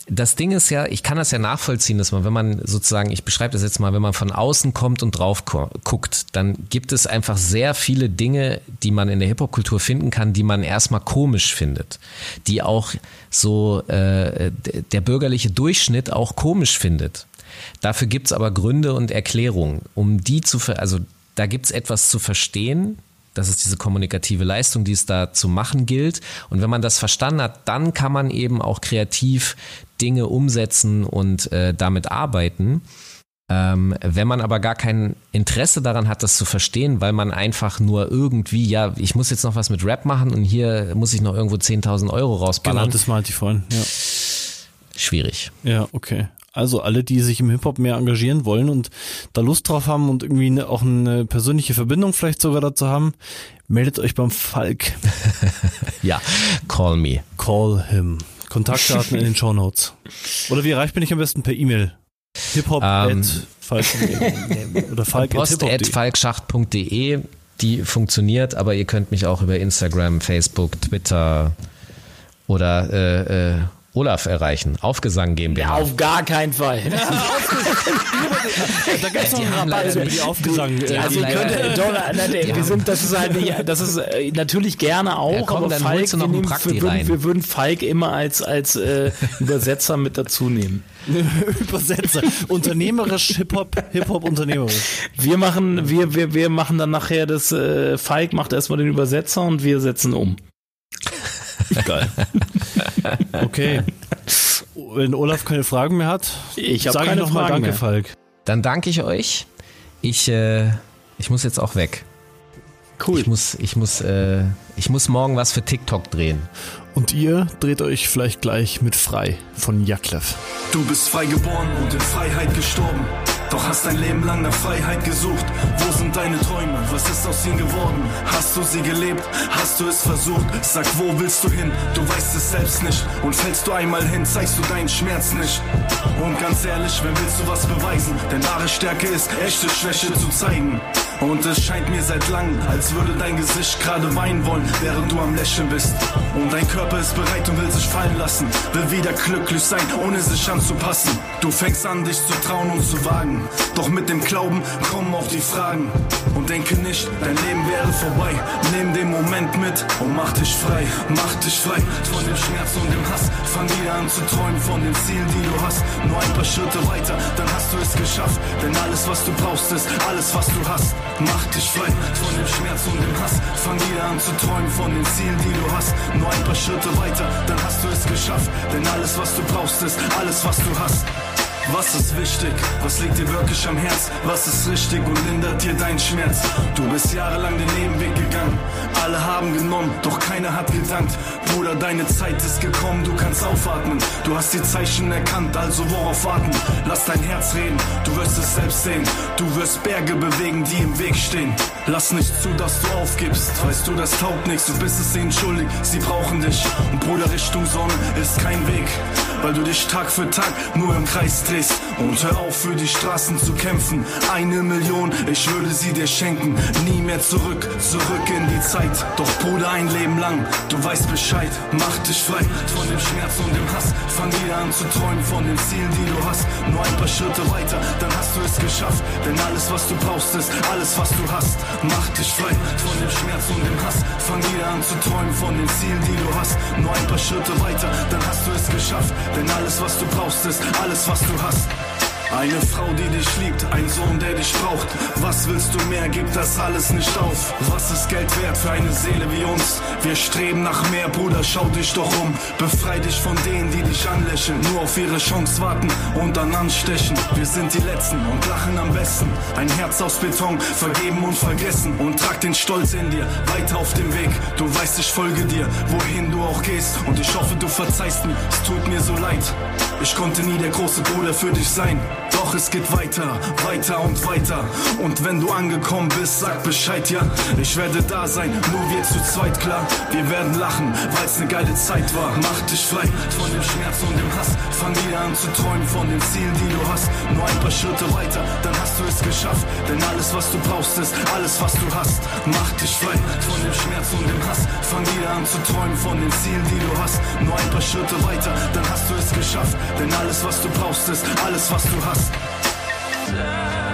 das Ding ist ja, ich kann das ja nachvollziehen, dass man, wenn man sozusagen, ich beschreibe das jetzt mal, wenn man von außen kommt und drauf guckt, dann gibt es einfach sehr viele Dinge, die man in der Hip-Hop-Kultur finden kann, die man erstmal komisch findet, die auch so äh, der bürgerliche Durchschnitt auch komisch findet. Dafür gibt's aber Gründe und Erklärungen, um die zu, also da gibt's etwas zu verstehen, das ist diese kommunikative Leistung, die es da zu machen gilt. Und wenn man das verstanden hat, dann kann man eben auch kreativ Dinge umsetzen und äh, damit arbeiten. Ähm, wenn man aber gar kein Interesse daran hat, das zu verstehen, weil man einfach nur irgendwie, ja, ich muss jetzt noch was mit Rap machen und hier muss ich noch irgendwo 10.000 Euro Genau, rausballern. das meinte ich vorhin. Ja. Schwierig. Ja, okay. Also alle, die sich im Hip-Hop mehr engagieren wollen und da Lust drauf haben und irgendwie eine, auch eine persönliche Verbindung vielleicht sogar dazu haben, meldet euch beim Falk. Ja, call me. Call him. Kontaktdaten in den Show Notes. Oder wie erreicht bin ich am besten per E-Mail? Hiphop Ähm, at Falk oder Falk at Post hiphop.de. at falkschacht.de, die funktioniert, aber ihr könnt mich auch über Instagram, Facebook, Twitter oder äh, äh, Olaf erreichen. Aufgesang GmbH. Auf gar keinen Fall. Da gibt's noch Die einen Rabatt über die Aufgesang. die äh, haben Also ihr leider- könnt, doch, nein, nein, wir sind, das ist halt nicht, das ist äh, natürlich gerne auch, Ja, komm, aber dann Falk, holst du noch wir, nehmen, wir, würden, rein. wir würden Falk immer als, als äh, Übersetzer mit dazu nehmen. Übersetzer. Unternehmerisch, Hip-Hop, Hip-Hop unternehmerisch. Wir machen, wir, wir, wir machen dann nachher das, äh, Falk macht erstmal den Übersetzer und wir setzen um. Geil. Okay. Wenn Olaf keine Fragen mehr hat, Ich sage ich nochmal Danke, mehr. Falk. Dann danke ich euch. Ich, äh, ich muss jetzt auch weg. Cool. Ich muss, ich muss, äh, ich muss morgen was für TikTok drehen. Und ihr dreht euch vielleicht gleich mit Frei von Jaklev. Du bist frei geboren und in Freiheit gestorben. Doch hast dein Leben lang nach Freiheit gesucht. Wo sind deine Träume? Was ist aus ihnen geworden? Hast du sie gelebt? Hast du es versucht? Sag, wo willst du hin? Du weißt es selbst nicht. Und fällst du einmal hin, zeigst du deinen Schmerz nicht. Und ganz ehrlich, wem willst du was beweisen? Denn wahre Stärke ist, echte Schwäche zu zeigen. Und es scheint mir seit langem, als würde dein Gesicht gerade weinen wollen, während du am Lächeln bist. Und dein Körper ist bereit und will sich fallen lassen. Will wieder glücklich sein, ohne sich anzupassen. Du fängst an, dich zu trauen und zu wagen. Doch mit dem Glauben kommen auch die Fragen. Und denke nicht, dein Leben wäre vorbei. Nimm den Moment mit und mach dich frei. Mach dich frei von dem Schmerz und dem Hass. Fang wieder an zu träumen von den Zielen, die du hast. Nur ein paar Schritte weiter, dann hast du es geschafft. Denn alles, was du brauchst, ist alles, was du hast. Mach dich frei von dem Schmerz und dem Hass. Fang wieder an zu träumen von den Zielen, die du hast. Nur ein paar Schritte weiter, dann hast du es geschafft. Denn alles, was du brauchst, ist alles, was du hast. Was ist wichtig? Was liegt dir wirklich am Herz? Was ist richtig und lindert dir deinen Schmerz? Du bist jahrelang den Nebenweg gegangen. Alle haben genommen, doch keiner hat gedankt. Bruder, deine Zeit ist gekommen, du kannst aufatmen. Du hast die Zeichen erkannt, also worauf warten? Lass dein Herz reden, du wirst es selbst sehen. Du wirst Berge bewegen, die im Weg stehen. Lass nicht zu, dass du aufgibst. Weißt du, das taugt nichts, du bist es ihnen schuldig. Sie brauchen dich. Und Bruder, Richtung Sonne ist kein Weg weil du dich Tag für Tag nur im Kreis drehst. Und hör auf für die Straßen zu kämpfen. Eine Million, ich würde sie dir schenken. Nie mehr zurück, zurück in die Zeit. Doch Bruder, ein Leben lang, du weißt Bescheid. Mach dich frei von dem Schmerz und dem Hass. Fang wieder an zu träumen von den Zielen, die du hast. Nur ein paar Schritte weiter, dann hast du es geschafft. Denn alles, was du brauchst, ist alles, was du hast. Mach dich frei von dem Schmerz und dem Hass. Fang wieder an zu träumen von den Zielen, die du hast. Nur ein paar Schritte weiter, dann hast du es geschafft. Denn alles, was du brauchst, ist alles, was du hast. verpassen. Eine Frau, die dich liebt, ein Sohn, der dich braucht. Was willst du mehr? Gib das alles nicht auf. Was ist Geld wert für eine Seele wie uns? Wir streben nach mehr, Bruder, schau dich doch um. Befrei dich von denen, die dich anlächeln, nur auf ihre Chance warten und dann anstechen. Wir sind die Letzten und lachen am besten. Ein Herz aus Beton, vergeben und vergessen. Und trag den Stolz in dir, weiter auf dem Weg. Du weißt, ich folge dir, wohin du auch gehst. Und ich hoffe, du verzeihst mir, es tut mir so leid. Ich konnte nie der große Bruder für dich sein. Doch es geht weiter, weiter und weiter. Und wenn du angekommen bist, sag Bescheid, ja. Ich werde da sein, nur wir zu zweit, klar. Wir werden lachen, weil's ne geile Zeit war. Mach dich frei von dem Schmerz und dem Hass. Fang wieder an zu träumen von den Zielen, die du hast. Nur ein paar Schritte weiter, dann hast du es geschafft. Denn alles, was du brauchst, ist alles, was du hast. Mach dich frei von dem Schmerz und dem Hass. Fang wieder an zu träumen von den Zielen, die du hast. Nur ein paar Schritte weiter, dann hast du es geschafft. Denn alles, was du brauchst, ist alles, was du hast. Yeah.